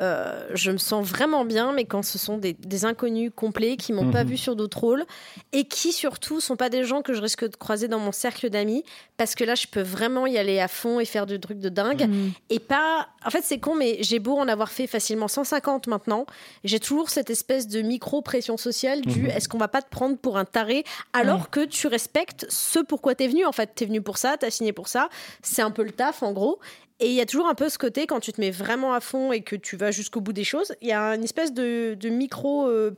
Euh, je me sens vraiment bien, mais quand ce sont des, des inconnus complets qui m'ont pas Mhm. vu sur d'autres rôles et qui surtout sont pas des gens que je risque de croiser dans mon cercle d'amis, parce que là je peux vraiment y aller à fond et faire du truc de dingue Mhm. et pas. En fait, c'est con, mais j'ai beau en avoir fait facilement 150 maintenant, j'ai toujours cette espèce de micro pression sociale du Mhm. est-ce qu'on va pas te prendre pour un taré alors que tu respectes ce pourquoi t'es venu. En fait, t'es venu pour ça, t'as signé pour ça. C'est un peu le taf en gros. Et il y a toujours un peu ce côté quand tu te mets vraiment à fond et que tu vas jusqu'au bout des choses, il y a une espèce de, de micro euh,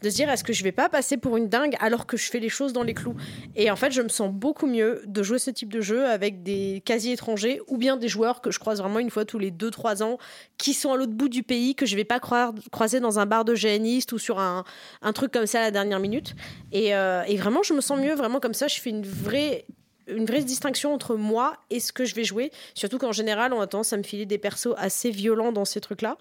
de se dire est-ce que je vais pas passer pour une dingue alors que je fais les choses dans les clous? Et en fait, je me sens beaucoup mieux de jouer ce type de jeu avec des quasi étrangers ou bien des joueurs que je croise vraiment une fois tous les 2-3 ans qui sont à l'autre bout du pays que je vais pas croiser dans un bar de GNiste ou sur un, truc comme ça à la dernière minute. Euh, et vraiment, je me sens mieux vraiment comme ça. Je fais une vraie une vraie distinction entre moi et ce que je vais jouer. Surtout qu'en général, on a tendance à me filer des persos assez violents dans ces trucs-là.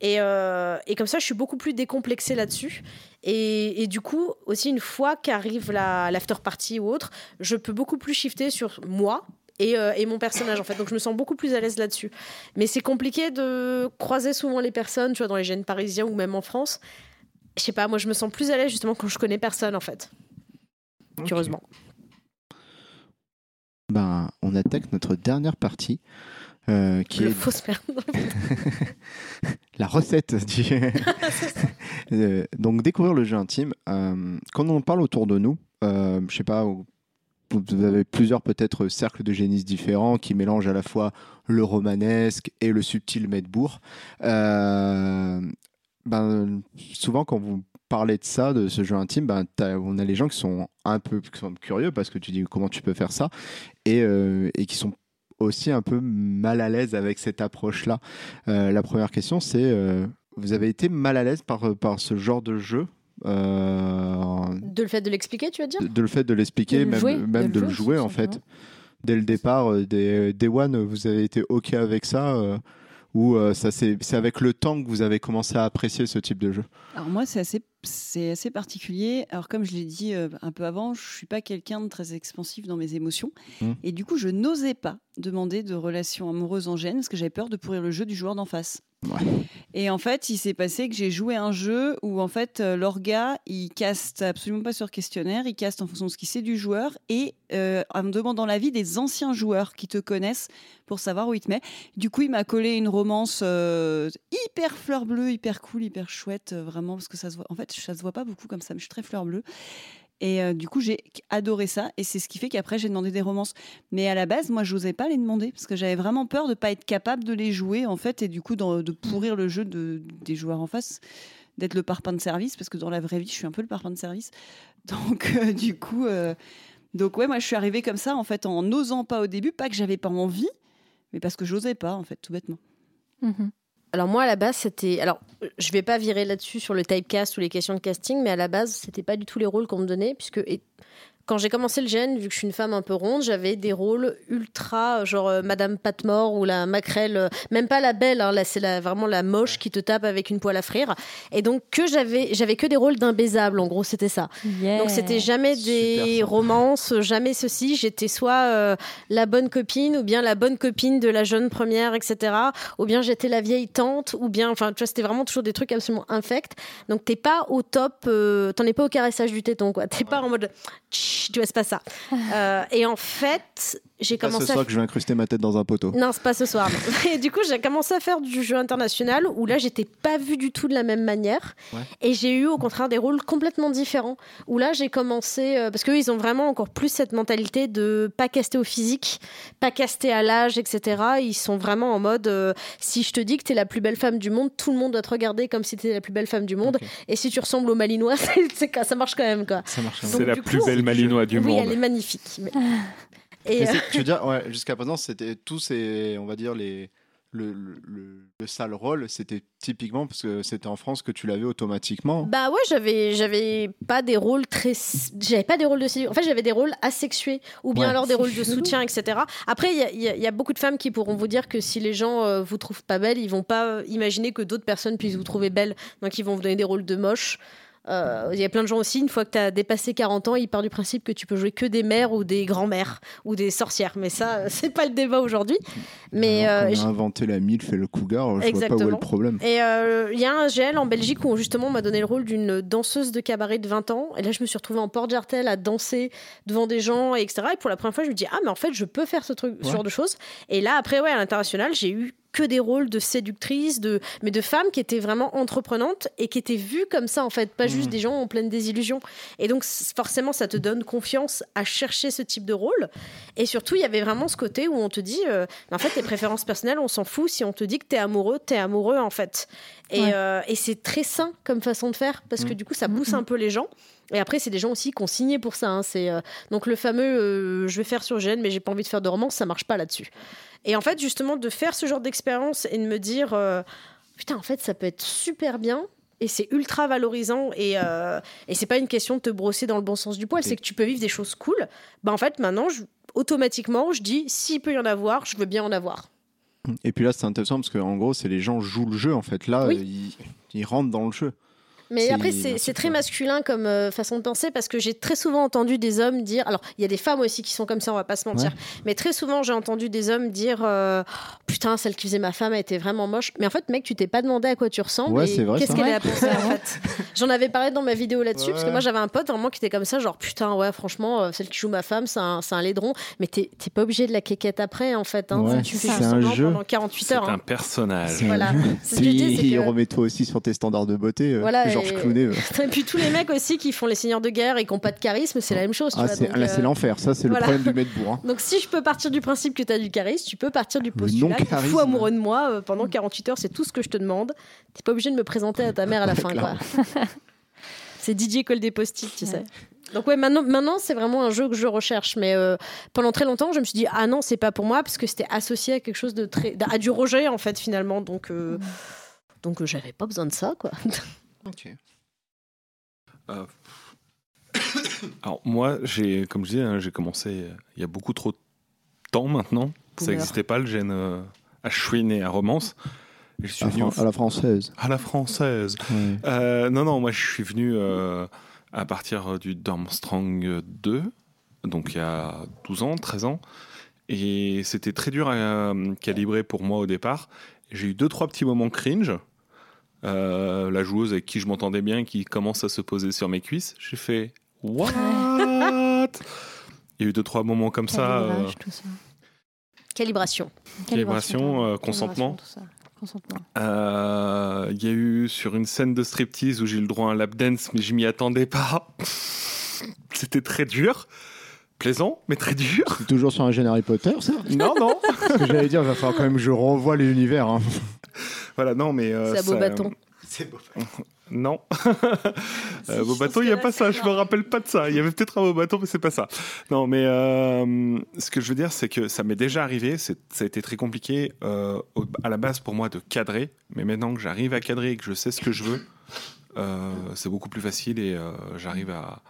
Et, euh, et comme ça, je suis beaucoup plus décomplexée là-dessus. Et, et du coup, aussi, une fois qu'arrive la- l'after party ou autre, je peux beaucoup plus shifter sur moi. Et, euh, et mon personnage en fait donc je me sens beaucoup plus à l'aise là-dessus mais c'est compliqué de croiser souvent les personnes tu vois dans les gènes parisiens ou même en France je sais pas moi je me sens plus à l'aise justement quand je connais personne en fait curieusement Ben, on attaque notre dernière partie, euh, qui le est faux sperme (laughs) la recette du. (laughs) Euh, donc découvrir le jeu intime. Euh, quand on en parle autour de nous, je sais pas, vous avez plusieurs peut-être cercles de génistes différents qui mélangent à la fois le romanesque et le subtil Medbourg. Ben, souvent quand vous parlez de ça, de ce jeu intime, ben, on a les gens qui sont un peu qui sont curieux parce que tu dis comment tu peux faire ça et, euh, et qui sont aussi un peu mal à l'aise avec cette approche-là. Euh, la première question, c'est euh, vous avez été mal à l'aise par, par ce genre de jeu de le fait de l'expliquer tu veux dire? De, de le fait de l'expliquer, même, jouer, même de de le le jouer, en fait. Dès le départ, des Day One, vous avez été OK avec ça ou euh, ça c'est avec le temps que vous avez commencé à apprécier ce type de jeu Alors moi, c'est assez, c'est assez particulier. Alors comme je l'ai dit euh, un peu avant, je suis pas quelqu'un de très expansif dans mes émotions. Mm. Et du coup, je n'osais pas demander de relation amoureuse en gêne parce que j'avais peur de pourrir le jeu du joueur d'en face. Et en fait, il s'est passé que j'ai joué un jeu où en fait euh, l'orga il caste absolument pas sur questionnaire, il caste en fonction de ce qu'il sait du joueur et euh, en me demandant l'avis des anciens joueurs qui te connaissent pour savoir où il te met. Du coup, il m'a collé une romance euh, hyper fleur bleue, hyper cool, hyper chouette, vraiment parce que ça se voit. En fait, ça se voit pas beaucoup comme ça, mais je suis très fleur bleue. Et euh, du coup, j'ai adoré ça. Et c'est ce qui fait qu'après, j'ai demandé des romances. Mais à la base, moi, je n'osais pas les demander parce que j'avais vraiment peur de ne pas être capable de les jouer, en fait, et du coup, de pourrir le jeu de, des joueurs en face, d'être le parpaing de service, parce que dans la vraie vie, je suis un peu le parpaing de service. (laughs) Donc, euh, du coup, euh, donc ouais, moi, je suis arrivée comme ça, en fait, en n'osant pas au début, pas que j'avais pas envie, mais parce que j'osais pas, en fait, tout bêtement. Mhm. Alors moi à la base c'était alors je vais pas virer là-dessus sur le typecast ou les questions de casting mais à la base c'était pas du tout les rôles qu'on me donnait puisque quand j'ai commencé le gène, vu que je suis une femme un peu ronde, j'avais des rôles ultra, genre euh, Madame Patmore ou la maquerelle, euh, même pas la belle, hein, là c'est la, vraiment la moche qui te tape avec une poêle à frire. Et donc que j'avais, j'avais que des rôles d'imbaisable, en gros c'était ça. Yeah. Donc c'était jamais des Super romances, jamais ceci. J'étais soit euh, la bonne copine, ou bien la bonne copine de la jeune première, etc. Ou bien j'étais la vieille tante, ou bien, enfin, tu vois, c'était vraiment toujours des trucs absolument infects. Donc t'es pas au top, euh, t'en es pas au caressage du téton, quoi. T'es pas en mode, Tch, tu vois, c'est pas ça. Euh, et en fait, j'ai Pas commencé ce à soir que je vais incruster ma tête dans un poteau. non, c'est pas ce soir. (laughs) Et du coup, j'ai commencé à faire du jeu international où là, j'étais pas vue du tout de la même manière. Ouais. Et j'ai eu au contraire des rôles complètement différents. Où là, j'ai commencé. euh, parce qu'eux, ils ont vraiment encore plus cette mentalité de pas caster au physique, pas caster à l'âge, etc. Ils sont vraiment en mode euh, si je te dis que t'es la plus belle femme du monde, tout le monde doit te regarder comme si t'étais la plus belle femme du monde. Et si tu ressembles au Malinois, (laughs) ça marche quand même, quoi. Ça marche. Donc, C'est la plus coup, belle malinois du oui, monde. elle est magnifique. mais- (laughs) Et, euh, tu veux dire, (laughs) ouais, jusqu'à présent, c'était tous ces, on va dire, les, le, le, le- le sale rôle, c'était typiquement parce que c'était en France que tu l'avais automatiquement. Bah ouais, j'avais j'avais pas des rôles très j'avais pas des rôles de en fait j'avais des rôles asexués ou bien Ouais. alors des rôles de soutien etc. Après il y a, il y a- y a beaucoup de femmes qui pourront vous dire que si les gens euh, vous trouvent pas belle, ils vont pas imaginer que d'autres personnes puissent vous trouver belle, donc ils vont vous donner des rôles de moche. Euh, Il y a plein de gens aussi, une fois que tu as dépassé 40 ans, ils partent du principe que tu peux jouer que des mères ou des grands-mères ou des sorcières. Mais ça, (laughs) c'est pas le débat aujourd'hui. Mais Alors euh, a inventé la MILF et le cougar, je vois pas où est Exactement. le problème. Et euh, il y a un GL en Belgique où justement on m'a donné le rôle d'une danseuse de cabaret de 20 ans. Et là, je me suis retrouvée en porte-jartel à danser devant des gens, et etc. Et pour la première fois, je me dis ah mais en fait, je peux faire ce truc, ce genre de choses. Et là, après, ouais, à l'international, j'ai eu que des rôles de séductrices, de mais de femmes qui étaient vraiment entreprenantes et qui étaient vues comme ça en fait, pas juste Mhm. des gens en pleine désillusion. Et donc forcément, ça te donne confiance à chercher ce type de rôle. Et surtout, il y avait vraiment ce côté où on te dit, euh, en fait, tes préférences personnelles, on s'en fout. Si on te dit que t'es amoureux, t'es amoureux en fait. Et, Ouais. euh, et c'est très sain comme façon de faire parce que Mm. du coup, ça pousse un peu les gens. Et après, c'est des gens aussi qui ont signé pour ça. hein. C'est euh, donc le fameux, euh, je vais faire sur GN, mais j'ai pas envie de faire de romance, ça marche pas là-dessus. Et en fait, justement, de faire ce genre d'expérience et de me dire, euh, putain, en fait, ça peut être super bien. Et c'est ultra valorisant et, euh, et c'est pas une question de te brosser dans le bon sens du poil, c'est que tu peux vivre des choses cool. Bah en fait maintenant, je- automatiquement, je dis s'il peut y en avoir, je veux bien en avoir. Et puis là, c'est intéressant parce qu'en gros, c'est les gens jouent le jeu en fait. Là, Oui. ils, ils rentrent dans le jeu. Mais après, c'est très masculin comme euh, façon de penser parce que j'ai très souvent entendu des hommes dire. Alors, il y a des femmes aussi qui sont comme ça, on va pas se mentir. Mais très souvent, j'ai entendu des hommes dire euh, Putain, celle qui faisait ma femme, elle était vraiment moche. Mais en fait, mec, tu t'es pas demandé à quoi tu ressembles. Ouais, et c'est vrai, Qu'est-ce qu'elle a pensé en fait (laughs) J'en avais parlé dans ma vidéo là-dessus parce que moi, j'avais un pote vraiment qui était comme ça, genre Putain, ouais, franchement, euh, celle qui joue ma femme, c'est un, c'est un laidron. Mais t'es t'es pas obligé de la quéquette après, en fait. Hein. Ouais, tu fais un jeu. pendant 48 C'est heures. un hein. personnage. Voilà. C'est ce que je dis, c'est (laughs) Puis, que- remets-toi aussi sur tes standards de beauté. euh, Voilà, Georges et- Clooney. euh. (laughs) Et puis tous les mecs aussi qui font les seigneurs de guerre et qui n'ont pas de charisme, c'est la même chose. tu Ah, vois, c'est donc, là, euh, c'est l'enfer. Ça, c'est voilà. le problème du Medbourg. hein. (laughs) Donc si je peux partir du principe que tu as du charisme, tu peux partir du postulat que fou amoureux de moi euh, pendant 48 heures, c'est tout ce que je te demande. T'es pas obligé de me présenter à ta mère à la fin. quoi. (laughs) c'est Didier colle des post-it, tu sais. Donc ouais, maintenant, maintenant c'est vraiment un jeu que je recherche. Mais euh, pendant très longtemps, je me suis dit ah non, c'est pas pour moi parce que c'était associé à quelque chose de très, à du rejet en fait finalement. Donc euh, donc euh, j'avais pas besoin de ça quoi. Euh, (coughs) Alors moi, j'ai, comme je disais, hein, j'ai commencé euh, il y a beaucoup trop de temps maintenant. Ça n'existait pas le gène euh, à chouine et à romance. Je suis À, venu à la française. à la française. Euh, non, non, moi je suis venu euh, à partir du Dormstrang 2, donc il y a 12 ans, 13 ans. Et c'était très dur à euh, calibrer pour moi au départ. J'ai eu deux, trois petits moments cringe. Euh, la joueuse avec qui je m'entendais bien, qui commence à se poser sur mes cuisses. J'ai fait What? Il y a eu deux, trois moments comme ça. euh, Calibrage, tout ça. Calibration. Calibration, euh, consentement. Euh, Il y a eu sur une scène de striptease où j'ai eu le droit à un lap dance, mais je m'y attendais pas. (laughs) C'était très dur. Plaisant, mais très dur. Toujours sur un gène Harry Potter, ça? Non, non. Ce que j'allais dire, il va falloir quand même que je revoie l'univers. hein. Voilà, non, mais. euh, C'est à beau ça- bâton. (laughs) Non. (laughs) Euh, beau bâton, il n'y a pas ça. Je me rappelle pas de ça. Il y avait peut-être un beau bâton, mais c'est pas ça. Non, mais euh, ce que je veux dire, c'est que ça m'est déjà arrivé. c'est- Ça a été très compliqué euh, au- à la base pour moi de cadrer. Mais maintenant que j'arrive à cadrer et que je sais ce que je veux, euh, c'est beaucoup plus facile et euh, j'arrive à.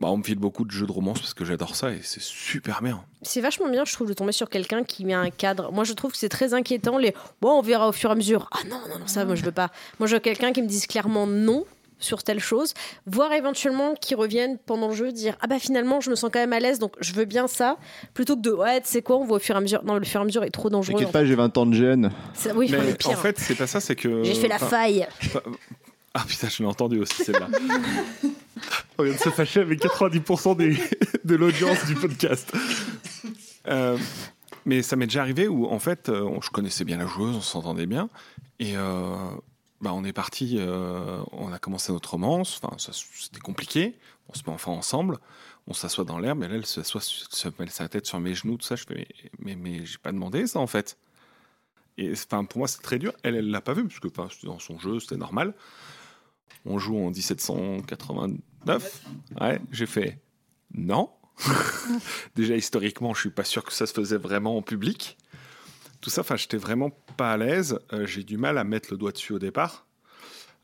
Bah, on me file beaucoup de jeux de romance parce que j'adore ça et c'est super bien. C'est vachement bien, je trouve, de tomber sur quelqu'un qui met un cadre. Moi, je trouve que c'est très inquiétant. Les bon, on verra au fur et à mesure. Ah non, non, non, ça, moi, je veux pas. Moi, je veux quelqu'un qui me dise clairement non sur telle chose, voire éventuellement qui revienne pendant le jeu dire ah bah finalement je me sens quand même à l'aise donc je veux bien ça plutôt que de ouais tu sais quoi on voit au fur et à mesure non le fur et à mesure est trop dangereux T'inquiète pas, j'ai 20 ans de gêne. oui Mais pire. en fait, c'est pas ça, c'est que. j'ai fait la enfin, faille Ah putain, je l'ai entendu aussi celle-là. (laughs) On vient de se fâcher avec 90% des, de l'audience du podcast. Euh, mais ça m'est déjà arrivé où en fait, euh, je connaissais bien la joueuse, on s'entendait bien, et euh, bah, on est parti, on a commencé notre romance. Enfin, c'était compliqué. On se met enfin ensemble, on s'assoit dans l'herbe, et là, elle s'assoit, se met sa tête sur mes genoux, tout ça. Je fais, mais, mais, mais j'ai pas demandé ça en fait. Et enfin, pour moi, c'est très dur. Elle, elle l'a pas vu, parce que c'était dans son jeu, c'était normal. On joue en 1789. Ouais, j'ai fait non. (laughs) Déjà, historiquement, je suis pas sûr que ça se faisait vraiment en public. Tout ça, enfin, j'étais vraiment pas à l'aise. Euh, j'ai du mal à mettre le doigt dessus au départ.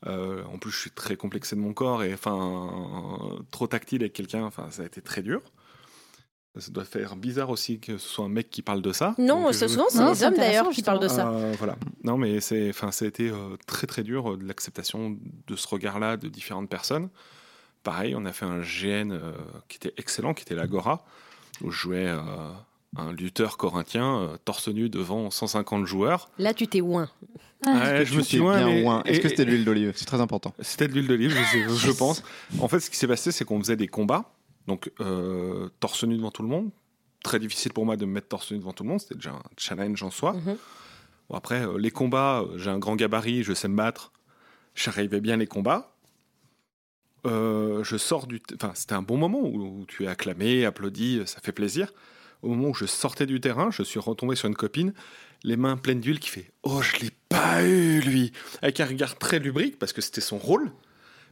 Euh, en plus, je suis très complexé de mon corps et enfin trop tactile avec quelqu'un. Enfin, ça a été très dur. Ça doit faire bizarre aussi que ce soit un mec qui parle de ça. Non, Donc, c'est souvent c'est c'est hommes d'ailleurs qui parlent de ça. euh, voilà. Non, mais c'est, enfin, ça a été euh, très très dur euh, de l'acceptation de ce regard-là de différentes personnes. Pareil, on a fait un GN euh, qui était excellent, qui était l'Agora, où je jouais euh, un lutteur corinthien euh, torse nu devant 150 joueurs. Là, tu t'es ouin. Ouais, je me suis loin, bien mais- loin. Est-ce que c'était de l'huile d'olive? C'est très important. C'était de l'huile d'olive, je, je (laughs) pense. En fait, ce qui s'est passé, c'est qu'on faisait des combats, donc euh, torse nu devant tout le monde. Très difficile pour moi de me mettre torse nu devant tout le monde, c'était déjà un challenge en soi. Mhm. Bon, après, euh, les combats, euh, j'ai un grand gabarit, je sais me battre. J'arrivais bien les combats. Euh, je sors du. Enfin, c'était un bon moment où, où tu es acclamé, applaudi, ça fait plaisir. Au moment où je sortais du terrain, je suis retombé sur une copine, les mains pleines d'huile, qui fait Oh, je l'ai pas eu, lui Avec un regard très lubrique, parce que c'était son rôle.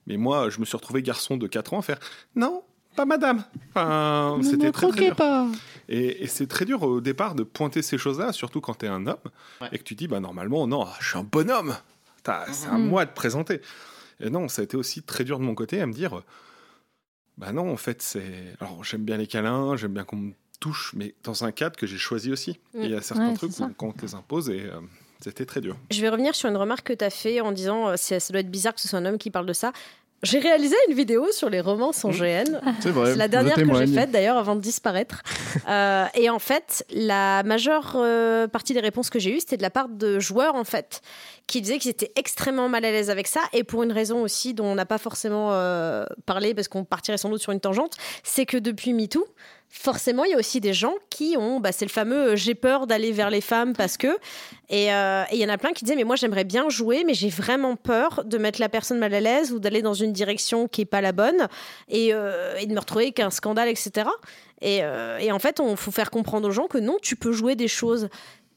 Mais moi, je me suis retrouvé garçon de 4 ans à faire Non, pas madame Enfin, Ne c'était me très, dur. pas. Et, et c'est très dur au départ de pointer ces choses-là, surtout quand tu es un homme et que tu dis bah normalement non, je suis un bonhomme. T'as- C'est à Mhm. moi de présenter. Et non, ça a été aussi très dur de mon côté à me dire bah non en fait c'est alors j'aime bien les câlins, j'aime bien qu'on me touche, mais dans un cadre que j'ai choisi aussi. Et il y a certains Ouais, trucs c'est ça. où quand on te les impose et euh, c'était très dur. Je vais revenir sur une remarque que tu as fait en disant euh, c'est- ça doit être bizarre que ce soit un homme qui parle de ça. J'ai réalisé une vidéo sur les romances en Mhm. GN. C'est vrai. C'est la dernière que j'ai faite d'ailleurs avant de disparaître. (laughs) Euh, et en fait, la majeure euh, partie des réponses que j'ai eues, c'était de la part de joueurs en fait, qui disaient qu'ils étaient extrêmement mal à l'aise avec ça. Et pour une raison aussi dont on n'a pas forcément euh, parlé, parce qu'on partirait sans doute sur une tangente, c'est que depuis MeToo, forcément, il y a aussi des gens qui ont, bah, c'est le fameux euh, j'ai peur d'aller vers les femmes parce que. Et euh, et il y en a plein qui disaient mais moi j'aimerais bien jouer, mais j'ai vraiment peur de mettre la personne mal à l'aise ou d'aller dans une direction qui est pas la bonne et, euh, et de me retrouver avec un scandale, etc. Et, euh, et en fait, on faut faire comprendre aux gens que non, tu peux jouer des choses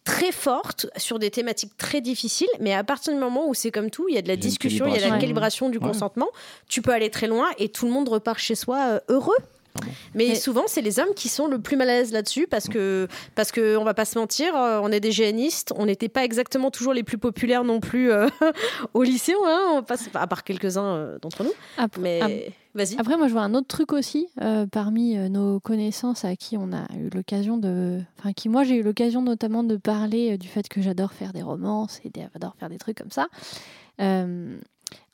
très fortes sur des thématiques très difficiles, mais à partir du moment où c'est comme tout, il y a de la discussion, il y a de la calibration. du Ouais. consentement, tu peux aller très loin et tout le monde repart chez soi heureux. Mais souvent, c'est les hommes qui sont le plus mal à l'aise là-dessus parce que, parce que on va pas se mentir, euh, on est des géanistes, on n'était pas exactement toujours les plus populaires non plus euh, (laughs) au lycée, hein, on passe, à part quelques-uns euh, d'entre nous. Après, Mais ap- vas-y. après, moi, je vois un autre truc aussi euh, parmi nos connaissances à qui on a eu l'occasion de. Enfin, qui, moi, j'ai eu l'occasion notamment de parler euh, du fait que j'adore faire des romances et j'adore faire des trucs comme ça. Euh,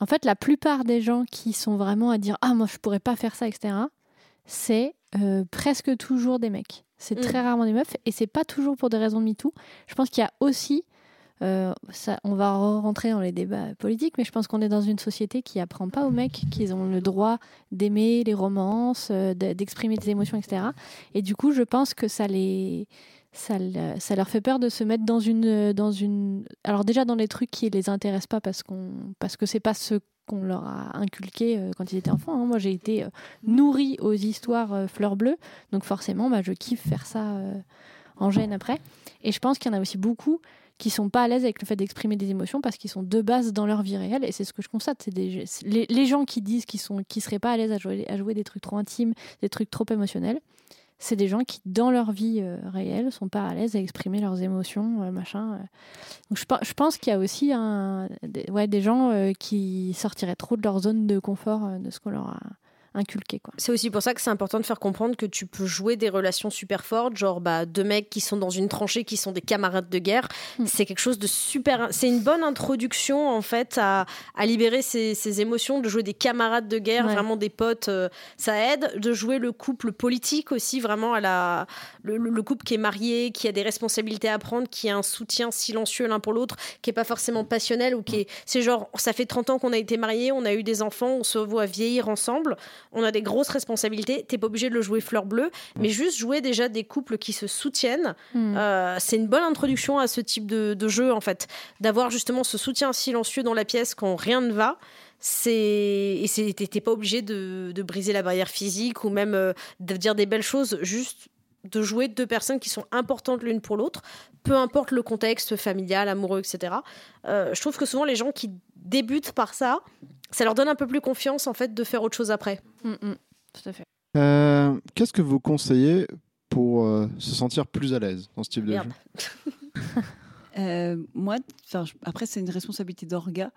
en fait, la plupart des gens qui sont vraiment à dire Ah, moi, je pourrais pas faire ça, etc., c'est euh, presque toujours des mecs. C'est Mm. très rarement des meufs et c'est pas toujours pour des raisons de MeToo. Je pense qu'il y a aussi. euh, ça, on va rentrer dans les débats politiques, mais je pense qu'on est dans une société qui apprend pas aux mecs qu'ils ont le droit d'aimer les romances, euh, de- d'exprimer des émotions, etc. Et du coup, je pense que ça les ça, ça leur fait peur de se mettre dans une dans une alors déjà dans les trucs qui les intéressent pas parce qu'on parce que c'est pas ce qu'on leur a inculqué euh, quand ils étaient enfants. hein. Moi, j'ai été euh, nourrie aux histoires euh, fleurs bleues, donc forcément, bah, je kiffe faire ça en gêne après. Et je pense qu'il y en a aussi beaucoup qui sont pas à l'aise avec le fait d'exprimer des émotions parce qu'ils sont de base dans leur vie réelle et c'est ce que je constate c'est les gens qui disent qu'ils sont qui seraient pas à l'aise à jouer à jouer des trucs trop intimes des trucs trop émotionnels c'est des gens qui dans leur vie euh, réelle sont pas à l'aise à exprimer leurs émotions euh, machin euh. donc je, pe- je pense qu'il y a aussi un des, ouais, des gens qui sortiraient trop de leur zone de confort de ce qu'on leur a inculqué quoi C'est aussi pour ça que c'est important de faire comprendre que tu peux jouer des relations super fortes, genre bah, deux mecs qui sont dans une tranchée, qui sont des camarades de guerre. Mm. C'est quelque chose de super. C'est une bonne introduction en fait à, à libérer ses, ses émotions, de jouer des camarades de guerre, Ouais. vraiment des potes. euh, ça aide de jouer le couple politique aussi, vraiment à la le, le- le couple qui est marié, qui a des responsabilités à prendre, qui a un soutien silencieux l'un pour l'autre, qui est pas forcément passionnel ou qui est c'est genre ça fait 30 ans qu'on a été mariés, on a eu des enfants, on se voit vieillir ensemble on a des grosses responsabilités. T'es pas obligé de le jouer fleur bleue, mais juste jouer déjà des couples qui se soutiennent. Mm. euh, c'est une bonne introduction à ce type de, de jeu en fait, d'avoir justement ce soutien silencieux dans la pièce quand rien ne va. C'est et t'es t'es pas obligé de, de briser la barrière physique ou même euh, de dire des belles choses, juste de jouer deux personnes qui sont importantes l'une pour l'autre, peu importe le contexte familial, amoureux, etc. Euh, je trouve que souvent les gens qui débutent par ça, ça leur donne un peu plus confiance en fait de faire autre chose après. Mm, mm. tout à fait Euh, Qu'est-ce que vous conseillez pour euh, se sentir plus à l'aise dans ce type de Merde. jeu? (laughs) Euh, moi, après, c'est une responsabilité d'orga.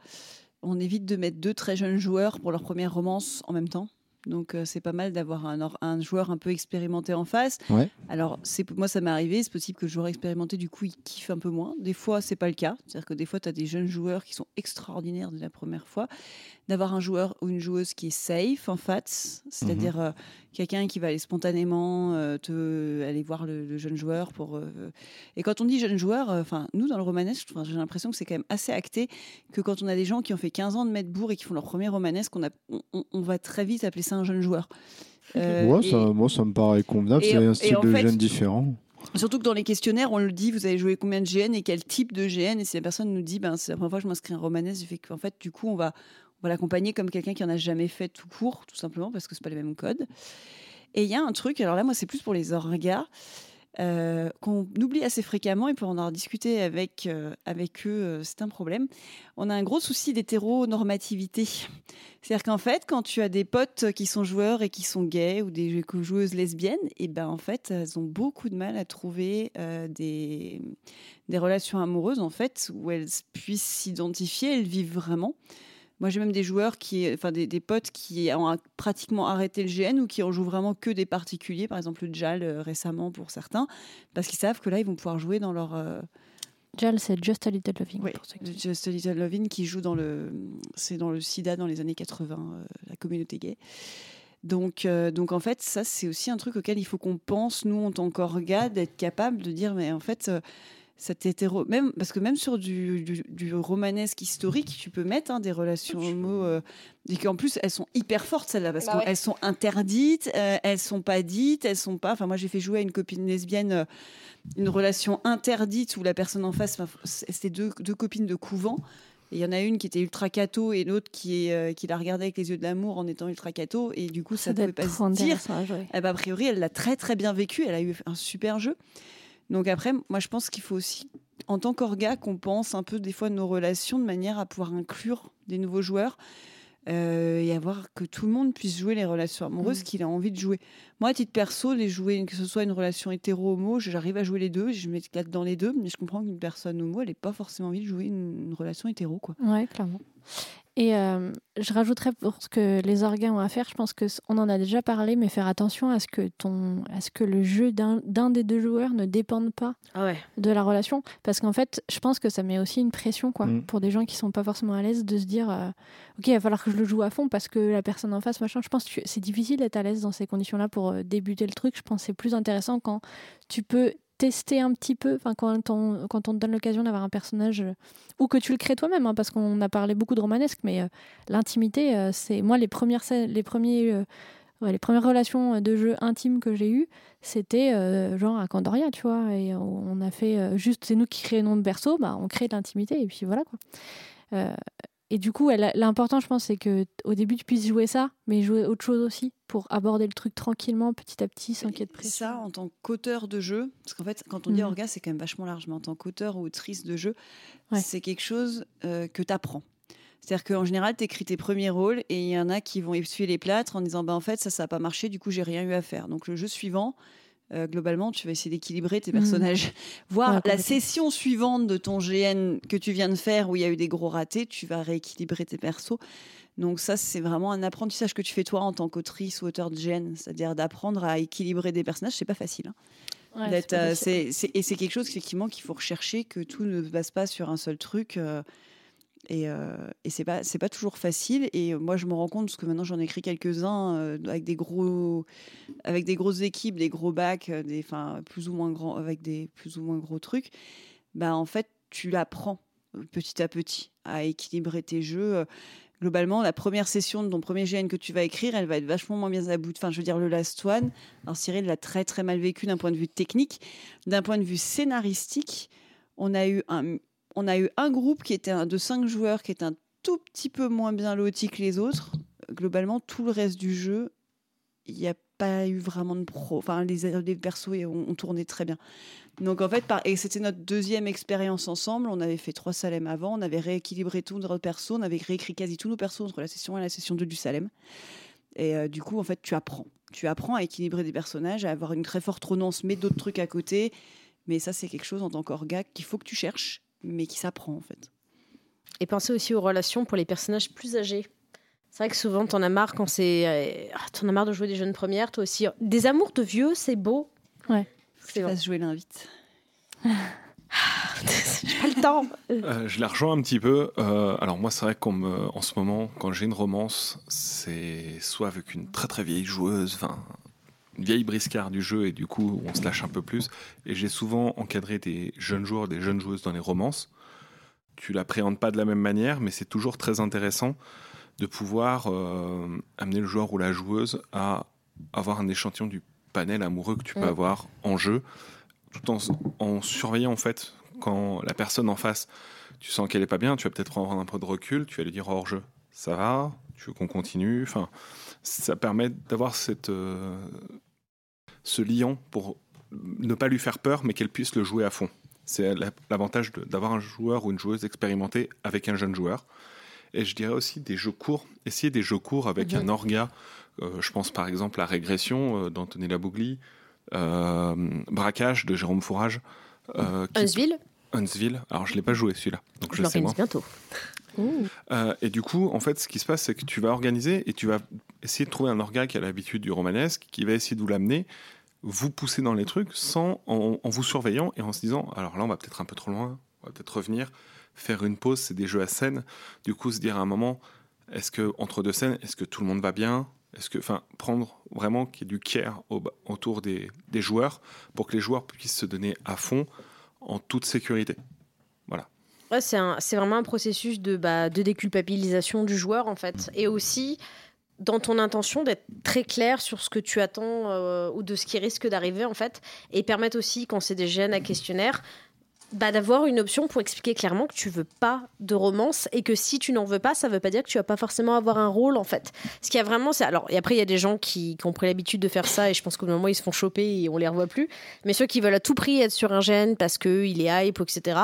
On évite de mettre deux très jeunes joueurs pour leur première romance en même temps. Donc, euh, c'est pas mal d'avoir un, joueur un peu expérimenté en face. Ouais. Alors, c'est moi, ça m'est arrivé. C'est possible que le joueur expérimenté, du coup, il kiffe un peu moins. Des fois, c'est pas le cas. C'est-à-dire que des fois, tu as des jeunes joueurs qui sont extraordinaires dès la première fois. D'avoir un joueur ou une joueuse qui est safe, en fait. C'est-à-dire euh, quelqu'un qui va aller spontanément euh, te, aller voir le, le jeune joueur pour. euh, et quand on dit jeune joueur, euh, enfin, nous, dans le romanesque, j'ai l'impression que c'est quand même assez acté que quand on a des gens qui ont fait 15 ans de Medbourg et qui font leur premier romanesque, on, a, on, va très vite appeler ça un jeune joueur. Ouais, et- ça, moi, ça me paraît convenable. C'est un style de fait- jeune différent. Surtout que dans les questionnaires, on le dit, vous avez joué combien de GN et quel type de GN. Et si la personne nous dit, ben, c'est la première fois que je m'inscris en romanesque, fait qu'en fait, du coup, on va, va l'accompagner comme quelqu'un qui en a jamais fait tout court, tout simplement, parce que c'est pas les mêmes codes. Et il y a un truc, alors là, moi, c'est plus pour les orgas, euh, qu'on oublie assez fréquemment, et pour en avoir discuté avec, euh, avec eux, euh, c'est un problème. On a un gros souci d'hétéronormativité. C'est-à-dire qu'en fait, quand tu as des potes qui sont joueurs et qui sont gays ou des joueuses lesbiennes, et ben en fait, elles ont beaucoup de mal à trouver des, des relations amoureuses en fait où elles puissent s'identifier, elles vivent vraiment. Moi, j'ai même des joueurs qui, enfin des, des potes qui ont pratiquement arrêté le GN ou qui en jouent vraiment que des particuliers, par exemple le JAL euh, récemment pour certains, parce qu'ils savent que là, ils vont pouvoir jouer dans leur euh, Jal, c'est Just a Little Loving. oui, pour ceux qui- Just a Little Lovin qui joue dans le, c'est dans le SIDA dans les années 80, euh, la communauté gay. Donc, euh, donc en fait, ça c'est aussi un truc auquel il faut qu'on pense nous en tant qu'orga d'être capable de dire mais en fait euh, hétéro même parce que même sur du, du, du romanesque historique tu peux mettre hein, des relations homo euh, et qu'en plus elles sont hyper fortes celles-là parce Bah ouais. qu'elles sont interdites euh, elles sont pas dites elles sont pas enfin moi j'ai fait jouer à une copine lesbienne euh, une relation interdite où la personne en face, c'était deux, deux copines de couvent. Il y en a une qui était ultra cato et l'autre qui, est, euh, qui la regardait avec les yeux de l'amour en étant ultra cato. Et du coup, ça ne pouvait pas se dire. Eh ben, a priori, elle l'a très très bien vécu. Elle a eu un super jeu. Donc après, moi, je pense qu'il faut aussi, en tant qu'orga, qu'on pense un peu des fois nos relations de manière à pouvoir inclure des nouveaux joueurs euh, et avoir que tout le monde puisse jouer les relations amoureuses Mm. qu'il a envie de jouer. Moi, à titre perso, les jouer, que ce soit une relation hétéro-homo, j'arrive à jouer les deux, je m'éclate dans les deux, mais je comprends qu'une personne homo, elle n'ait pas forcément envie de jouer une, une relation hétéro. Quoi. Ouais, clairement. Et euh, je rajouterais pour ce que les organes ont à faire, je pense que c- on en a déjà parlé, mais faire attention à ce que ton, à ce que le jeu d'un des deux joueurs ne dépende pas Ah ouais. de la relation, parce qu'en fait, je pense que ça met aussi une pression, quoi, Mm. pour des gens qui sont pas forcément à l'aise de se dire, euh, ok, il va falloir que je le joue à fond parce que la personne en face, machin. Je pense que c'est difficile d'être à l'aise dans ces conditions-là pour euh, débuter le truc. Je pense que c'est plus intéressant quand tu peux tester un petit peu, enfin quand on, quand on te donne l'occasion d'avoir un personnage euh, ou que tu le crées toi-même, hein, parce qu'on a parlé beaucoup de romanesque, mais euh, l'intimité, euh, c'est moi les premières les premiers les premières relations de jeu intimes que j'ai eues, c'était genre à Candoria, tu vois, et on a fait juste, c'est nous qui créons de berceau, bah on crée de l'intimité et puis voilà quoi. Et du coup, l'important, je pense, c'est que au début tu puisses jouer ça, mais jouer autre chose aussi pour aborder le truc tranquillement, petit à petit, sans qu'il y ait de pression. Ça, en tant qu'auteur de jeu, parce qu'en fait, quand on dit Mhm. orga, c'est quand même vachement large, mais en tant qu'auteur ou autrice de jeu, Ouais. c'est quelque chose euh, que tu apprends. C'est-à-dire qu'en général, tu écris tes premiers rôles et il y en a qui vont essuyer les plâtres en disant bah, en fait, ça, ça n'a pas marché, du coup, j'ai rien eu à faire. Donc, le jeu suivant, euh, globalement, tu vas essayer d'équilibrer tes Mhm. personnages. (laughs) Voir Ouais, la session suivante de ton GN que tu viens de faire où il y a eu des gros ratés, tu vas rééquilibrer tes persos. Donc ça, c'est vraiment un apprentissage que tu fais toi en tant qu'autrice ou auteur de GN, c'est-à-dire d'apprendre à équilibrer des personnages. C'est pas facile. hein. Ouais, c'est euh, et c'est quelque chose effectivement qu'il faut rechercher, que tout ne se base pas sur un seul truc. euh, et, euh, et c'est pas pas toujours facile. Et euh, moi, je me rends compte parce que maintenant j'en écris quelques-uns euh, avec des avec des grosses équipes, des gros bacs, euh, des enfin plus ou moins grands avec des plus ou moins gros trucs. Bah en fait, tu l'apprends petit à petit à équilibrer tes jeux. Globalement, la première session de ton premier GN que tu vas écrire, elle va être vachement moins bien à bout. Enfin, je veux dire, le Last One, alors Cyril l'a très très mal vécu d'un point de vue technique. D'un point de vue scénaristique, on a eu un, on a eu un groupe qui était un- de cinq joueurs qui était un tout petit peu moins bien loti que les autres. Globalement, tout le reste du jeu, il n'y a pas eu vraiment de pro. Enfin, les, les persos ont, tourné très bien. Donc en fait, et c'était notre deuxième expérience ensemble. On avait fait trois Salem avant, on avait rééquilibré tous nos persos, on avait réécrit quasi tous nos persos entre la session 1 et la session 2 du Salem. Et euh, du coup, en fait, tu apprends. Tu apprends à équilibrer des personnages, à avoir une très forte renonce, mais d'autres trucs à côté. Mais ça, c'est quelque chose en tant qu'orga qu'il faut que tu cherches, mais qui s'apprend en fait. Et pensez aussi aux relations pour les personnages plus âgés. C'est vrai que souvent, t'en as marre quand c'est. euh, ah, t'en as marre de jouer des jeunes premières, toi aussi. Des amours de vieux, c'est beau. Ouais. C'est Tu bon. fasses jouer l'invite. (laughs) J'ai pas le temps. Euh, je la rejoins un petit peu. Euh, alors moi, c'est vrai qu'en en ce moment, quand j'ai une romance, c'est soit avec une très très vieille joueuse, enfin une vieille briscard du jeu, et du coup, on se lâche un peu plus. Et j'ai souvent encadré des jeunes joueurs, des jeunes joueuses dans les romances. Tu l'appréhendes pas de la même manière, mais c'est toujours très intéressant de pouvoir euh, amener le joueur ou la joueuse à avoir un échantillon du panel amoureux que tu peux Mm. avoir en jeu, tout en, en surveillant en fait quand la personne en face, tu sens qu'elle est pas bien, tu vas peut-être prendre un peu de recul, tu vas lui dire hors jeu, ça va, tu veux qu'on continue, enfin, ça permet d'avoir cette euh, ce liant pour ne pas lui faire peur, mais qu'elle puisse le jouer à fond. C'est la- l'avantage d'avoir un joueur ou une joueuse expérimentée avec un jeune joueur. Et je dirais aussi des jeux courts. Essayer des jeux courts avec Mhm. un orga. Euh, je pense par exemple à Régression euh, d'Anthony Labougli, euh, Braquage de Jérôme Fourage. Huntsville, Huntsville. Alors je l'ai pas joué celui-là, donc je je sais bientôt. Ouh. Euh, et du coup, en fait, ce qui se passe, c'est que tu vas organiser et tu vas essayer de trouver un orga qui a l'habitude du romanesque, qui va essayer de vous l'amener, vous pousser dans les trucs sans en, vous surveillant et en se disant, alors là, on va peut-être un peu trop loin, on va peut-être revenir, faire une pause. C'est des jeux à scène. Du coup, se dire à un moment, est-ce que entre deux scènes, est-ce que tout le monde va bien? Est-ce que, enfin, prendre vraiment qu'il y ait du care au- autour des joueurs pour que les joueurs puissent se donner à fond en toute sécurité. C'est un- vraiment un processus de, bah, de déculpabilisation du joueur, en fait. Et aussi, dans ton intention, d'être très clair sur ce que tu attends euh, ou de ce qui risque d'arriver, en fait. Et permettre aussi, quand c'est des gènes à questionnaire, bah, d'avoir une option pour expliquer clairement que tu veux pas de romance et que si tu n'en veux pas, ça veut pas dire que tu vas pas forcément avoir un rôle en fait. Ce qu'il y a vraiment, c'est alors et après il y a des gens qui, qui ont pris l'habitude de faire ça et je pense qu'au moment ils se font choper et on les revoit plus. Mais ceux qui veulent à tout prix être sur un gène parce que il est hype etc.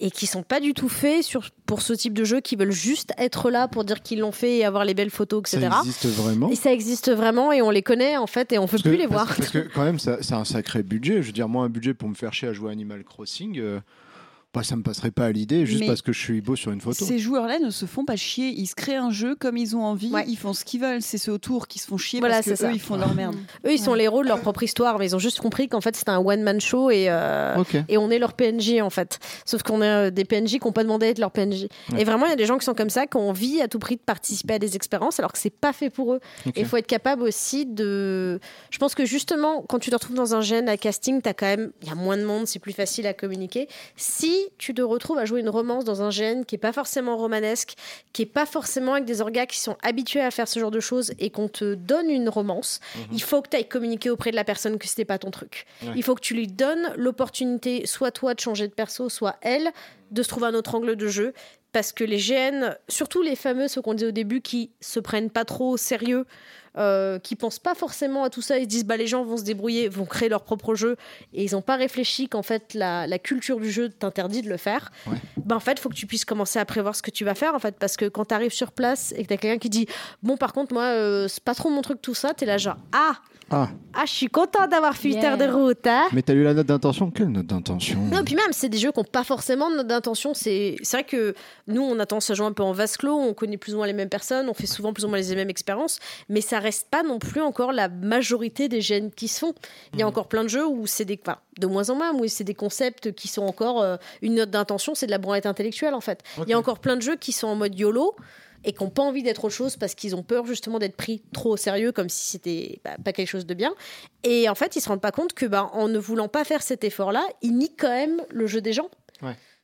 et qui sont pas du tout faits sur pour ce type de jeu, qui veulent juste être là pour dire qu'ils l'ont fait et avoir les belles photos etc. Ça existe vraiment? Et ça existe vraiment et on les connaît en fait et on peut Parce que- plus les parce- voir. Parce que quand même, c'est un (laughs) sacré budget. Je veux dire, moi, un budget pour me faire chier à jouer à Animal Crossing, euh, bah, ça me passerait pas à l'idée juste Mais parce que je suis beau sur une photo. Ces joueurs-là ne se font pas chier. Ils se créent un jeu comme ils ont envie. Ouais. Ils font ce qu'ils veulent. C'est ceux autour qui se font chier Voilà, parce que c'est ça. eux, ils font leur merde. Eux ils sont les héros de leur propre histoire mais ils ont juste compris qu'en fait c'était un one man show et euh, et on est leur PNJ en fait. Sauf qu'on est euh, des PNJ qui n'ont pas demandé à être leur PNJ. Ouais. Et vraiment, il y a des gens qui sont comme ça, qui ont envie à tout prix de participer à des expériences alors que c'est pas fait pour eux. Et il faut être capable aussi de. Je pense que justement, quand tu te retrouves dans un gène à casting, t'as quand même. Il y a moins de monde, c'est plus facile à communiquer. Si tu te retrouves à jouer une romance dans un gène qui est pas forcément romanesque, qui est pas forcément avec des orgas qui sont habitués à faire ce genre de choses et qu'on te donne une romance, il faut que tu ailles communiquer auprès de la personne que c'était pas ton truc. Ouais. Il faut que tu lui donnes l'opportunité, soit toi de changer de perso, soit elle de se trouver un autre angle de jeu. Parce que les GN, surtout les fameux, ceux qu'on disait au début, qui se prennent pas trop au sérieux, euh, qui pensent pas forcément à tout ça, ils se disent bah les gens vont se débrouiller, vont créer leur propre jeu, et ils n'ont pas réfléchi qu'en fait la, la culture du jeu t'interdit de le faire. Ouais. Bah en fait, faut que tu puisses commencer à prévoir ce que tu vas faire en fait, parce que quand tu arrives sur place et que t'as quelqu'un qui dit bon par contre moi euh, c'est pas trop mon truc tout ça, t'es là genre ah Ah, ah je suis content d'avoir filtré Yeah. des routes hein. mais t'as lu la note d'intention? Quelle note d'intention? Non, puis même, c'est des jeux qui n'ont pas forcément de note d'intention. C'est c'est vrai que nous, on a tendance à jouer un peu en vase clos, on connaît plus ou moins les mêmes personnes, on fait souvent plus ou moins les mêmes expériences, mais ça reste pas non plus encore la majorité des gènes qui se font. Il y a encore plein de jeux où c'est des. Enfin, de moins en moins, où c'est des concepts qui sont encore. euh, une note d'intention, c'est de la branlette intellectuelle, en fait. Il y a encore plein de jeux qui sont en mode YOLO et qui n'ont pas envie d'être autre chose parce qu'ils ont peur justement d'être pris trop au sérieux comme si c'était bah, pas quelque chose de bien. Et en fait, ils se rendent pas compte que bah, en ne voulant pas faire cet effort-là, ils niquent quand même le jeu des gens.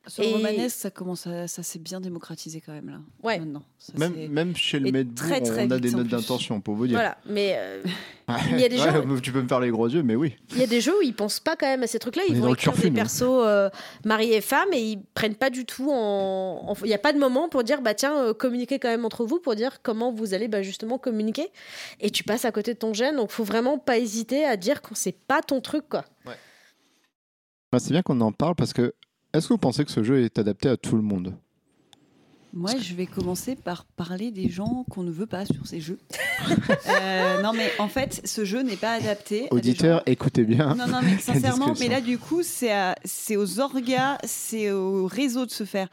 Sur Et- le romanesque, ça commence à, ça s'est bien démocratisé quand même là. Ouais. Maintenant. Ça, même, même chez le très, très on a des notes d'intention, pour vous dire. Voilà, mais euh, Ouais. (laughs) Il y a des Ouais, gens- Tu peux me faire les gros yeux, mais oui. il y a des jeux où ils pensent pas quand même à ces trucs-là. On Ils est vont écrire des persos euh, mari et femme et ils prennent pas du tout en. Il n'y a pas de moment pour dire bah tiens euh, communiquez quand même entre vous pour dire comment vous allez bah, justement communiquer. Et tu passes à côté de ton gène, donc faut vraiment pas hésiter à dire quand c'est pas ton truc quoi. Bah, c'est bien qu'on en parle parce que est-ce que vous pensez que ce jeu est adapté à tout le monde? Moi, je vais commencer par parler des gens qu'on ne veut pas sur ces jeux. (laughs) Euh, non, mais en fait, ce jeu n'est pas adapté. Auditeurs, écoutez bien. Non, non, mais (laughs) sincèrement, mais là, du coup, c'est aux orgas, c'est au réseau de se faire.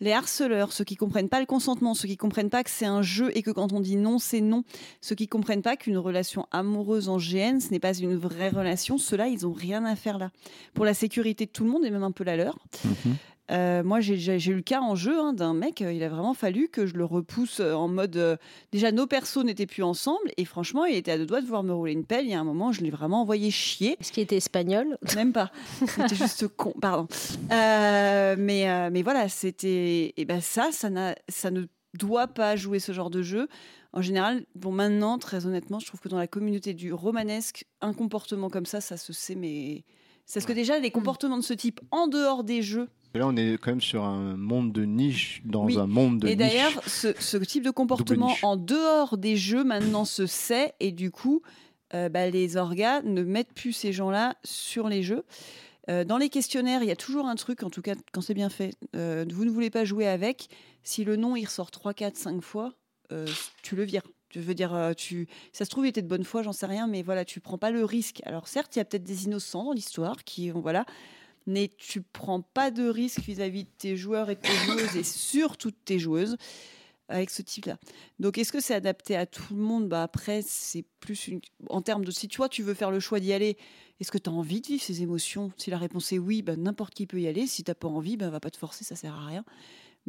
Les harceleurs, ceux qui comprennent pas le consentement, ceux qui comprennent pas que c'est un jeu et que quand on dit non, c'est non, ceux qui comprennent pas qu'une relation amoureuse en GN, ce n'est pas une vraie relation, ceux-là, ils ont rien à faire là. Pour la sécurité de tout le monde et même un peu la leur. Mhm. Euh, moi, j'ai- eu le cas en jeu hein, d'un mec, euh, il a vraiment fallu que je le repousse euh, en mode. euh, déjà, nos persos n'étaient plus ensemble, et franchement, il était à deux doigts de vouloir me rouler une pelle. Il y a un moment, je l'ai vraiment envoyé chier. Est-ce qu'il était espagnol? Même pas. C'était juste (laughs) con, pardon. Euh, mais, mais voilà, c'était. Et ben ça, ça, ne doit pas jouer ce genre de jeu. En général, bon, maintenant, très honnêtement, je trouve que dans la communauté du romanesque, un comportement comme ça, ça se sait, mais. C'est parce que déjà, les comportements de ce type en dehors des jeux, Là, on est quand même sur un monde de niche dans Oui. un monde de Et niche. d'ailleurs, ce, ce type de comportement en dehors des jeux maintenant se sait et du coup, euh, bah, les orgas ne mettent plus ces gens-là sur les jeux. Euh, dans les questionnaires, il y a toujours un truc, en tout cas quand c'est bien fait, euh, vous ne voulez pas jouer avec. Si le nom il ressort 3, 4, 5 fois, tu le vires. Tu veux dire, tu... ça se trouve, il était de bonne foi, j'en sais rien, mais voilà, tu prends pas le risque. Alors certes, il y a peut-être des innocents dans l'histoire qui, voilà, mais tu prends pas de risque vis-à-vis de tes joueurs et de tes (coughs) joueuses et surtout de tes joueuses avec ce type-là. Donc, est-ce que c'est adapté à tout le monde? Bah, Après, c'est plus une... en termes de si toi, tu veux faire le choix d'y aller, est-ce que tu as envie de vivre ces émotions? Si la réponse est oui, bah, n'importe qui peut y aller. Si tu pas envie, bah, va pas te forcer, ça sert à rien.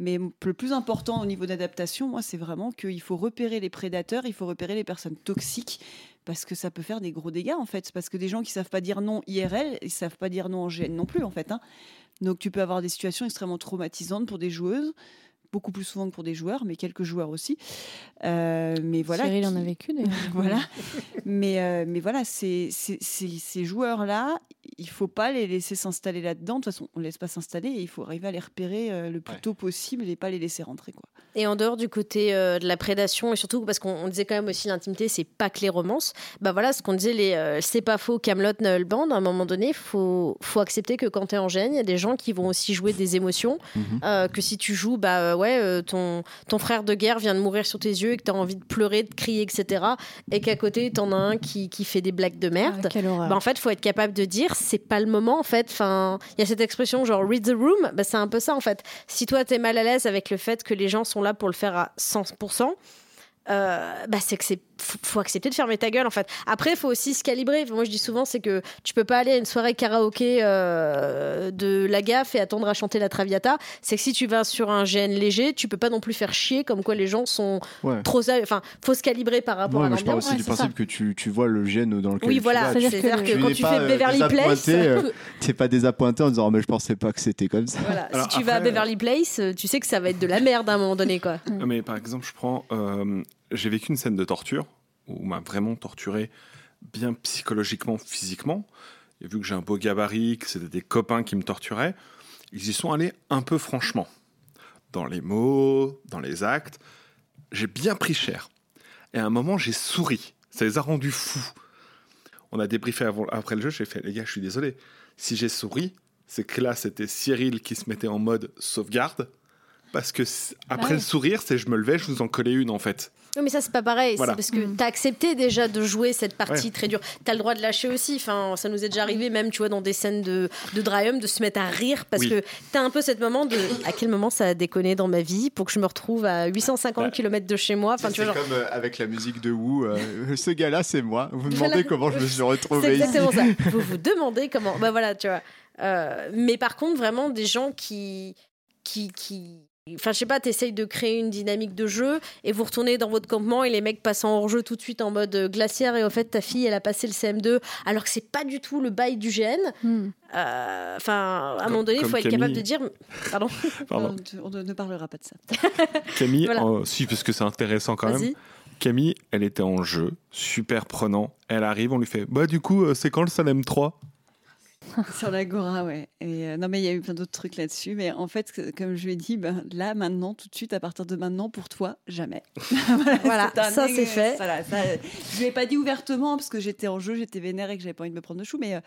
Mais le plus important au niveau d'adaptation, moi, c'est vraiment qu'il faut repérer les prédateurs, il faut repérer les personnes toxiques, parce que ça peut faire des gros dégâts, en fait. Parce que des gens qui savent pas dire non IRL, ils savent pas dire non en GN non plus, en fait. hein. Donc, tu peux avoir des situations extrêmement traumatisantes pour des joueuses, beaucoup plus souvent que pour des joueurs, mais quelques joueurs aussi. Euh, mais voilà. Cyril en a vécu d'ailleurs. (laughs) voilà. mais, euh, mais voilà, ces, ces, ces- ces joueurs-là, il faut pas les laisser s'installer là-dedans. De toute façon, on ne laisse pas s'installer et il faut arriver à les repérer euh, le plus Ouais. tôt possible et pas les laisser rentrer. Quoi. Et en dehors du côté euh, de la prédation, et surtout parce qu'on on disait quand même aussi l'intimité, c'est pas que les romances. Bah voilà, ce qu'on disait, les euh, c'est pas faux, Camelot, Noël Band, à un moment donné, faut, faut accepter que quand t'es en gêne, il y a des gens qui vont aussi jouer des émotions. Mhm. Euh, que si tu joues, bah euh, ouais, euh, ton, ton frère de guerre vient de mourir sur tes yeux et que t'as envie de pleurer, de crier, etc. Et qu'à côté, t'en as un qui, qui fait des blagues de merde. Ah, quelle horreur. Bah, en fait, faut être capable de dire c'est pas le moment en fait. Enfin, il y a cette expression genre read the room, bah, c'est un peu ça en fait. Si toi t'es mal à l'aise avec le fait que les gens sont là pour le faire à 100%, euh, bah c'est que c'est faut, faut accepter de fermer ta gueule en fait. Après, faut aussi se calibrer. Moi, je dis souvent, c'est que tu peux pas aller à une soirée karaoké euh, de la gaffe et attendre à chanter la Traviata. C'est que si tu vas sur un GN léger, tu peux pas non plus faire chier comme quoi les gens sont Ouais. trop. Enfin, faut se calibrer par rapport Ouais, à moi, je parle l'ambiance. aussi Ouais, du principe que tu, tu vois le gène dans lequel Oui, tu voilà. vas. C'est-à-dire C'est-à-dire que que, quand tu fais euh, Beverly Place, désappointé, euh, T'es pas désappointé en disant oh, mais je pensais pas que c'était comme ça. Voilà, Alors si tu vas à Beverly Place, euh, tu sais que ça va être de la merde à un moment donné, quoi. Ah, Mais par exemple, je prends. euh, j'ai vécu une scène de torture où on m'a vraiment torturé, bien psychologiquement, physiquement. Et vu que j'ai un beau gabarit, que c'était des copains qui me torturaient, ils y sont allés un peu franchement. Dans les mots, dans les actes. J'ai bien pris cher. Et à un moment, j'ai souri. Ça les a rendus fous. On a débriefé avant- après le jeu. J'ai fait, les gars, je suis désolé. Si j'ai souri, c'est que là, c'était Cyril qui se mettait en mode sauvegarde. Parce que après ouais. le sourire, c'est je me levais, je vous en collais une en fait. Non, mais ça, c'est pas pareil. Voilà. C'est parce que Mm. t'as accepté déjà de jouer cette partie Ouais. très dure. T'as le droit de lâcher aussi. Enfin, ça nous est déjà arrivé, même, tu vois, dans des scènes de, de dry hum, de se mettre à rire parce Oui. que t'as un peu cette moment de à quel moment ça a déconné dans ma vie pour que je me retrouve à 850 Bah, km de chez moi? Enfin, tu c'est vois, genre. comme euh, avec la musique de Wu, euh, (laughs) ce gars-là c'est moi. Vous me demandez Voilà. comment je me suis retrouvé ici. exactement ça. (laughs) Vous vous demandez comment. Bah voilà, tu vois. Euh, mais par contre, vraiment, des gens qui. qui, qui... Enfin, je sais pas, t'essayes de créer une dynamique de jeu et vous retournez dans votre campement et les mecs passent en hors-jeu tout de suite en mode euh, glaciaire et au fait, ta fille, elle a passé le CM2 alors que c'est pas du tout le bail du GN. Hmm. Euh, Enfin, à un moment donné, il faut être Camille. capable de dire. Pardon, (laughs) Pardon. On, on ne parlera pas de ça. (laughs) Camille, Voilà. euh, si, parce que c'est intéressant quand même. Camille, elle était en jeu, super prenant. Elle arrive, on lui fait Bah, du coup, euh, c'est quand le Salem 3 (laughs) Sur l'Agora, ouais. Et, euh, non, mais il y a eu plein d'autres trucs là-dessus. Mais en fait, comme je lui ai dit, ben, là, maintenant, tout de suite, à partir de maintenant, pour toi, jamais. (laughs) Voilà, ça, c'est fait. voilà, ça, je lui ai pas dit ouvertement parce que j'étais en jeu, j'étais vénère et que j'avais pas envie de me prendre de chou. Mais euh,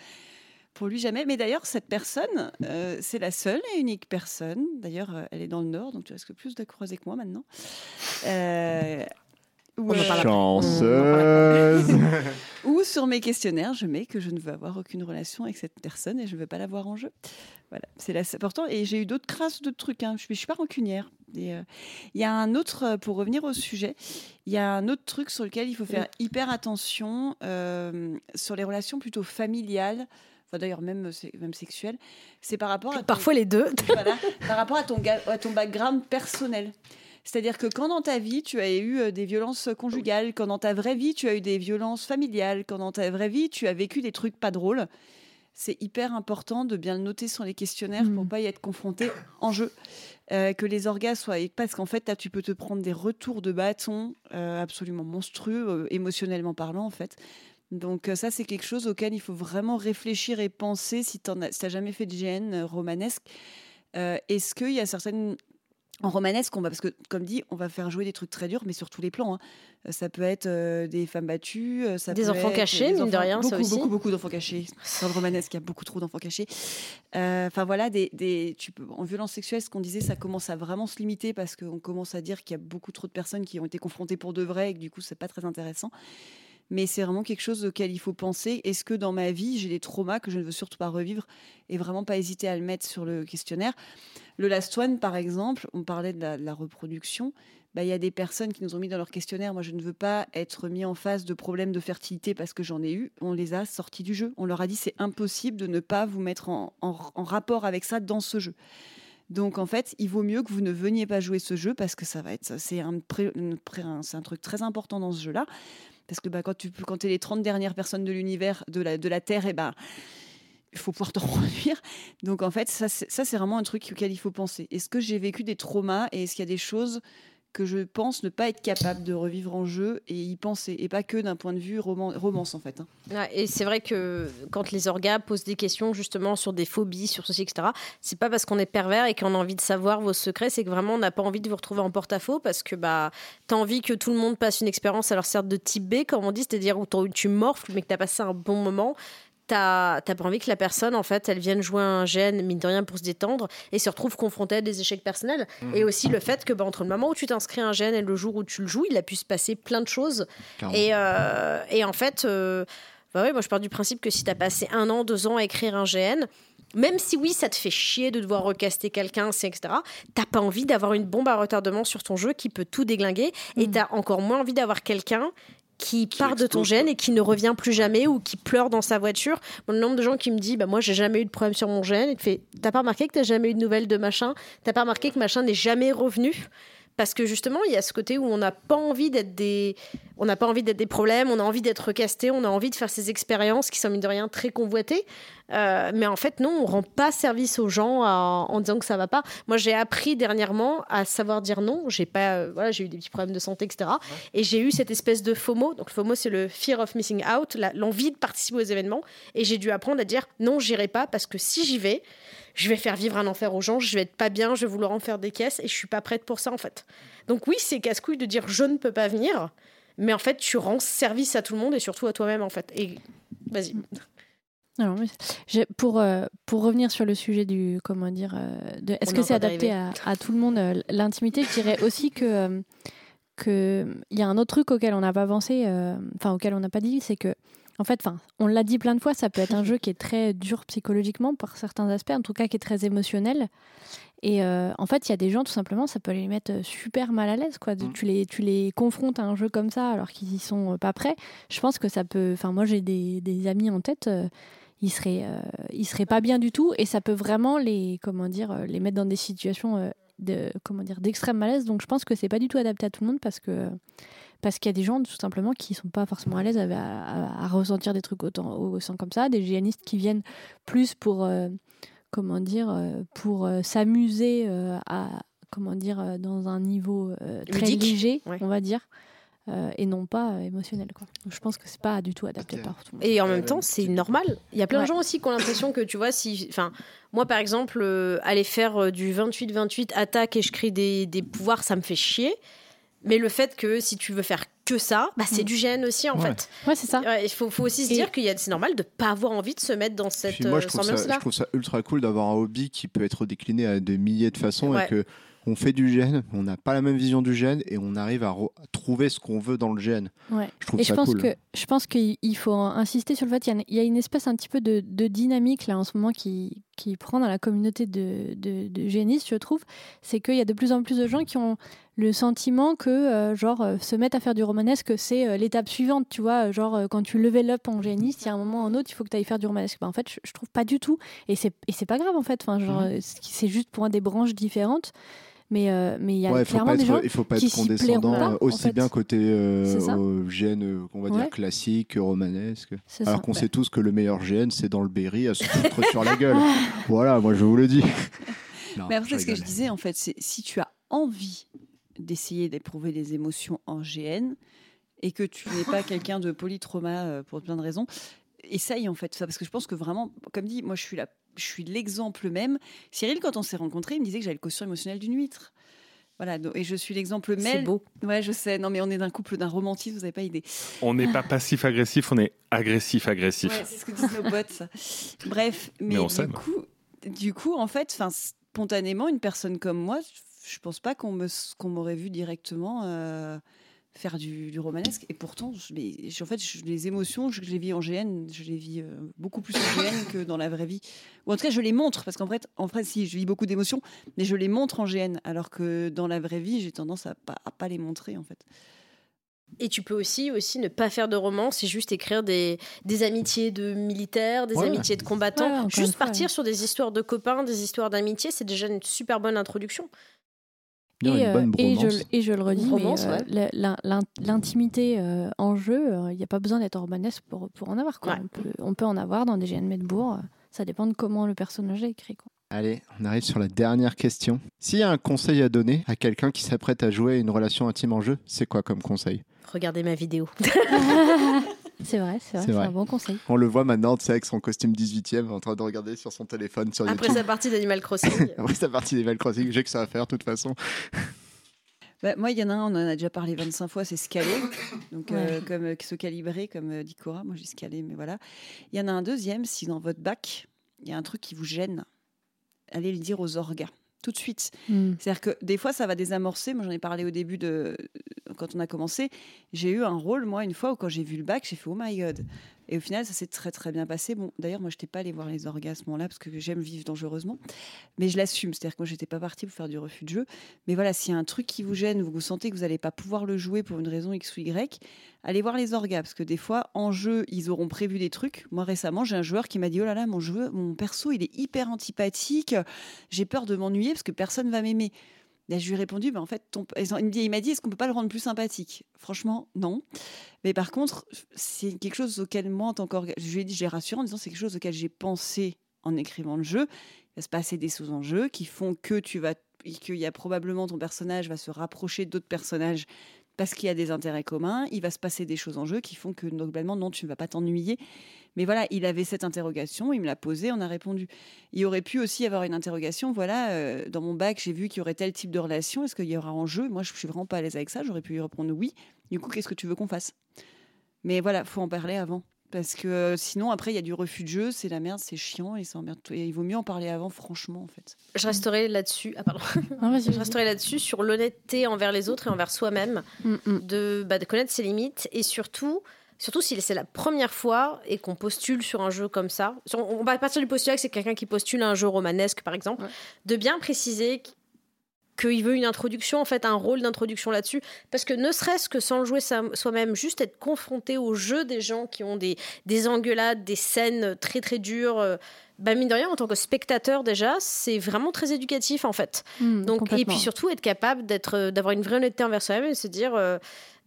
pour lui jamais. Mais d'ailleurs, cette personne, euh, c'est la seule et unique personne. D'ailleurs, euh, elle est dans le Nord, donc tu risques plus de croiser que moi maintenant. Euh, en euh, Chanceuse. (laughs) (laughs) ou sur mes questionnaires, je mets que je ne veux avoir aucune relation avec cette personne et je ne veux pas la voir en jeu. Voilà, c'est là, c'est important. Et j'ai eu d'autres crasses, d'autres trucs. Hein. Je ne suis pas rancunière. Et, euh, Il y a un autre, euh, pour revenir au sujet, il y a un autre truc sur lequel il faut faire hyper attention euh, sur les relations plutôt familiales. Enfin, D'ailleurs, même, même sexuelles. C'est par rapport à ton- Parfois les deux. (laughs) voilà, par rapport à ton, à ton background personnel. C'est-à-dire que quand dans ta vie, tu as eu euh, des violences conjugales, quand dans ta vraie vie, tu as eu des violences familiales, quand dans ta vraie vie, tu as vécu des trucs pas drôles, c'est hyper important de bien le noter sur les questionnaires pour Mhm. pas y être confronté en jeu. Euh, que les orgasmes soient. Parce qu'en fait, là, tu peux te prendre des retours de bâton euh, absolument monstrueux, euh, émotionnellement parlant, en fait. Donc, ça, c'est quelque chose auquel il faut vraiment réfléchir et penser si tu n'as jamais fait de GN romanesque. Est-ce qu'il y a certaines. En romanesque, on va, parce que, comme dit, on va faire jouer des trucs très durs, mais sur tous les plans. hein. Euh, Ça peut être euh, des femmes battues, euh, ça Des peut enfants être cachés, des mine de rien, ça aussi. Beaucoup, beaucoup d'enfants cachés. Dans le romanesque, il y a beaucoup trop d'enfants cachés. Euh, Enfin voilà, des, des- tu peux, en violence sexuelle, ce qu'on disait, ça commence à vraiment se limiter parce qu'on commence à dire qu'il y a beaucoup trop de personnes qui ont été confrontées pour de vrai et que du coup, c'est pas très intéressant. Mais c'est vraiment quelque chose auquel il faut penser. Est-ce que dans ma vie, j'ai des traumas que je ne veux surtout pas revivre et vraiment pas hésiter à le mettre sur le questionnaire? Le Last One, par exemple, on parlait de la, reproduction. Bah, Il y a des personnes qui nous ont mis dans leur questionnaire. Moi, je ne veux pas être mis en face de problèmes de fertilité parce que j'en ai eu. On les a sortis du jeu. On leur a dit c'est impossible de ne pas vous mettre en, rapport avec ça dans ce jeu. Donc en fait, il vaut mieux que vous ne veniez pas jouer ce jeu parce que ça va être c'est un, un truc très important dans ce jeu-là. Parce que bah, quand tu es les 30 dernières personnes de l'univers, de la, Terre, et ben il faut pouvoir te (laughs) reproduire. Donc en fait, ça, c'est vraiment un truc auquel il faut penser. Est-ce que j'ai vécu des traumas et est-ce qu'il y a des choses que je pense ne pas être capable de revivre en jeu et y penser et pas que d'un point de vue roman- romance en fait. hein. Et c'est vrai que quand les orgas posent des questions justement sur des phobies, sur ceci, etc., c'est pas parce qu'on est pervers et qu'on a envie de savoir vos secrets, c'est que vraiment on n'a pas envie de vous retrouver en porte-à-faux parce que bah t'as envie que tout le monde passe une expérience alors certes de type B, comme on dit, c'est-à-dire où tu morfles mais que t'as passé un bon moment. T'as t'as pas envie que la personne, en fait, elle vienne jouer un gène, mine de rien, pour se détendre et se retrouve confrontée à des échecs personnels. Et aussi le fait que, bah, entre le moment où tu t'inscris à un gène et le jour où tu le joues, il a pu se passer plein de choses. Et, euh, et en fait, euh, bah ouais, moi je pars du principe que si tu as passé un an, deux ans à écrire un GN, même si oui, ça te fait chier de devoir recaster quelqu'un, etc., t'as pas envie d'avoir une bombe à retardement sur ton jeu qui peut tout déglinguer. Et t'as encore moins envie d'avoir quelqu'un qui, part de ton gène et qui ne revient plus jamais ou qui pleure dans sa voiture. Bon, le nombre de gens qui me disent bah moi j'ai jamais eu de problème sur mon gène et tu fais t'as pas remarqué que t'as jamais eu de nouvelles de machin? T'as pas remarqué que machin n'est jamais revenu? Parce que justement il y a ce côté où on n'a pas envie d'être des on n'a pas envie d'être des problèmes on a envie d'être recasté on a envie de faire ces expériences qui sont mine de rien très convoitées. Euh, mais en fait non on rend pas service aux gens à- en disant que ça va pas. Moi j'ai appris dernièrement à savoir dire non. J'ai pas euh, voilà j'ai eu des petits problèmes de santé etc et j'ai eu cette espèce de FOMO. Donc le FOMO c'est le fear of missing out l'envie de participer aux événements. Et j'ai dû apprendre à dire non j'irai pas parce que si j'y vais je vais faire vivre un enfer aux gens, je vais être pas bien, je vais vouloir en faire des caisses et je suis pas prête pour ça en fait. Donc oui, c'est casse-couille de dire je ne peux pas venir, mais en fait tu rends service à tout le monde et surtout à toi-même en fait. Et vas-y. Alors, pour, euh, pour revenir sur le sujet du comment dire euh, est-ce que est c'est adapté à, à tout le monde euh, l'intimité je dirais aussi que euh, que il y a un autre truc auquel on n'a pas pensé euh, enfin auquel on n'a pas dit c'est que en fait enfin on l'a dit plein de fois ça peut être un jeu qui est très dur psychologiquement par certains aspects en tout cas qui est très émotionnel. Et euh, en fait il y a des gens tout simplement ça peut les mettre euh, super mal à l'aise quoi. Mm. tu les tu les confrontes à un jeu comme ça alors qu'ils y sont euh, pas prêts. Je pense que ça peut enfin moi j'ai des, des amis en tête euh, ils seraient euh, ils seraient pas bien du tout et ça peut vraiment les comment dire les mettre dans des situations de comment dire d'extrême malaise. Donc je pense que c'est pas du tout adapté à tout le monde parce que parce qu'il y a des gens tout simplement qui sont pas forcément à l'aise à, à- à ressentir des trucs autant au sein comme ça des hygiénistes qui viennent plus pour euh, comment dire euh, pour euh, s'amuser euh, à comment dire dans un niveau euh, très Ludique, léger ouais. on va dire euh, et non pas euh, émotionnel quoi Donc, je pense que c'est pas du tout adapté par tout le monde Et en même temps, c'est normal. Il y a plein Ouais. de gens aussi qui ont l'impression que, tu vois, si. Enfin, moi, par exemple, euh, aller faire euh, du 28-28 attaque et je crée des, des pouvoirs, ça me fait chier. Mais le fait que si tu veux faire que ça, bah, c'est Mm. du gène aussi en Ouais. fait. Ouais, c'est ça. Ouais, Il faut, faut aussi se Et- dire que c'est normal de pas avoir envie de se mettre dans cette Puis moi, je euh, trouve, ça, ambiance-là. je trouve ça ultra cool d'avoir un hobby qui peut être décliné à de milliers de façons Ouais. et que on fait du gène, on n'a pas la même vision du gène et on arrive à, trouver ce qu'on veut dans le gène. Ouais. Je trouve Et ça je pense cool. que je pense qu'il il faut insister sur le fait qu'il y a une- il y, a une espèce un petit peu de, de dynamique là en ce moment qui, qui prend dans la communauté de, de, de génistes, je trouve. C'est qu'il y a de plus en plus de gens qui ont le sentiment que euh, genre euh, se mettre à faire du romanesque c'est euh, l'étape suivante, tu vois. Genre quand tu level up en géniste, il y a un moment ou un autre, il faut que tu ailles faire du romanesque. Bah, en fait, je, je trouve pas du tout. Et c'est pas grave en fait. Enfin, genre, c'est c'est juste pour des branches différentes. Mais euh, mais il y a Ouais, faut clairement pas des être- gens il faut pas qui être condescendant, plairont pas, en aussi fait. bien côté euh, gène, euh, on va Ouais. dire classique, que romanesque. Alors qu'on sait tous que le meilleur gène, c'est dans le Berry à se foutre (laughs) sur la gueule. Voilà, moi je vous le dis. (laughs) Non, Mais après, ce que je disais, en fait, c'est si tu as envie d'essayer d'éprouver des émotions en GN et que tu n'es pas quelqu'un de polytrauma euh, pour plein de raisons, essaye en fait ça. Parce que je pense que vraiment, comme dit, moi je suis, la, je suis l'exemple même. Cyril, quand on s'est rencontrés, il me disait que j'avais le quotient émotionnel d'une huître. Voilà, et je suis l'exemple C'est même. beau. Ouais, je sais. Non, mais on est d'un couple d'un romantisme, vous n'avez pas idée. On n'est pas passif-agressif, on est agressif-agressif. Ouais, c'est ce que disent nos bots. ça. Bref, mais, Mais on du s'aime. coup, du coup, en fait, spontanément, une personne comme moi, je pense pas qu'on me, qu'on m'aurait vu directement euh, faire du, du romanesque. Et pourtant, je, mais, je- en fait, je- les émotions, je, je les vis en GN, je les vis euh, beaucoup plus en GN que dans la vraie vie. Ou en tout cas, je les montre parce qu'en fait, en fait, si je vis beaucoup d'émotions, mais je les montre en GN, alors que dans la vraie vie, j'ai tendance à pas, à pas les montrer, en fait. Et tu peux aussi, aussi ne pas faire de romance, c'est juste écrire des, des amitiés de militaires, des Ouais. amitiés de combattants. juste fois, partir ouais. sur des histoires de copains, des histoires d'amitié, c'est déjà une super bonne introduction. Et, euh, et, je, et je le redis, euh, ouais. l'intimité euh, en jeu, il n'y a pas besoin d'être romanesque pour, pour en avoir. Quoi. Ouais. On, peut, on peut en avoir dans des GN Medbourg. euh, Ça dépend de comment le personnage est écrit. Quoi. Allez, on arrive sur la dernière question. S'il y a un conseil à donner à quelqu'un qui s'apprête à jouer à une relation intime en jeu, c'est quoi comme conseil? Regardez ma vidéo. (laughs) c'est vrai, c'est vrai, C'est un bon conseil. On le voit maintenant, tu sais, avec son costume 18e, en train de regarder sur son téléphone, sur Après YouTube. sa partie d'Animal (laughs) Crossing. Après sa partie d'Eval Crossing, j'ai que ça à faire de toute façon. Bah, moi, il y en a un, on en a déjà parlé 25 fois, c'est scaler. Donc, euh, comme euh, se calibrer, comme euh, dit Cora. Moi, j'ai scalé, mais voilà. Il y en a un deuxième, si dans votre bac, il y a un truc qui vous gêne, allez le dire aux orgas. Tout de suite. Hmm. C'est-à-dire que des fois, ça va désamorcer. Moi, j'en ai parlé au début de quand on a commencé. J'ai eu un rôle, moi, une fois où quand j'ai vu le bac, j'ai fait Oh my god. Et au final, ça s'est très très bien passé. Bon, d'ailleurs, moi, je n'étais pas allée voir les orgasmes là parce que j'aime vivre dangereusement. Mais je l'assume. C'est-à-dire que moi, j'étais pas partie pour faire du refus de jeu. Mais voilà, s'il y a un truc qui vous gêne, vous sentez que vous n'allez pas pouvoir le jouer pour une raison X ou Y, allez voir les orgas. Parce que des fois, en jeu, ils auront prévu des trucs. Moi, récemment, j'ai un joueur qui m'a dit Oh là là, mon, jeu, mon perso, il est hyper antipathique. J'ai peur de m'ennuyer parce que personne va m'aimer. Je lui ai répondu, en fait, il m'a dit, est-ce qu'on peut pas le rendre plus sympathique? Franchement, non. Mais par contre, c'est quelque chose auquel moi, en tant je lui ai dit, j'ai rassuré en disant, c'est quelque chose auquel j'ai pensé en écrivant le jeu. Il va se passer des sous-enjeux qui font que tu vas, qu'il y a probablement ton personnage va se rapprocher d'autres personnages parce qu'il y a des intérêts communs. Il va se passer des choses en jeu qui font que globalement, non, tu ne vas pas t'ennuyer. Mais voilà, il avait cette interrogation, il me l'a posée, on a répondu. Il aurait pu aussi avoir une interrogation. Voilà, euh, dans mon bac, j'ai vu qu'il y aurait tel type de relation. Est-ce qu'il y aura en jeu? Moi, je suis vraiment pas à l'aise avec ça. J'aurais pu y répondre oui. Du coup, qu'est-ce que tu veux qu'on fasse? Mais voilà, faut en parler avant. Parce que euh, sinon, après, il y a du refus de jeu, c'est la merde, c'est chiant et ça emmerde tout. Et il vaut mieux en parler avant, franchement, en fait. Je resterai là-dessus. Ah, pardon. (laughs) Ah, Je resterai là-dessus sur l'honnêteté envers les autres et envers soi-même, Hmm, hmm. de, bah, de connaître ses limites et surtout, surtout si c'est la première fois et qu'on postule sur un jeu comme ça. On va partir du postulat que c'est quelqu'un qui postule à un jeu romanesque, par exemple, Ouais. de bien préciser qu'il veut une introduction, en fait, un rôle d'introduction là-dessus. Parce que ne serait-ce que sans le jouer soi-même, juste être confronté au jeu des gens qui ont des, des engueulades, des scènes très très dures. Bah mine de rien, en tant que spectateur déjà, c'est vraiment très éducatif en fait. Hmm, Donc, et puis surtout être capable d'être, euh, d'avoir une vraie honnêteté envers soi-même et se dire, euh,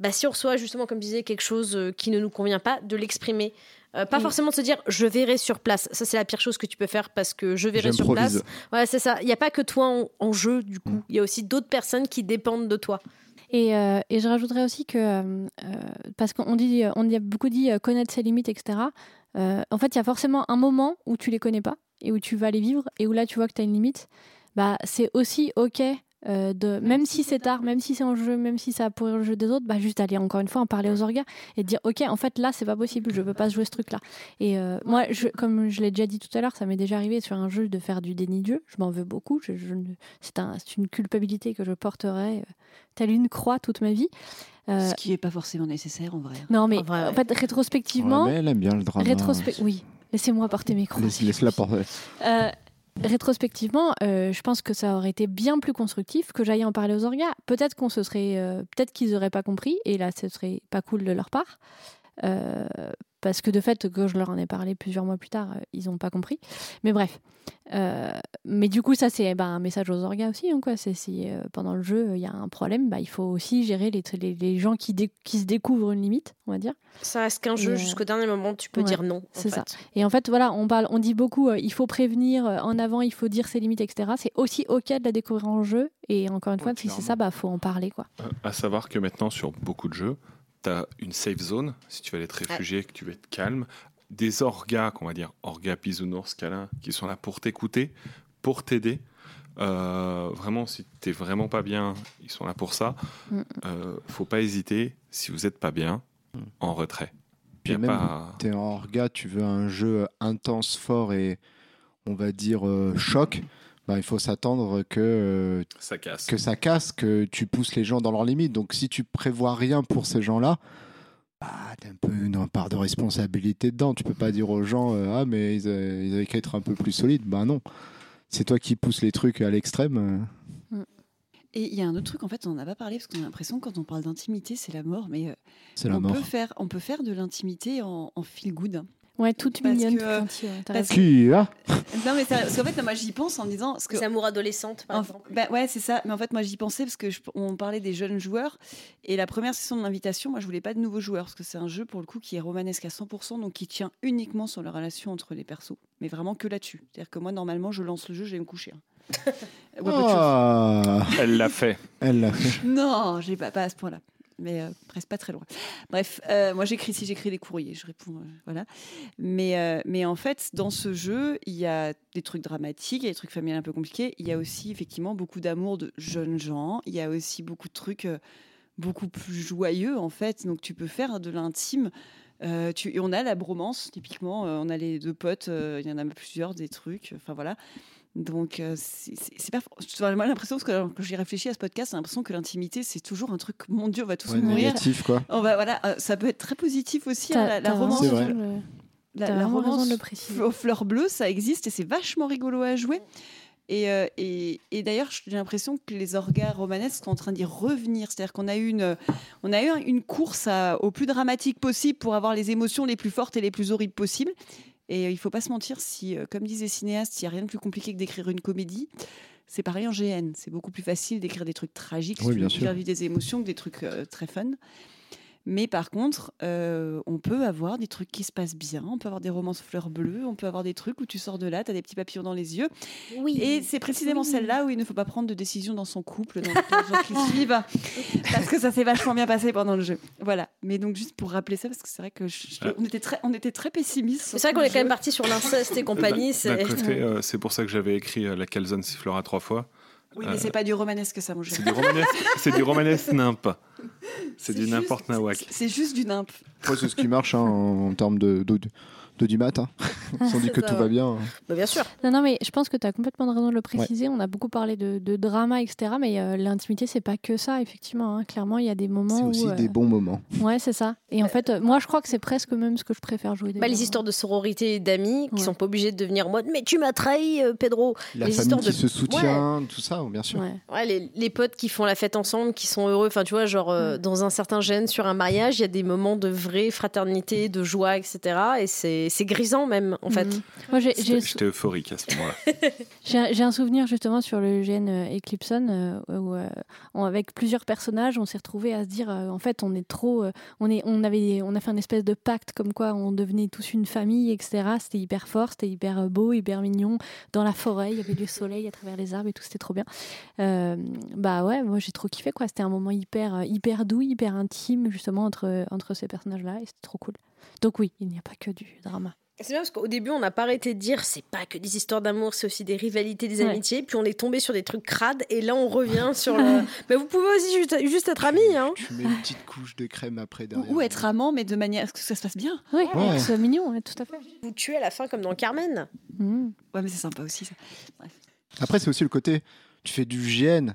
bah, si on reçoit justement, comme je disais, quelque chose euh, qui ne nous convient pas, de l'exprimer. Euh, pas Oui. forcément de se dire, je verrai sur place. Ça, c'est la pire chose que tu peux faire parce que je verrai sur place. Ouais, c'est ça. Il n'y a pas que toi en, en jeu, du coup. Mm. Il y a aussi d'autres personnes qui dépendent de toi. Et, euh, et je rajouterais aussi que, euh, parce qu'on dit, on y a beaucoup dit connaître ses limites, etc. Euh, en fait, il y a forcément un moment où tu les connais pas et où tu vas les vivre et où là tu vois que tu as une limite. Bah, c'est aussi OK euh, de, même si c'est tard, même si c'est en jeu, même si ça pourrir le jeu des autres, bah juste d'aller encore une fois en parler aux orgas et dire ok en fait là c'est pas possible, je peux pas jouer ce truc là. Et euh, moi je, comme je l'ai déjà dit tout à l'heure, ça m'est déjà arrivé sur un jeu de faire du déni de jeu. Je m'en veux beaucoup. Je, je ne- c'est un, c'est une culpabilité que je porterai euh, telle une croix toute ma vie. Euh, Ce qui n'est pas forcément nécessaire en vrai. non mais En vrai, en ouais. fait rétrospectivement, Ouais, mais elle aime bien le drama. rétrospe- oui, laissez-moi porter mes croix. Laisse, laisse-la porter. Rétrospectivement, euh, je pense que ça aurait été bien plus constructif que j'aille en parler aux orgas. Peut-être qu'on se serait, euh, peut-être qu'ils auraient pas compris, et là, ce serait pas cool de leur part. Euh, parce que de fait, que je leur en ai parlé plusieurs mois plus tard, euh, ils n'ont pas compris. Mais bref. Euh, mais du coup, ça, c'est bah, un message aux orgas aussi. hein, quoi. C'est si euh, pendant le jeu, il y a un problème, bah, il faut aussi gérer les, les, les gens qui, dé- qui se découvrent une limite, on va dire. Ça reste qu'un jeu euh, jusqu'au dernier moment, tu peux ouais, dire non. en c'est ça. Et en fait, voilà, on, parle, on dit beaucoup, euh, il faut prévenir euh, en avant, il faut dire ses limites, etc. C'est aussi OK de la découvrir en jeu. Et encore une fois, Ouais, si c'est ça, bah faut en parler, quoi. Euh, À savoir que maintenant, sur beaucoup de jeux, tu as une safe zone, si tu veux aller te réfugier, que tu veux être calme. Des orgas, qu'on va dire, orgas, bisounours, câlins, qui sont là pour t'écouter, pour t'aider. Euh, vraiment, si tu vraiment pas bien, ils sont là pour ça. Mm. Euh, faut pas hésiter, si vous êtes pas bien, en retrait. Puis a même, pas- T'es en orga, tu veux un jeu intense, fort et on va dire euh, choc. Bah, il faut s'attendre que, euh, Ça casse. que ça casse, que tu pousses les gens dans leurs limites. Donc si tu prévois rien pour ces gens-là, bah, t'as un peu une part de responsabilité dedans. Tu peux pas dire aux gens euh, ah mais ils, euh, ils avaient qu'à être un peu plus solides. Bah non, c'est toi qui pousses les trucs à l'extrême. euh, Et il y a un autre truc, en fait, on n'en a pas parlé parce qu'on a l'impression que quand on parle d'intimité, c'est la mort. Mais euh, on, mort. peut faire, on peut faire de l'intimité en, en feel good. Ouais, toute Parce mignonne, que- toute gentille. ouais, t'as parce là Non, mais ça- parce qu'en fait, non, moi j'y pense en me disant. Parce que, Les amours adolescentes, par en- exemple. bah ouais, c'est ça. Mais en fait, moi j'y pensais parce que je- on parlait des jeunes joueurs. Et la première session de l'invitation, moi je voulais pas de nouveaux joueurs parce que c'est un jeu pour le coup qui est romanesque à 100%, donc qui tient uniquement sur la relation entre les persos. Mais vraiment que là-dessus. C'est-à-dire que moi, normalement, je lance le jeu, je vais me coucher. hein. (laughs) Ah, Elle l'a fait. Elle l'a fait. Non, j'ai pas, pas à ce point-là. Mais euh, presque pas très loin. Bref, euh, moi j'écris si j'écris des courriers, je réponds, euh, voilà. Mais mais en fait, dans ce jeu, il y a des trucs dramatiques, il y a des trucs familiaux un peu compliqués. Il y a aussi effectivement beaucoup d'amour de jeunes gens. Il y a aussi beaucoup de trucs beaucoup plus joyeux en fait. Donc tu peux faire de l'intime. Tu, on a la bromance typiquement. on a les deux potes. Il y en a plusieurs des trucs. Enfin voilà. Donc, euh, c'est pas. J'ai l'impression, parce que quand j'y réfléchis à ce podcast, j'ai l'impression que l'intimité, c'est toujours un truc, mon Dieu, on va tous Ouais, mourir. négatif quoi. On va, voilà, euh, ça peut être très positif aussi. Hein, la, la romance, C'est vrai. le- la, la romance aux fleurs bleues, ça existe et c'est vachement rigolo à jouer. Et, euh, et, et d'ailleurs, j'ai l'impression que les orgas romanesques sont en train d'y revenir. C'est-à-dire qu'on a eu une, on a eu un- une course à- au plus dramatique possible pour avoir les émotions les plus fortes et les plus horribles possibles. Et euh, il faut pas se mentir, si, euh, comme disent les cinéastes, il n'y a rien de plus compliqué que d'écrire une comédie. C'est pareil en GN. C'est beaucoup plus facile d'écrire des trucs tragiques, Oui, bien sûr. vivre des émotions, que des trucs euh, très fun. Mais par contre, euh, on peut avoir des trucs qui se passent bien, on peut avoir des romances fleurs bleues, on peut avoir des trucs où tu sors de là, tu as des petits papillons dans les yeux. Oui. Et c'est précisément Oui. celle-là où il ne faut pas prendre de décision dans son couple dans les (laughs) jours qui suivent, parce que ça s'est vachement bien passé pendant le jeu. Voilà. Mais donc juste pour rappeler ça, parce que c'est vrai que je- je- Ah. on, était très, on était très pessimistes. sur C'est vrai qu'on est quand même parti sur l'inceste et (laughs) compagnie. D'un c'est- côté, euh, c'est pour ça que j'avais écrit euh, La calzone sifflera trois fois. Oui, mais c'est pas du romanesque ça, mon jeu. C'est du romanesque, c'est du romanesque nimp. (laughs) C'est du n'importe nawak. c'est- juste du nimp. Ouais, c'est ce qui marche hein, en, en termes de, de, de du mat. Hein. (laughs) Sont dit que ça, tout ouais. va bien. Bah, bien sûr. Non, non, mais je pense que tu as complètement raison de le préciser. On a beaucoup parlé de, de drama, etc. Mais euh, l'intimité, c'est pas que ça, effectivement. hein. Clairement, il y a des moments C'est aussi euh, des bons moments. Ouais, c'est ça. Et en fait, euh, moi, je crois que c'est presque même ce que je préfère jouer. Bah, les histoires de sororité et d'amis qui sont pas obligés de devenir en mode Mais tu m'as trahi, euh, Pedro. La les famille histoires qui de- se soutient, tout ça, bien sûr. Ouais. Ouais, les, les potes qui font la fête ensemble, qui sont heureux. Enfin, tu vois, genre, euh, Mm. dans un certain gène, sur un mariage, il y a des moments de vraie fraternité, de joie, etc. Et c'est c'est grisant, même, en fait. Moi, j'ai- j'ai J'étais euphorique à ce moment-là. (laughs) (laughs) J'ai un- j'ai un souvenir justement sur le gène euh, Eclipson euh, où, euh, on- avec plusieurs personnages, on s'est retrouvé à se dire euh, en fait on est trop, euh, on est, on avait, on a fait un espèce de pacte comme quoi on devenait tous une famille, etc. C'était hyper fort, c'était hyper beau, hyper mignon. Dans la forêt, il y avait du soleil à travers les arbres et tout, c'était trop bien. Euh, bah ouais, moi j'ai trop kiffé quoi. C'était un moment hyper, hyper doux, hyper intime justement entre entre ces personnages-là et c'était trop cool. Donc oui, il n'y a pas que du drama. C'est bien parce qu'au début, on n'a pas arrêté de dire c'est pas que des histoires d'amour, c'est aussi des rivalités, des Ouais. amitiés. Puis on est tombé sur des trucs crades et là on revient (laughs) sur le. Mais vous pouvez aussi juste, juste être amis. Hein. Tu mets une petite couche de crème après derrière. Ou, être amant, mais de manière à ce que ça se passe bien. Oui, Ouais. que ce soit mignon, ouais, tout à fait. Vous tuez à la fin comme dans Carmen. Mhm. Ouais, mais c'est sympa aussi ça. Après, c'est aussi le côté, tu fais du GN,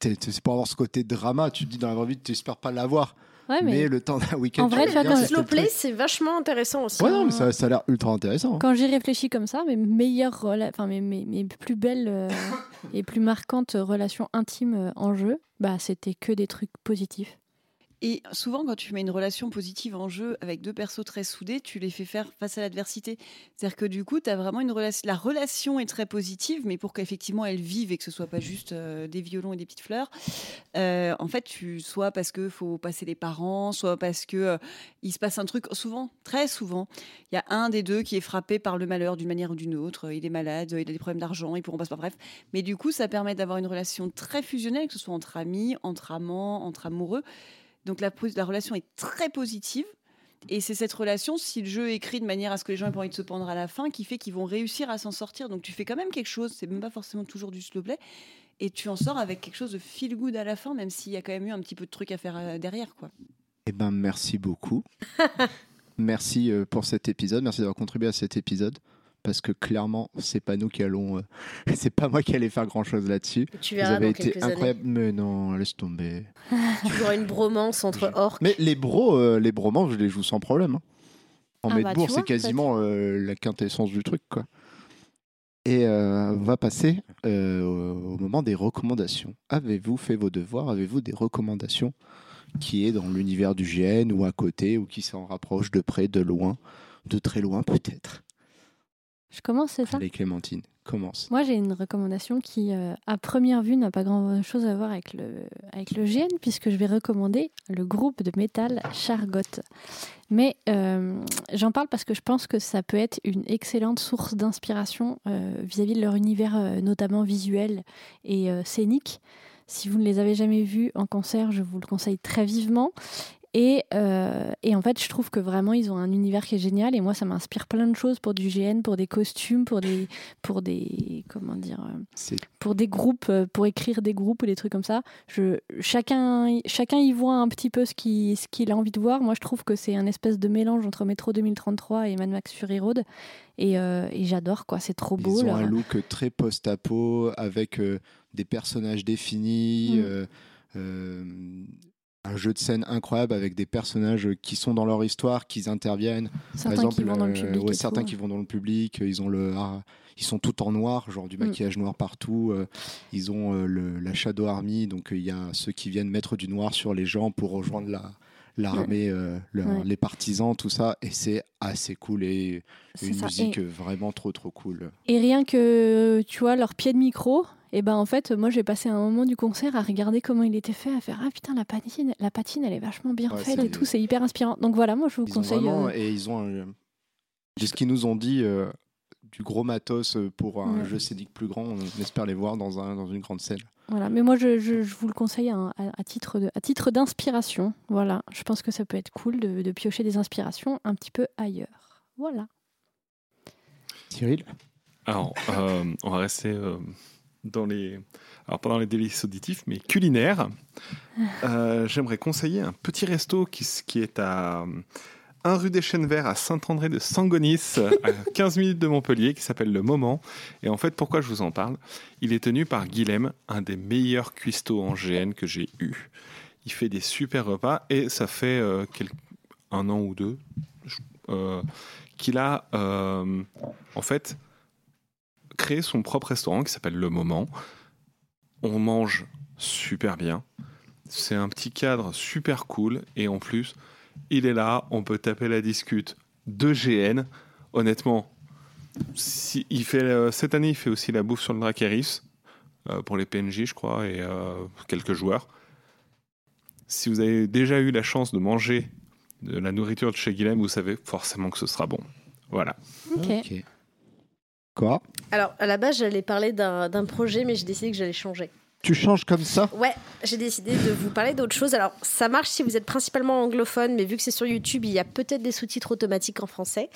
c'est pour avoir ce côté drama. Tu te dis dans la vraie vie, tu n'espères pas l'avoir. Ouais, mais... mais, le temps d'un week-end, En vrai, tu vois, quand- slow play, c'est vachement intéressant aussi. Ouais, non, mais ça, ça a l'air ultra intéressant. hein. quand j'y réfléchis comme ça, mes meilleures, enfin mes, mes, mes plus belles euh, (laughs) et plus marquantes relations intimes euh, en jeu, bah c'était que des trucs positifs. Et souvent, quand tu mets une relation positive en jeu avec deux persos très soudés, tu les fais faire face à l'adversité. C'est-à-dire que du coup, vraiment une relation. La relation est très positive, mais pour qu'effectivement elle vive et que ce soit pas juste euh, des violons et des petites fleurs, euh, en fait, tu, soit parce qu'il faut passer les parents, soit parce que euh, il se passe un truc. Souvent, très souvent, il y a un des deux qui est frappé par le malheur d'une manière ou d'une autre. Il est malade, il a des problèmes d'argent, ils pourront pas bref. Mais du coup, ça permet d'avoir une relation très fusionnelle, que ce soit entre amis, entre amants, entre amoureux. Donc la, relation est très positive. Et c'est cette relation, si le jeu est écrit de manière à ce que les gens aient pas envie de se pendre à la fin, qui fait qu'ils vont réussir à s'en sortir. Donc tu fais quand même quelque chose, c'est même pas forcément toujours du slow et tu en sors avec quelque chose de feel good à la fin, même s'il y a quand même eu un petit peu de trucs à faire euh, derrière. quoi. Eh ben, merci beaucoup. (laughs) merci euh, pour cet épisode. Merci d'avoir contribué à cet épisode. Parce que clairement, c'est pas nous qui allons. euh, (laughs) c'est pas moi qui allais faire grand chose là-dessus. Tu Vous verras avez dans été quelques incroyable. Mais non, laisse tomber. (laughs) Tu auras une bromance entre orques. Mais les bros, euh, les bromans, je les joue sans problème. hein. En Ah bah, Medbourg, tu c'est quasiment euh, la quintessence du truc, quoi. Et euh, on va passer euh, au au moment des recommandations. Avez-vous fait vos devoirs? Avez-vous des recommandations qui est dans l'univers du GN ou à côté ou qui s'en rapproche de près, de loin, de très loin peut-être? Je commence, c'est ça Allez Clémentine, commence. Moi, j'ai une recommandation qui, euh, à première vue, n'a pas grand-chose à voir avec le, avec le GN, puisque je vais recommander le groupe de métal Chargot. Mais euh, j'en parle parce que je pense que ça peut être une excellente source d'inspiration euh, vis-à-vis de leur univers, notamment visuel et scénique. Si vous ne les avez jamais vus en concert, je vous le conseille très vivement. Et, euh, et en fait, je trouve que vraiment, ils ont un univers qui est génial. Et moi, ça m'inspire plein de choses pour du GN, pour des costumes, pour des, pour des, comment dire, euh, pour des groupes, euh, pour écrire des groupes ou des trucs comme ça. Je, chacun, chacun y voit un petit peu ce qu'il ce qu'il a envie de voir. Moi, je trouve que c'est un espèce de mélange entre Metro 2033 et Mad Max Fury Road. Et, euh, et j'adore, quoi. C'est trop beau. Ils ont un look très post-apo avec euh, des personnages définis, Mm. euh, un jeu de scène incroyable avec des personnages qui sont dans leur histoire, qui interviennent. certains Par exemple, qui vont dans le euh, public. ouais, et certains tout. qui vont dans le public, ils ont le, ah, ils sont tout en noir, genre du Mm. maquillage noir partout. euh, ils ont euh, le, la Shadow Army, donc il y a ceux qui viennent mettre du noir sur les gens pour rejoindre la l'armée, euh, le- Ouais. les partisans, tout ça, et c'est assez cool et une ça. musique Et- vraiment trop trop cool. Et rien que, tu vois, leur pied de micro, et ben en fait, moi j'ai passé un moment du concert à regarder comment il était fait, à faire Ah putain, la patine, la patine elle est vachement bien Ouais, faite et tout, c'est hyper inspirant. Donc voilà, moi je vous Ils conseille. vraiment- euh, et ils ont un- de ce qu'ils nous ont dit euh, du gros matos euh, pour un Ouais. jeu scénique plus grand. On espère les voir dans, un, dans une grande scène. Voilà, mais moi je, je- je vous le conseille à, à- à titre de- à titre d'inspiration. Voilà, je pense que ça peut être cool de, de piocher des inspirations un petit peu ailleurs. Voilà. Cyril? Alors, euh, on va rester euh, dans les. Alors, pas dans les délices auditifs, mais culinaires. Euh, J'aimerais conseiller un petit resto qui, qui est à 1 rue des Chênes Verts à Saint-André de Sangonis, (laughs) à 15 minutes de Montpellier, qui s'appelle Le Moment. Et en fait, pourquoi je vous en parle? Il est tenu par Guilhem, un des meilleurs cuistots en GN que j'ai eu. Il fait des super repas et ça fait euh, un an ou deux euh, qu'il a euh, en fait créé son propre restaurant qui s'appelle Le Moment. On mange super bien. C'est un petit cadre super cool et en plus, il est là, on peut taper la discute de GN. Honnêtement, si, il fait, euh, cette année, il fait aussi la bouffe sur le Dracaris euh, pour les PNJ, je crois, et euh, quelques joueurs. Si vous avez déjà eu la chance de manger de la nourriture de chez Guilhem, vous savez forcément que ce sera bon. Voilà. Ok. Quoi? Alors, à la base, j'allais parler d'un d'un projet, mais j'ai décidé que j'allais changer. Tu changes comme ça Ouais, j'ai décidé de vous parler d'autre chose. Alors, ça marche si vous êtes principalement anglophone, mais vu que c'est sur YouTube, il y a peut-être des sous-titres automatiques en français.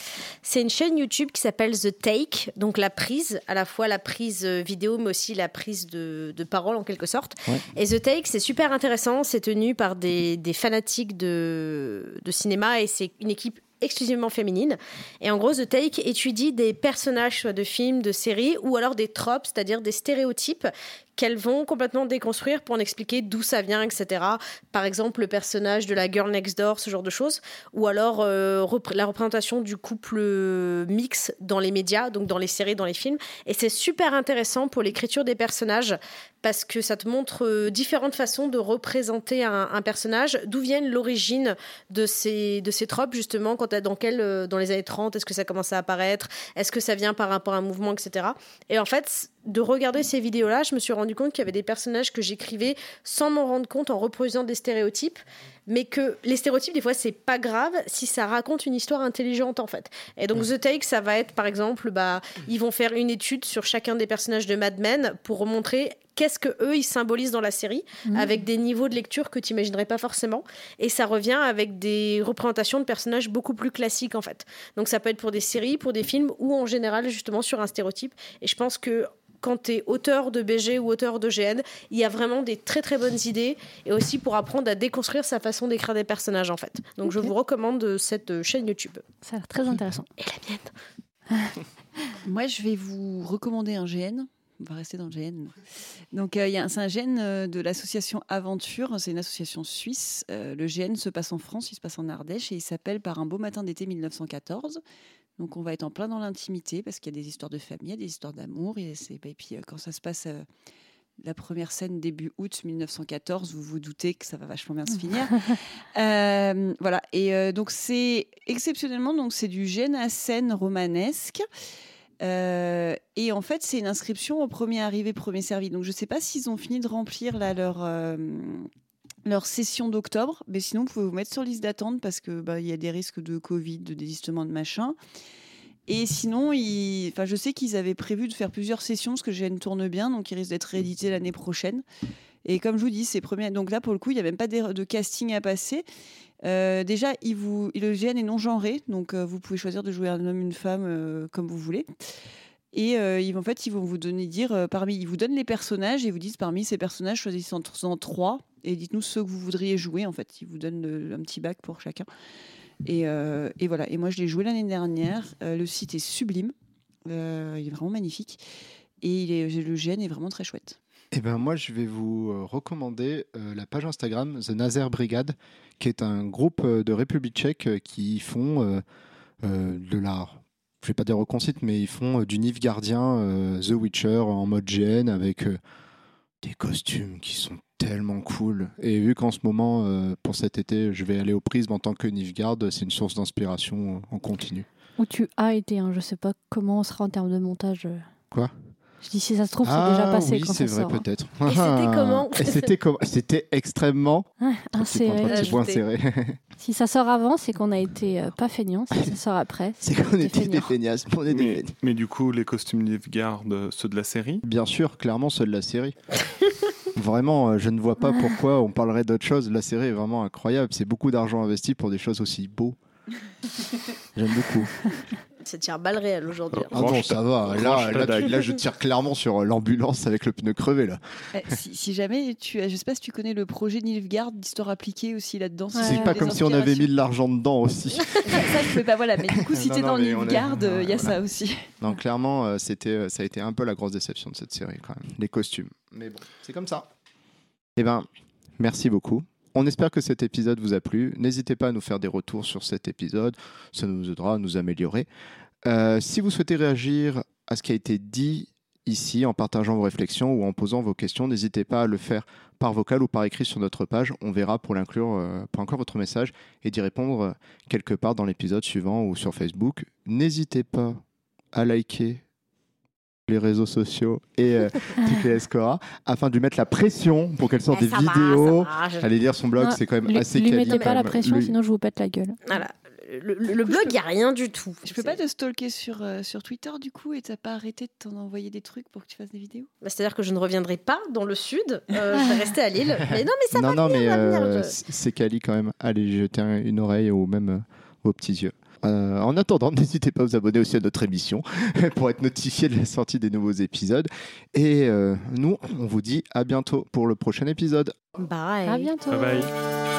C'est une chaîne YouTube qui s'appelle The Take, donc la prise, à la fois la prise euh, vidéo, mais aussi la prise de, de parole en quelque sorte. Ouais. Et The Take, c'est super intéressant. C'est tenu par des, des fanatiques de, de cinéma et c'est une équipe exclusivement féminine. Et en gros, The Take étudie des personnages, soit de films, de séries, ou alors des tropes, c'est-à-dire des stéréotypes qu'elles vont complètement déconstruire pour en expliquer d'où ça vient, etc. Par exemple, le personnage de la girl next door, ce genre de choses. Ou alors euh, la représentation du couple euh, mix dans les médias, donc dans les séries, dans les films. Et c'est super intéressant pour l'écriture des personnages parce que ça te montre euh, différentes façons de représenter un, personnage, d'où viennent l'origine de ces, de ces tropes, justement, quand dans, quel, dans les années 30, est-ce que ça commence à apparaître, est-ce que ça vient par rapport à un mouvement, etc. Et en fait, de regarder ces vidéos-là, je me suis rendu compte qu'il y avait des personnages que j'écrivais sans m'en rendre compte en reproduisant des stéréotypes, mais que les stéréotypes, des fois, c'est pas grave si ça raconte une histoire intelligente, en fait. Et donc, The Take, ça va être, par exemple, bah, ils vont faire une étude sur chacun des personnages de Mad Men pour montrer qu'est-ce que eux ils symbolisent dans la série avec des niveaux de lecture que tu imaginerais pas forcément. Et ça revient avec des représentations de personnages beaucoup plus classiques en fait. Donc ça peut être pour des séries pour des films ou en général justement sur un stéréotype. Et je pense que quand tu es auteur de BG ou auteur de GN, il y a vraiment des très très bonnes idées et aussi pour apprendre à déconstruire sa façon d'écrire des personnages en fait. Donc je vous recommande euh, cette euh, chaîne YouTube. Ça a l'air très intéressant. Et la mienne. (laughs) Moi, je vais vous recommander un GN. On va rester dans le GN. Donc, euh, il y a un- c'est un GN euh, de l'association Aventure. C'est une association suisse. Euh, le GN se passe en France, il se passe en Ardèche et il s'appelle Par un beau matin d'été 1914. Donc, on va être en plein dans l'intimité parce qu'il y a des histoires de famille, il y a des histoires d'amour. Et, et puis, euh, quand ça se passe. euh, la première scène début août 1914, vous vous doutez que ça va vachement bien se finir. (laughs) Euh, voilà, et euh, donc c'est exceptionnellement donc c'est du gène à scène romanesque. Euh, et en fait, c'est une inscription au premier arrivé, premier servi. Donc, je ne sais pas s'ils ont fini de remplir là, leur, euh, leur session d'octobre, mais sinon, vous pouvez vous mettre sur liste d'attente parce que bah, y a des risques de Covid, de désistement, de machin. Et sinon, ils... enfin, je sais qu'ils avaient prévu de faire plusieurs sessions parce que GN tourne bien, donc il risque d'être réédité l'année prochaine. Et comme je vous dis, c'est premiers. Donc là, pour le coup, il n'y a même pas de, casting à passer. Euh, déjà, il vous... le GN est non genré, donc euh, vous pouvez choisir de jouer un homme, une femme, euh, comme vous voulez. Et ils, en fait, ils vont vous donner dire parmi, ils vous donnent les personnages et vous disent parmi ces personnages choisissez en trois et dites-nous ceux que vous voudriez jouer. En fait, ils vous donnent le- un petit bac pour chacun. Et, euh, et voilà. Et moi, je l'ai joué l'année dernière. Euh, le site est sublime. Euh, il est vraiment magnifique. Et le GN est vraiment très chouette. Eh ben moi, je vais vous euh, recommander euh, la page Instagram The Nazer Brigade, qui est un groupe euh, de République tchèque euh, qui font euh, euh, de l'art. Je vais pas dire reconcite, mais ils font euh, du Nilfgaardien, euh, The Witcher en mode GN avec euh, des costumes qui sont tellement cool. Et vu qu'en ce moment, euh, pour cet été, je vais aller au Prisme en tant que Nilfgaard, c'est une source d'inspiration en continu. Où tu as été, hein. je sais pas comment on sera en termes de montage. Quoi? Je dis si ça se trouve, c'est déjà passé Ah oui, c'est vrai peut-être. Et c'était comment C'était comment? C'était extrêmement petits points, trois inséré. (laughs) Si ça sort avant, c'est qu'on a été euh, pas feignants. Si ça sort après, (laughs) C'est qu'on était des feignasses. On est des Mais, feignasses. mais du coup, les costumes Nilfgaard, euh, ceux de la série? Bien sûr, clairement, ceux de la série. (laughs) vraiment, euh, je ne vois pas pourquoi on parlerait d'autre chose. La série est vraiment incroyable. C'est beaucoup d'argent investi pour des choses aussi beaux. (laughs) J'aime beaucoup. Ça tire balle réelle aujourd'hui. hein. Ah non, ça va. Là, là, je tire clairement sur euh, l'ambulance avec le pneu crevé. Là. Eh, si, si jamais tu as, je sais pas si tu connais le projet Nilfgaard d'histoire appliquée aussi là-dedans. Ouais. C'est pas comme si on avait mis de l'argent dedans aussi. ça, (laughs) ça, je peux pas. Voilà, mais du coup, si t'es dans Nilfgaard, euh, il y a voilà. ça aussi. Non, clairement, euh, c'était, euh, ça a été un peu la grosse déception de cette série quand même. Les costumes. Mais bon, c'est comme ça. Eh ben, merci beaucoup. On espère que cet épisode vous a plu. N'hésitez pas à nous faire des retours sur cet épisode. Ça nous aidera à nous améliorer. Euh, si vous souhaitez réagir à ce qui a été dit ici en partageant vos réflexions ou en posant vos questions, n'hésitez pas à le faire par vocal ou par écrit sur notre page. On verra pour l'inclure, euh, pour encore votre message et d'y répondre euh, quelque part dans l'épisode suivant ou sur Facebook. N'hésitez pas à liker les réseaux sociaux et euh, (laughs) TPS Cora afin de lui mettre la pression pour qu'elle sorte Eh, des ça va, vidéos. ça va, je- Allez lire son blog, Non, c'est quand même lui, assez lui quali, mettez quand pas la même. pression, Lui- sinon je vous pète la gueule. Voilà. le, le blog, il n'y a rien du tout. Je peux pas te stalker sur, euh, sur Twitter du coup et t'as pas arrêté de t'en envoyer des trucs pour que tu fasses des vidéos? Bah, C'est-à-dire que je ne reviendrai pas dans le sud, euh, je vais (laughs) rester à Lille. Mais non, mais ça non, va non, venir, mais ça va venir, euh, je- c'est Cali quand même. Allez jeter un- une oreille ou même euh, vos petits yeux. Euh, en attendant, (laughs) n'hésitez pas à vous abonner aussi à notre émission (laughs) pour être notifié de la sortie des nouveaux épisodes. Et euh, nous, on vous dit à bientôt pour le prochain épisode. Bye. À bientôt. Bye bye.